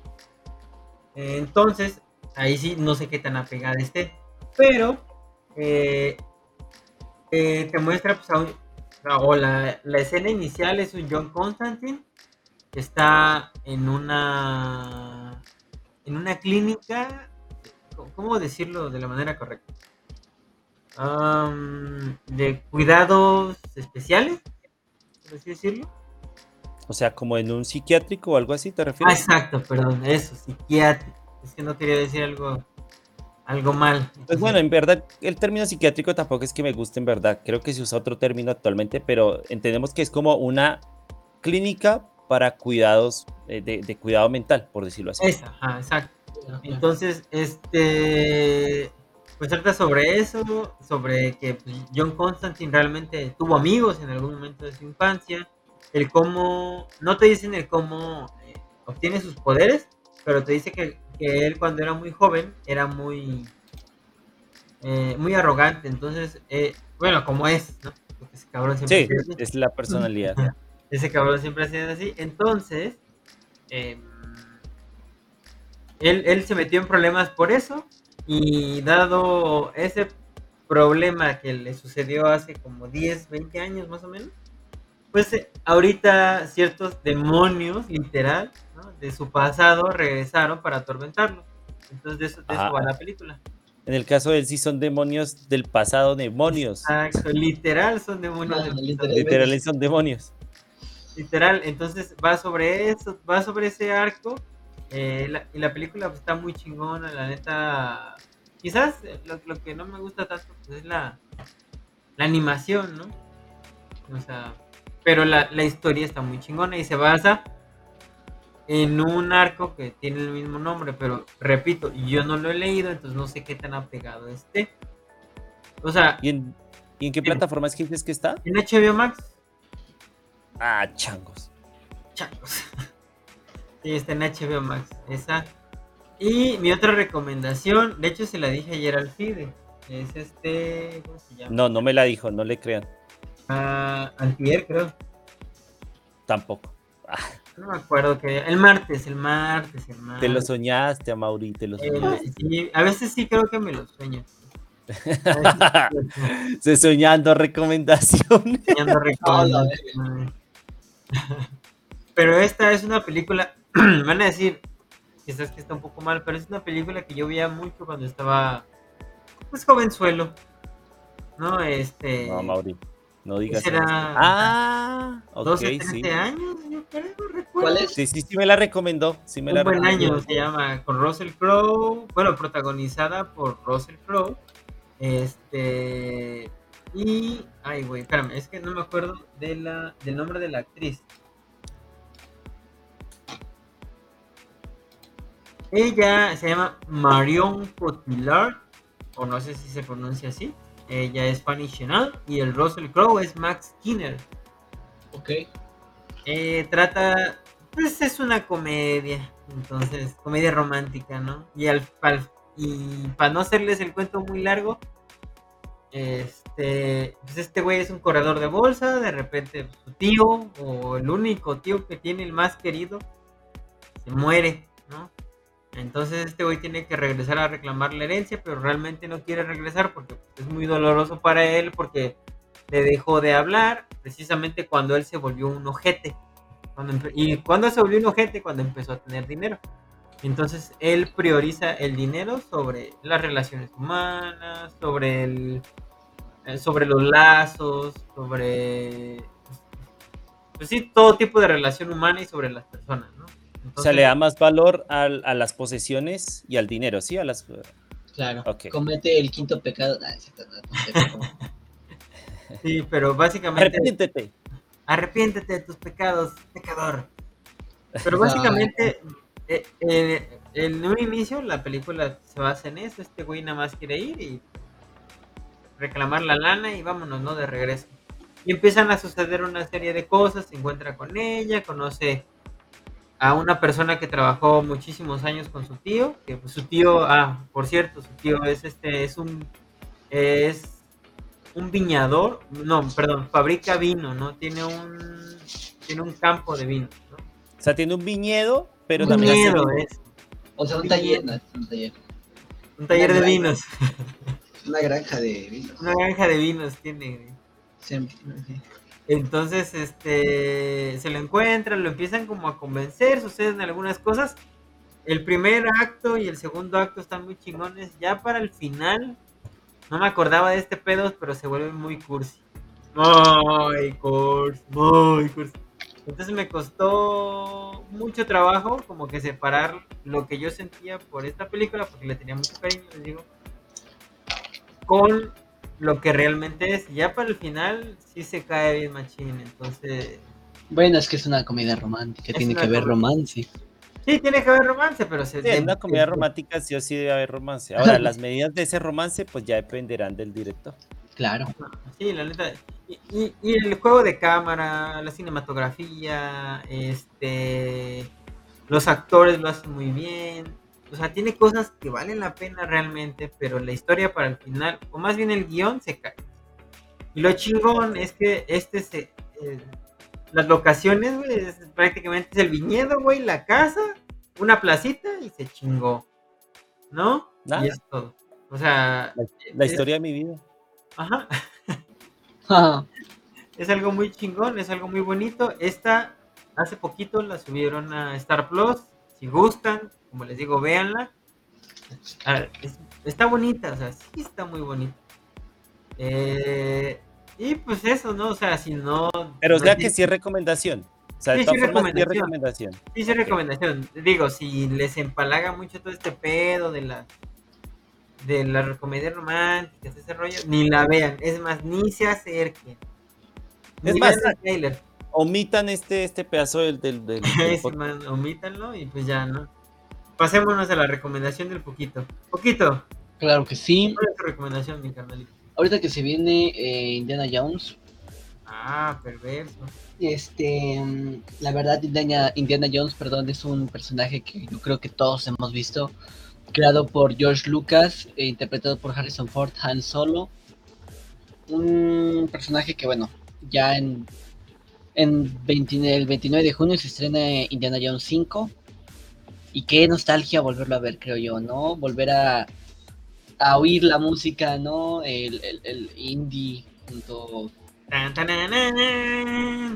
Entonces, ahí sí no sé qué tan apegada esté, pero eh, te muestra, pues, o la, escena inicial es un John Constantine que está en una, en una clínica, ¿cómo decirlo de la manera correcta? de cuidados especiales, por así decirlo. O sea, como en un psiquiátrico o algo así, ¿te refieres? Ah, exacto, perdón, eso, psiquiátrico. Es que no quería decir algo algo mal. Pues bueno, en verdad, el término psiquiátrico tampoco es que me guste en verdad. Creo que se usa otro término actualmente, pero entendemos que es como una clínica para cuidados eh, de, cuidado mental, por decirlo así. Esa, exacto. Entonces, este, pues trata sobre eso, sobre que pues, John Constantine realmente tuvo amigos en algún momento de su infancia, el cómo, no te dicen el cómo eh, obtiene sus poderes, pero te dice que que él cuando era muy joven era muy eh, muy arrogante, entonces, eh, bueno, como es, ¿no? ese cabrón siempre sí, es la personalidad. ese cabrón siempre ha sido así. Entonces, em, él, él se metió en problemas por eso y dado ese problema que le sucedió hace como 10, 20 años más o menos, pues eh, ahorita ciertos demonios, literal, de su pasado regresaron para atormentarlo. Entonces de eso, va la película. En el caso de él sí son demonios del pasado, demonios. Exacto, literal son demonios. Ah, literal, son demonios. Literal, entonces va sobre eso, va sobre ese arco. Eh, y la película pues, está muy chingona, la neta. Quizás lo, que no me gusta tanto pues, es la, la animación, ¿no? O sea, pero la, la historia está muy chingona y se basa en un arco que tiene el mismo nombre, pero repito, yo no lo he leído, entonces no sé qué tan apegado esté. O sea. ¿Y en, qué plataforma es que dices que está? En HBO Max. Ah, changos. Changos. sí, está en HBO Max. Esa. Y mi otra recomendación, de hecho se la dije ayer al FIDE. Es este. ¿Cómo se llama? No, no me la dijo, no le crean. Ah, Antier, creo. Tampoco. Ah. No me acuerdo que. El martes, el martes, el martes. Te lo soñaste, Mauri, te lo eh, soñaste. a veces sí creo que me lo sueño. Se soñando recomendaciones. Soñando recomendaciones. pero esta es una película. me van a decir, quizás que está un poco mal, pero es una película que yo veía mucho cuando estaba. Pues jovenzuelo. ¿No? Este. No, Mauri. No digas. Será ah, ok, 12, 13 sí. años, yo creo, ¿Cuál es? Sí, sí, sí me la recomendó. Sí me Un la buen año se llama con Russell Crowe, bueno, protagonizada por Russell Crowe. Este y ay, güey, espérame, es que no me acuerdo de la del nombre de la actriz. Ella se llama Marion Cotillard, o no sé si se pronuncia así. Ella es Fanny Chenal y el Russell Crowe es Max Skinner. Ok. Eh, trata, pues es una comedia, entonces, comedia romántica, ¿no? Y, al, y para no hacerles el cuento muy largo, este, pues este güey es un corredor de bolsa, de repente su tío o el único tío que tiene el más querido se muere. Entonces este güey tiene que regresar a reclamar la herencia, pero realmente no quiere regresar porque es muy doloroso para él, porque le dejó de hablar precisamente cuando él se volvió un ojete. Y cuando se volvió un ojete, cuando empezó a tener dinero. Entonces él prioriza el dinero sobre las relaciones humanas, sobre el, eh, sobre los lazos, sobre pues sí, todo tipo de relación humana y sobre las personas, ¿no? O sea, le da más valor al- a las posesiones y al dinero, ¿sí? A las... Claro. Ok. Comete el quinto pecado. Ah, es cierto, no, no, no. Sí, pero básicamente Arrepiéntete. arrepiéntete de tus pecados, pecador. Pero básicamente, eh, eh, en un inicio la película se basa en eso. Este güey nada más quiere ir y reclamar la lana y vámonos, ¿no? De regreso. Y empiezan a suceder una serie de cosas. Se encuentra con ella, conoce a una persona que trabajó muchísimos años con su tío. Que pues, su tío, ah, por cierto, su tío es este, es un, es un viñador, no, perdón, fabrica vino, ¿no? Tiene un, tiene un campo de vino, ¿no? O sea, tiene un viñedo, pero Un también hace viñedo, vino. es O sea, un taller, no, es un taller. un taller de Una vinos, Una granja de vino. una granja de vinos tiene. Siempre. Entonces, este, se lo encuentran, lo empiezan como a convencer, suceden algunas cosas. El primer acto y el segundo acto están muy chingones. Ya para el final, no me acordaba de este pedo, pero se vuelve muy cursi. Muy cursi, muy cursi. Entonces me costó mucho trabajo como que separar lo que yo sentía por esta película, porque le tenía mucho cariño, les digo, con lo que realmente es. Ya para el final sí se cae bien machín, entonces... Bueno, es que es una comedia romántica, Es tiene que haber romance. Sí, tiene que haber romance, pero se... Sí, en una comedia romántica sí o sí debe haber romance. Ahora, las medidas de ese romance pues ya dependerán del director. Claro. Sí, la neta. Y, y- y el juego de cámara, la cinematografía, este, los actores lo hacen muy bien. O sea, tiene cosas que valen la pena realmente, pero la historia para el final, o más bien el guion, se cae. Y lo chingón es que este se... eh, las locaciones, güey, es- prácticamente es el viñedo, güey, la casa, una placita y se chingó. ¿No? Nada. Y es todo. O sea... La es- historia de mi vida. Ajá. Es algo muy chingón, es algo muy bonito. Esta, hace poquito la subieron a Star Plus. Si gustan, como les digo, véanla. Ah, es- está bonita, o sea, sí está muy bonita. Eh, y pues eso, ¿no? O sea, si no. Pero o no sea ti- que sí es recomendación. O sea, Sí, sí, formas sí es recomendación. recomendación. Sí, sí, recomendación. Digo, si les empalaga mucho todo este pedo de la de las comedias románticas, ese rollo, ni la vean. Es más, ni se acerquen. Es más. Omitan este, este pedazo del, del, del- podcast. man, omítanlo y pues ya, ¿no? Pasémonos a la recomendación del poquito. Poquito, claro que sí. ¿cuál es tu recomendación, mi carnalito? Ahorita que se viene eh, Indiana Jones, Ah, perverso. este, mm, la verdad Indiana, Indiana Jones, perdón, es un personaje que yo creo que todos hemos visto, creado por George Lucas, e interpretado por Harrison Ford, Han Solo. Un personaje que, bueno, ya en, en 29 el 29 de junio se estrena Indiana Jones 5. Y qué nostalgia volverlo a ver, creo yo, ¿no? Volver a, a oír la música, ¿no? El, el, el indie junto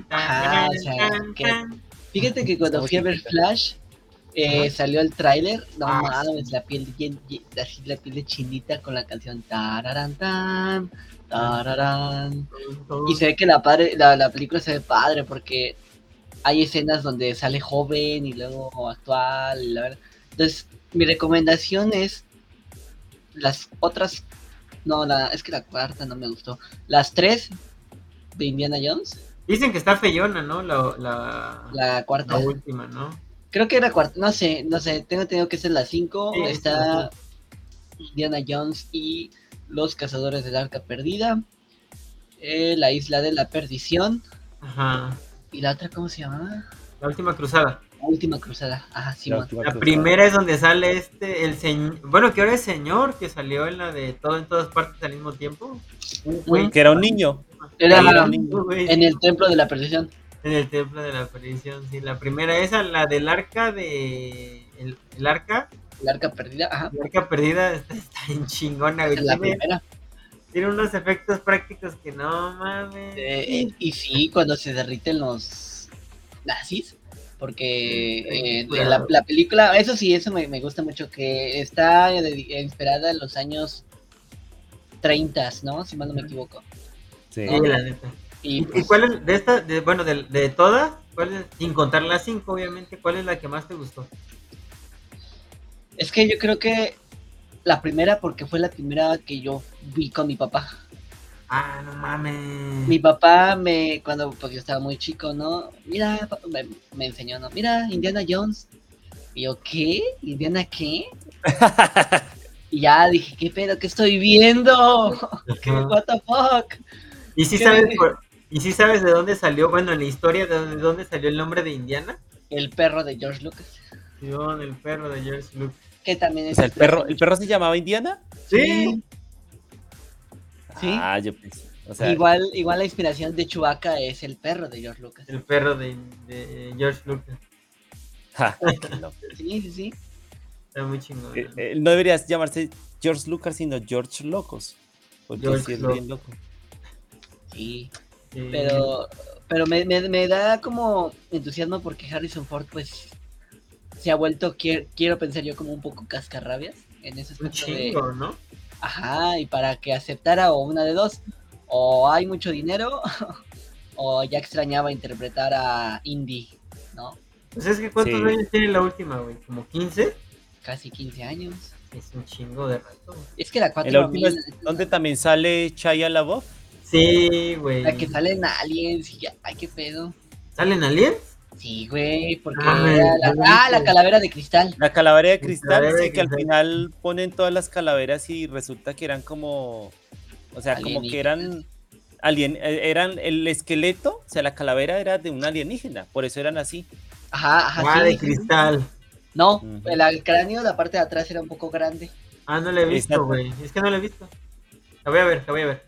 Ajá, o sea, que-. Fíjate que cuando fui a ver. Flash, eh, salió el tráiler, no Ah, mames, la piel, así la piel de chinita con la canción tararán, tan, tararán. Y se ve que la, padre, la, la película se ve padre porque hay escenas donde sale joven y luego actual. y la verdad. Entonces, mi recomendación es las otras, no, la, es que la cuarta no me gustó. Las tres de Indiana Jones, Dicen que está feyona, ¿no? La, la, la cuarta. la última, ¿no? Creo que era cuarta, no sé, no sé, tengo entendido que esa es la 5. Sí, está Indiana Jones y los cazadores del arca perdida. eh, la isla de la perdición. Ajá. Y la otra, ¿cómo se llama? La última cruzada. La última cruzada. Ajá, La última La primera es donde sale este, el señor. Bueno, que ahora es señor, que salió en la de todo en todas partes al mismo tiempo. Que era un niño. Era un niño. Güey. en el templo de la perdición. En el templo de la perdición, sí. La primera esa, la del arca de. El, el arca. El arca perdida, ajá. El arca perdida está, está en chingona, güey. Es la primera. Tiene unos efectos prácticos que no mames. Eh, y sí, cuando se derriten los nazis, porque eh, la, la película, eso sí, eso me, me gusta mucho, que está inspirada en los años 30, ¿no? Si mal no me equivoco. Sí. La neta. Y ¿Y, y pues, cuál es de esta, de, bueno, de, de todas, cuál es, sin contar las cinco, obviamente, cuál es la que más te gustó? es que yo creo que la primera, porque fue la primera que yo vi con mi papá. Ah, no mames. Mi papá me, cuando pues yo estaba muy chico, ¿no? Mira, papá, me, me enseñó, ¿no? Mira, Indiana Jones. Y yo, ¿qué? ¿Indiana qué? Y ya dije, ¿qué pedo? ¿Qué estoy viendo? ¿Qué, what the fuck? ¿Y si ¿Qué sabes por- y si sabes de dónde salió, bueno, en la historia de dónde, de dónde salió el nombre de Indiana? El perro de George Lucas. Simón, el perro de George Lucas. Que también O es. sea, el perro, ¿el perro se llamaba Indiana? Sí. Sí. Ah, yo pensé. O sea, igual, igual la inspiración de Chewbacca es el perro de George Lucas. El perro de, de George Lucas. Sí, sí, sí. Está muy chingón. Eh, eh, no deberías llamarse George Lucas, sino George Locos. Porque George sí es Lo- bien loco. Sí. Sí. Pero, pero me, me, me da como entusiasmo porque Harrison Ford, pues, se ha vuelto, quiero, quiero pensar yo, como un poco cascarrabias en ese Un aspecto de, chingo, ¿no? ajá, y para que aceptara o una de dos, o hay mucho dinero, o ya extrañaba interpretar a Indy, ¿no? Pues es que ¿cuántos Sí. años tiene la última, güey? ¿Como 15? Casi 15 años. Es un chingo de rato. Es que la 4 En la última es donde también sale Chaya LaBeouf. Sí, güey. La que salen aliens y ya, ay, qué pedo. ¿Salen aliens? Sí, güey, porque Ah, era la, ah, la calavera de cristal. La calavera de cristal, calavera de sí, que al final ponen todas las calaveras y resulta que eran como. O sea, como que eran. Alien, eh, eran el esqueleto, o sea, la calavera era de un alienígena, por eso eran así. Ajá, ajá, Ah, sí, de cristal. No, el, el cráneo, la parte de atrás era un poco grande. Ah, no la he visto, güey. Es que no la he visto. La voy a ver, la voy a ver.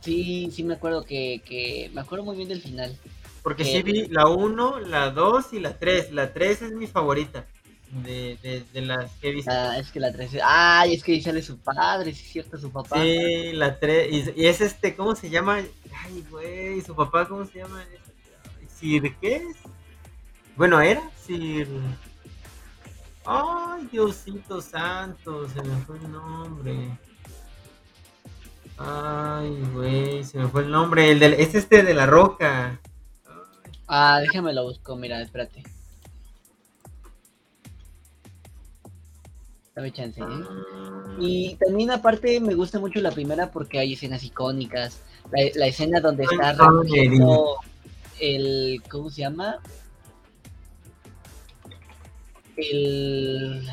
Sí, sí me acuerdo que, que me acuerdo muy bien del final. Porque ¿Qué? sí vi la 1, la 2 y la 3. La 3 es mi favorita de, de, de las que he visto. Ah, es que la 13. Ay, es que ahí sale su padre, sí es cierto, su papá. Sí, la 3. Y, y es este, ¿cómo se llama? Ay, güey, su papá, ¿cómo se llama? ¿Sir qué es? Bueno, era Sir. Ay, Diosito Santo, se me fue el nombre. Ay, güey, se me fue el nombre. El del, es este de la roca. Ah, déjame lo busco, mira, espérate. Dame chance, ¿eh? ah. Y también aparte me gusta mucho la primera porque hay escenas icónicas. La, la escena donde está recogiendo el... ¿Cómo se llama? El...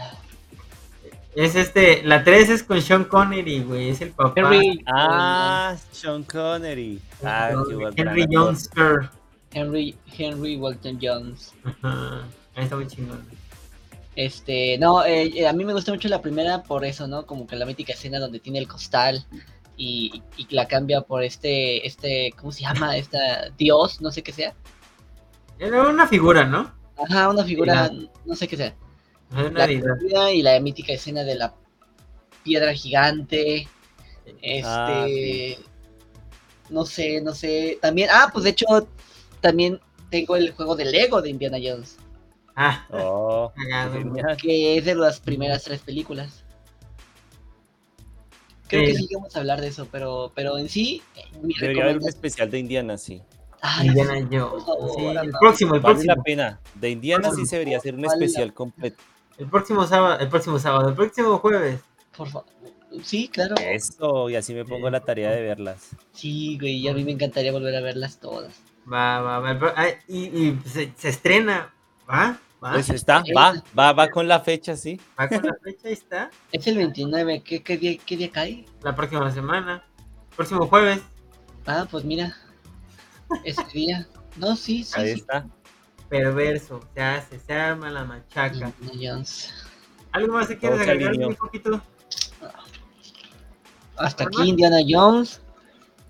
Es este, la 3 es con Sean Connery, güey, es el papá. Henry, Ah, Sean Connery. Ah, Henry actor. Jones Sir. Henry, Henry Walton Jones. Ajá, ahí está muy chingón. Este, no, eh, eh, a mí me gusta mucho la primera por eso, ¿no? Como que la mítica escena donde tiene el costal y, y la cambia por este, este, ¿cómo se llama? Esta Dios, no sé qué sea. Era una figura, ¿no? Ajá, una figura, no sé qué sea. Una La y la mítica escena de la piedra gigante. Este, Ah, sí. no sé, no sé. También, ah, pues de hecho, también tengo el juego de Lego de Indiana Jones, Ah, Oh, que es de las primeras tres películas. Creo Sí. que sí vamos a hablar de eso, pero, pero en sí, mi Debería haber un especial de Indiana, sí. Ay, Indiana sí, Jones. por favor, Sí, el próximo, el Vale próximo. la pena. De Indiana sí se debería hacer un Vale la- especial completo. El próximo sábado, el próximo sábado, el próximo jueves. por favor. Sí, claro. Eso, y así me pongo la tarea de verlas. Sí, güey, y a mí me encantaría volver a verlas todas. Va, va, va. ah, y y se, se estrena. ¿Va? ¿Va? Pues está, va, va, va con la fecha, sí. ¿Va con la fecha? Ahí está. Es el 29, ¿qué, qué, día, qué día cae? La próxima semana. Próximo jueves. Ah, pues mira, ese día. No, sí, sí, Ahí sí. está. Perverso. Se hace, se arma la machaca. Indiana Jones. ¿Algo más que quieres agregar un poquito? Hasta Ajá. aquí Indiana Jones.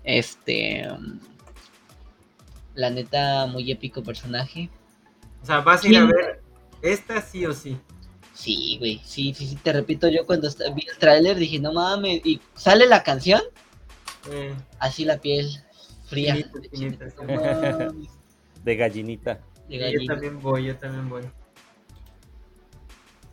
Este. La neta, muy épico personaje. O sea, vas a ir a ver esta sí o sí. Sí, güey, sí, sí, sí, te repito, yo cuando vi el tráiler dije, no mames, y sale la canción Eh, Así la piel fría. Mames, De gallinita. de Sí, yo también voy, yo también voy.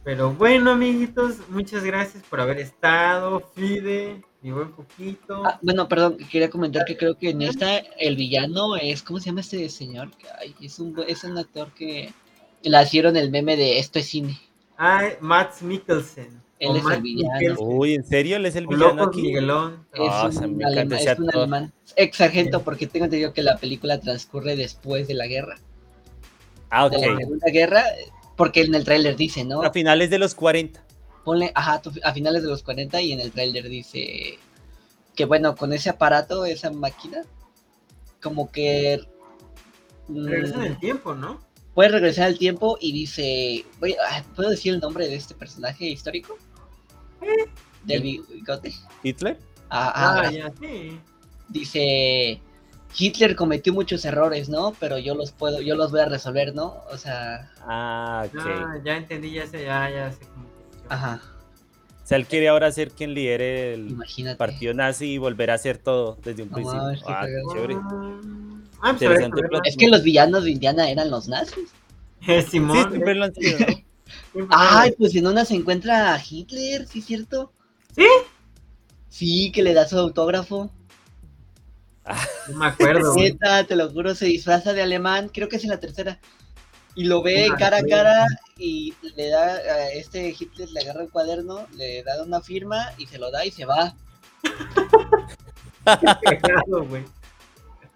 Pero bueno, amiguitos, muchas gracias por haber estado. Fide, poquito. Ah, bueno, perdón, quería comentar que creo que en esta el villano es, ¿cómo se llama este señor? Ay, es un es un actor que le hicieron el meme de esto es cine. Ah, Matt Mikkelsen. Él es el villano. Mikkelsen, Uy, ¿en serio? ¿Él es el villano Locos aquí? Miguelón. Es Ah, se me un, ese es un alemán. Ex sargento, porque tengo entendido que la película transcurre después de la guerra. Ah, De la ok. Segunda Guerra, porque en el tráiler dice, ¿no? A finales de los 40. Ponle, ajá, a finales de los 40 y en el tráiler dice que bueno, con ese aparato, esa máquina, como que mm, Regresa en el tiempo, ¿no? puede regresar al tiempo y dice, voy- ¿puedo decir el nombre de este personaje histórico? Del bigote. ¿Hitler? Ah, ah, Ah, ya, sí. dice Hitler cometió muchos errores, ¿no? Pero yo los puedo, yo los voy a resolver, ¿no? O sea, Ah, ok. Ah, ya entendí, ya sé, ya, ya sé. Ajá, O sea, él quiere ahora ser quien lidere el imagínate. partido nazi y volver a hacer todo desde un No principio. qué Ah, cagado. qué chévere. Ah, pues Interesante ver. Es que los villanos de Indiana eran los nazis. Eh, Sí, Simón. siempre lo han sido, Ay, pues en una se encuentra a Hitler, ¿sí es cierto? ¿Sí? Sí, que le da su autógrafo. No me acuerdo. Neta, te lo juro, se disfraza de alemán, creo que es en la tercera. Y lo ve cara a cara y le da a este Hitler, le agarra el cuaderno, le da una firma y se lo da y se va. Cagado, güey.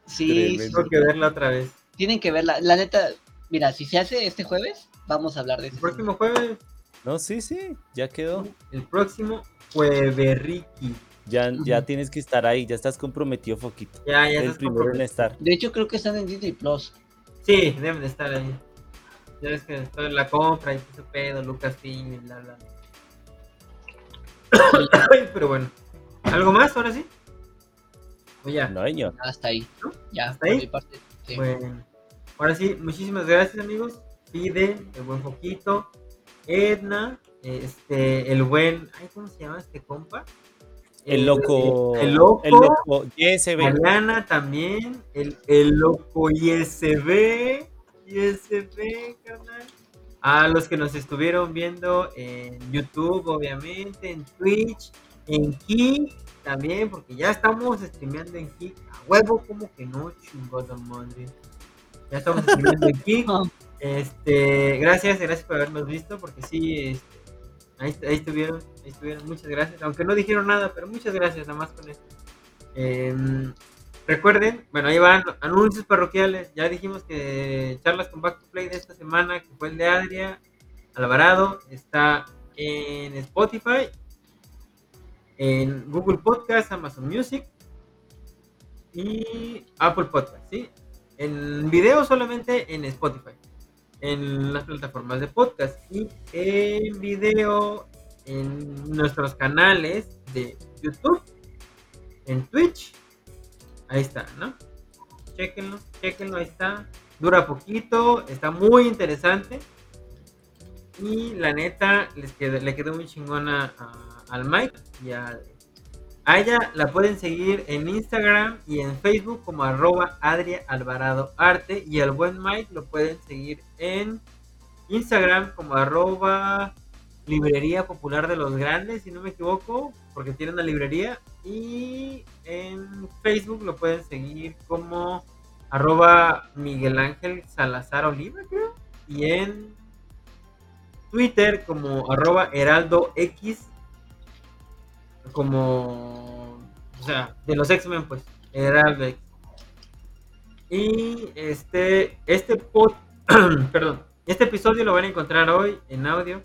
Sí, sí, Tengo que verla otra vez. tienen que verla. La neta, mira, si se hace este jueves, vamos a hablar de El eso. próximo jueves, No, sí, sí, ya quedó. el próximo jueves, Ricky. Ya, ya tienes que estar ahí, ya estás comprometido, Foquito. Ya, ya el estás en estar. De hecho, creo que están en Disney Plus. Sí, deben de estar ahí. Ya ves que estoy en la compra y ese pedo, Lucas Film y bla, bla. Pero bueno. ¿Algo más ahora sí? O ya. No, señor. Hasta ahí. Ya, ¿Hasta por ahí? mi parte. sí. Bueno, ahora sí, muchísimas gracias amigos. Pide, el buen Foquito, Edna, este, el buen, ay, ¿cómo se llama este compa? El loco. El loco. El loco. YSB. Mariana también, el, el loco ISB, ISB, carnal. A los que nos estuvieron viendo en YouTube, obviamente, en Twitch, en Kik también, porque ya estamos streameando en Kik. A huevo, como que no, chingada madre. Ya estamos streameando en Kik. Este, gracias, gracias por habernos visto, porque sí, este, ahí, ahí estuvieron, ahí estuvieron, muchas gracias, aunque no dijeron nada, pero muchas gracias nada más con esto. Em, recuerden, bueno, ahí van anuncios parroquiales, ya dijimos que charlas con Back to Play de esta semana, que fue el de Adria Alvarado, está en Spotify, en Google Podcast, Amazon Music y Apple Podcast, ¿sí? En video solamente en Spotify en las plataformas de podcast y en video en nuestros canales de YouTube, en Twitch. Ahí está, ¿no? Chequenlo, chequenlo, ahí está. Dura poquito, está muy interesante. Y la neta, les quedó, le quedó muy chingona a- al Mike y a, a ella la pueden seguir en Instagram y en Facebook como arroba Adria Alvarado Arte. Y al buen Mike lo pueden seguir en Instagram como arroba Librería Popular de los Grandes, si no me equivoco, porque tiene una librería. Y en Facebook lo pueden seguir como arroba Miguel Ángel Salazar Oliva, creo. Y en Twitter como arroba Heraldo X como o sea de los X-Men pues Heraldo X y este este pod perdón este episodio lo van a encontrar hoy en audio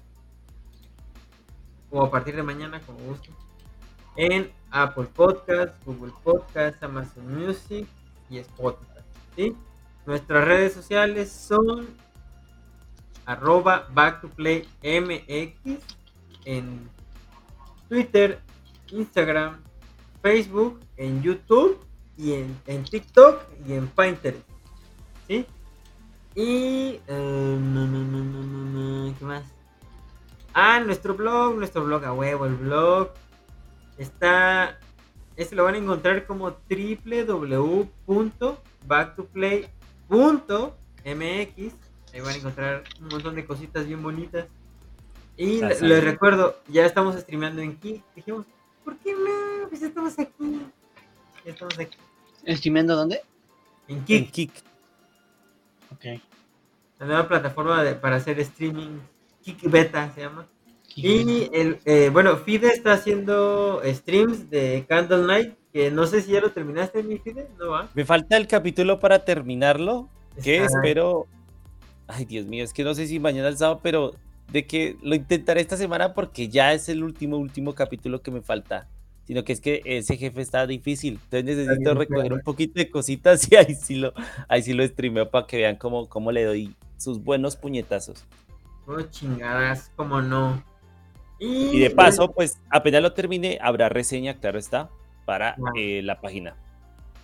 o a partir de mañana como gusten en Apple Podcast, Google Podcast, Amazon Music y Spotify ¿sí? nuestras redes sociales son arroba back to play en Twitter, Instagram, Facebook, en YouTube y en, en TikTok y en Pinterest. ¿Sí? Y... no, ¿Qué más? Ah, nuestro blog, nuestro blog a huevo, el blog está Este lo van a encontrar como www.backtoplay.mx. Ahí van a encontrar un montón de cositas bien bonitas. Y les es. recuerdo, ya estamos streameando en Kik. Dijimos, ¿por qué no? Pues ya estamos aquí. Ya estamos aquí. ¿Streameando dónde? En En Kik, Kik. Ok. la nueva plataforma de- para hacer streaming. Kik Beta se llama. Y el, eh, bueno, Fide está haciendo streams de Candle Night, que no sé si ya lo terminaste, mi Fide, ¿no va? Me falta el capítulo para terminarlo. Que espero. Ay, Dios mío, es que no sé si mañana el sábado, pero de que lo intentaré esta semana porque ya es el último, último capítulo que me falta. Sino que es que ese jefe está difícil. Entonces necesito recoger un poquito de cositas y ahí sí lo, ahí sí lo streameo para que vean cómo, cómo le doy sus buenos puñetazos. Oh, chingadas, cómo no. Y, de paso, pues apenas lo termine, habrá reseña, claro está, para Wow. eh, la página.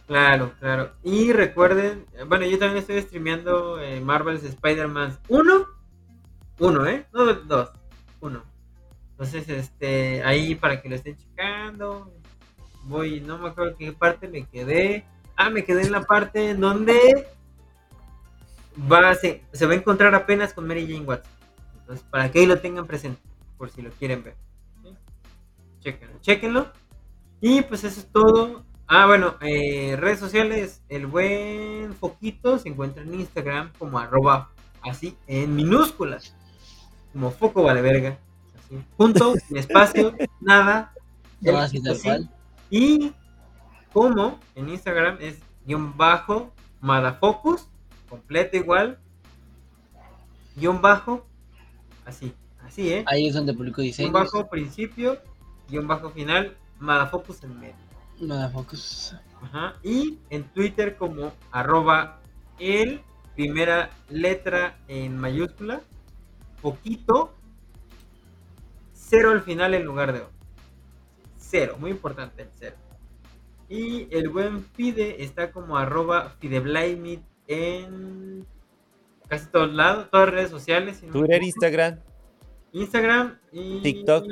Claro, claro. Y recuerden, bueno, yo también estoy streameando eh, Marvel's Spider-Man 1. Uno, ¿eh? No, dos. Uno. Entonces, este, ahí para que lo estén checando. Voy, no me acuerdo qué parte me quedé. Ah, me quedé en la parte en donde va, se, se va a encontrar apenas con Mary Jane Watson. Entonces, para que ahí lo tengan presente, por si lo quieren ver. ¿sí? Chéquenlo, chéquenlo. Y pues eso es todo. Ah, bueno, eh, redes sociales, el buen Foquito se encuentra en Instagram como arroba, así, en minúsculas, como Foco Vale Verga, así, punto, sin espacio, nada. No, así tal así. cual. Y como en Instagram es guion bajo, Madafocus, completo igual, guion bajo, así, así, ¿eh? Ahí es donde publico Guión diseños. bajo principio, guion bajo final, Madafocus en medio. Nada, focus. Ajá. Y en Twitter como arroba el primera letra en mayúscula, poquito, cero al final en lugar de O. Cero, muy importante el cero. Y el buen Fide está como arroba Fideblaymit en casi todos lados, todas las redes sociales. si no me Twitter. Instagram, Instagram y TikTok.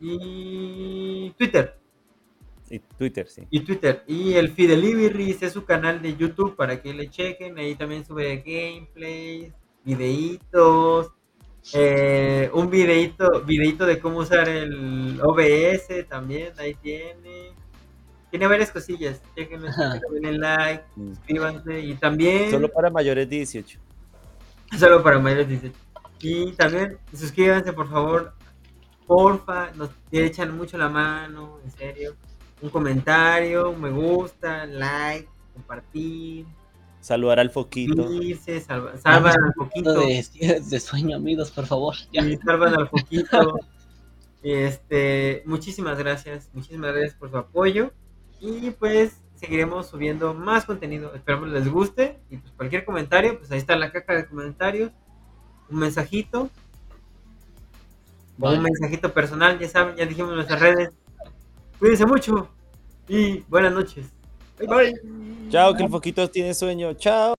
y Twitter. y Twitter, sí. Y Twitter. Y el Fidelivery es su canal de YouTube para que le chequen. Ahí también sube gameplays, videitos. eh, un videito, videito de cómo usar el OBS también. Ahí tiene. Tiene varias cosillas. Chequenlo, denle like, Mm. suscríbanse. Y también. Solo para mayores de 18. Solo para mayores de 18. Y también suscríbanse, por favor. Porfa, nos echan mucho la mano, en serio. Un comentario, un me gusta, like, compartir, Saludar al foquito. irse, salva, salvan al poquito. De, de sueño, amigos, por favor. Ya. Y salvan al poquito. Este, muchísimas gracias, muchísimas gracias por su apoyo. Y pues seguiremos subiendo más contenido. Esperamos les guste. Y pues cualquier comentario, pues ahí está la caja de comentarios. Un mensajito. O un mensajito personal, ya saben, ya dijimos en nuestras redes. Cuídense mucho. Y buenas noches. Bye bye. Chao, que el foquito tiene sueño. Chao.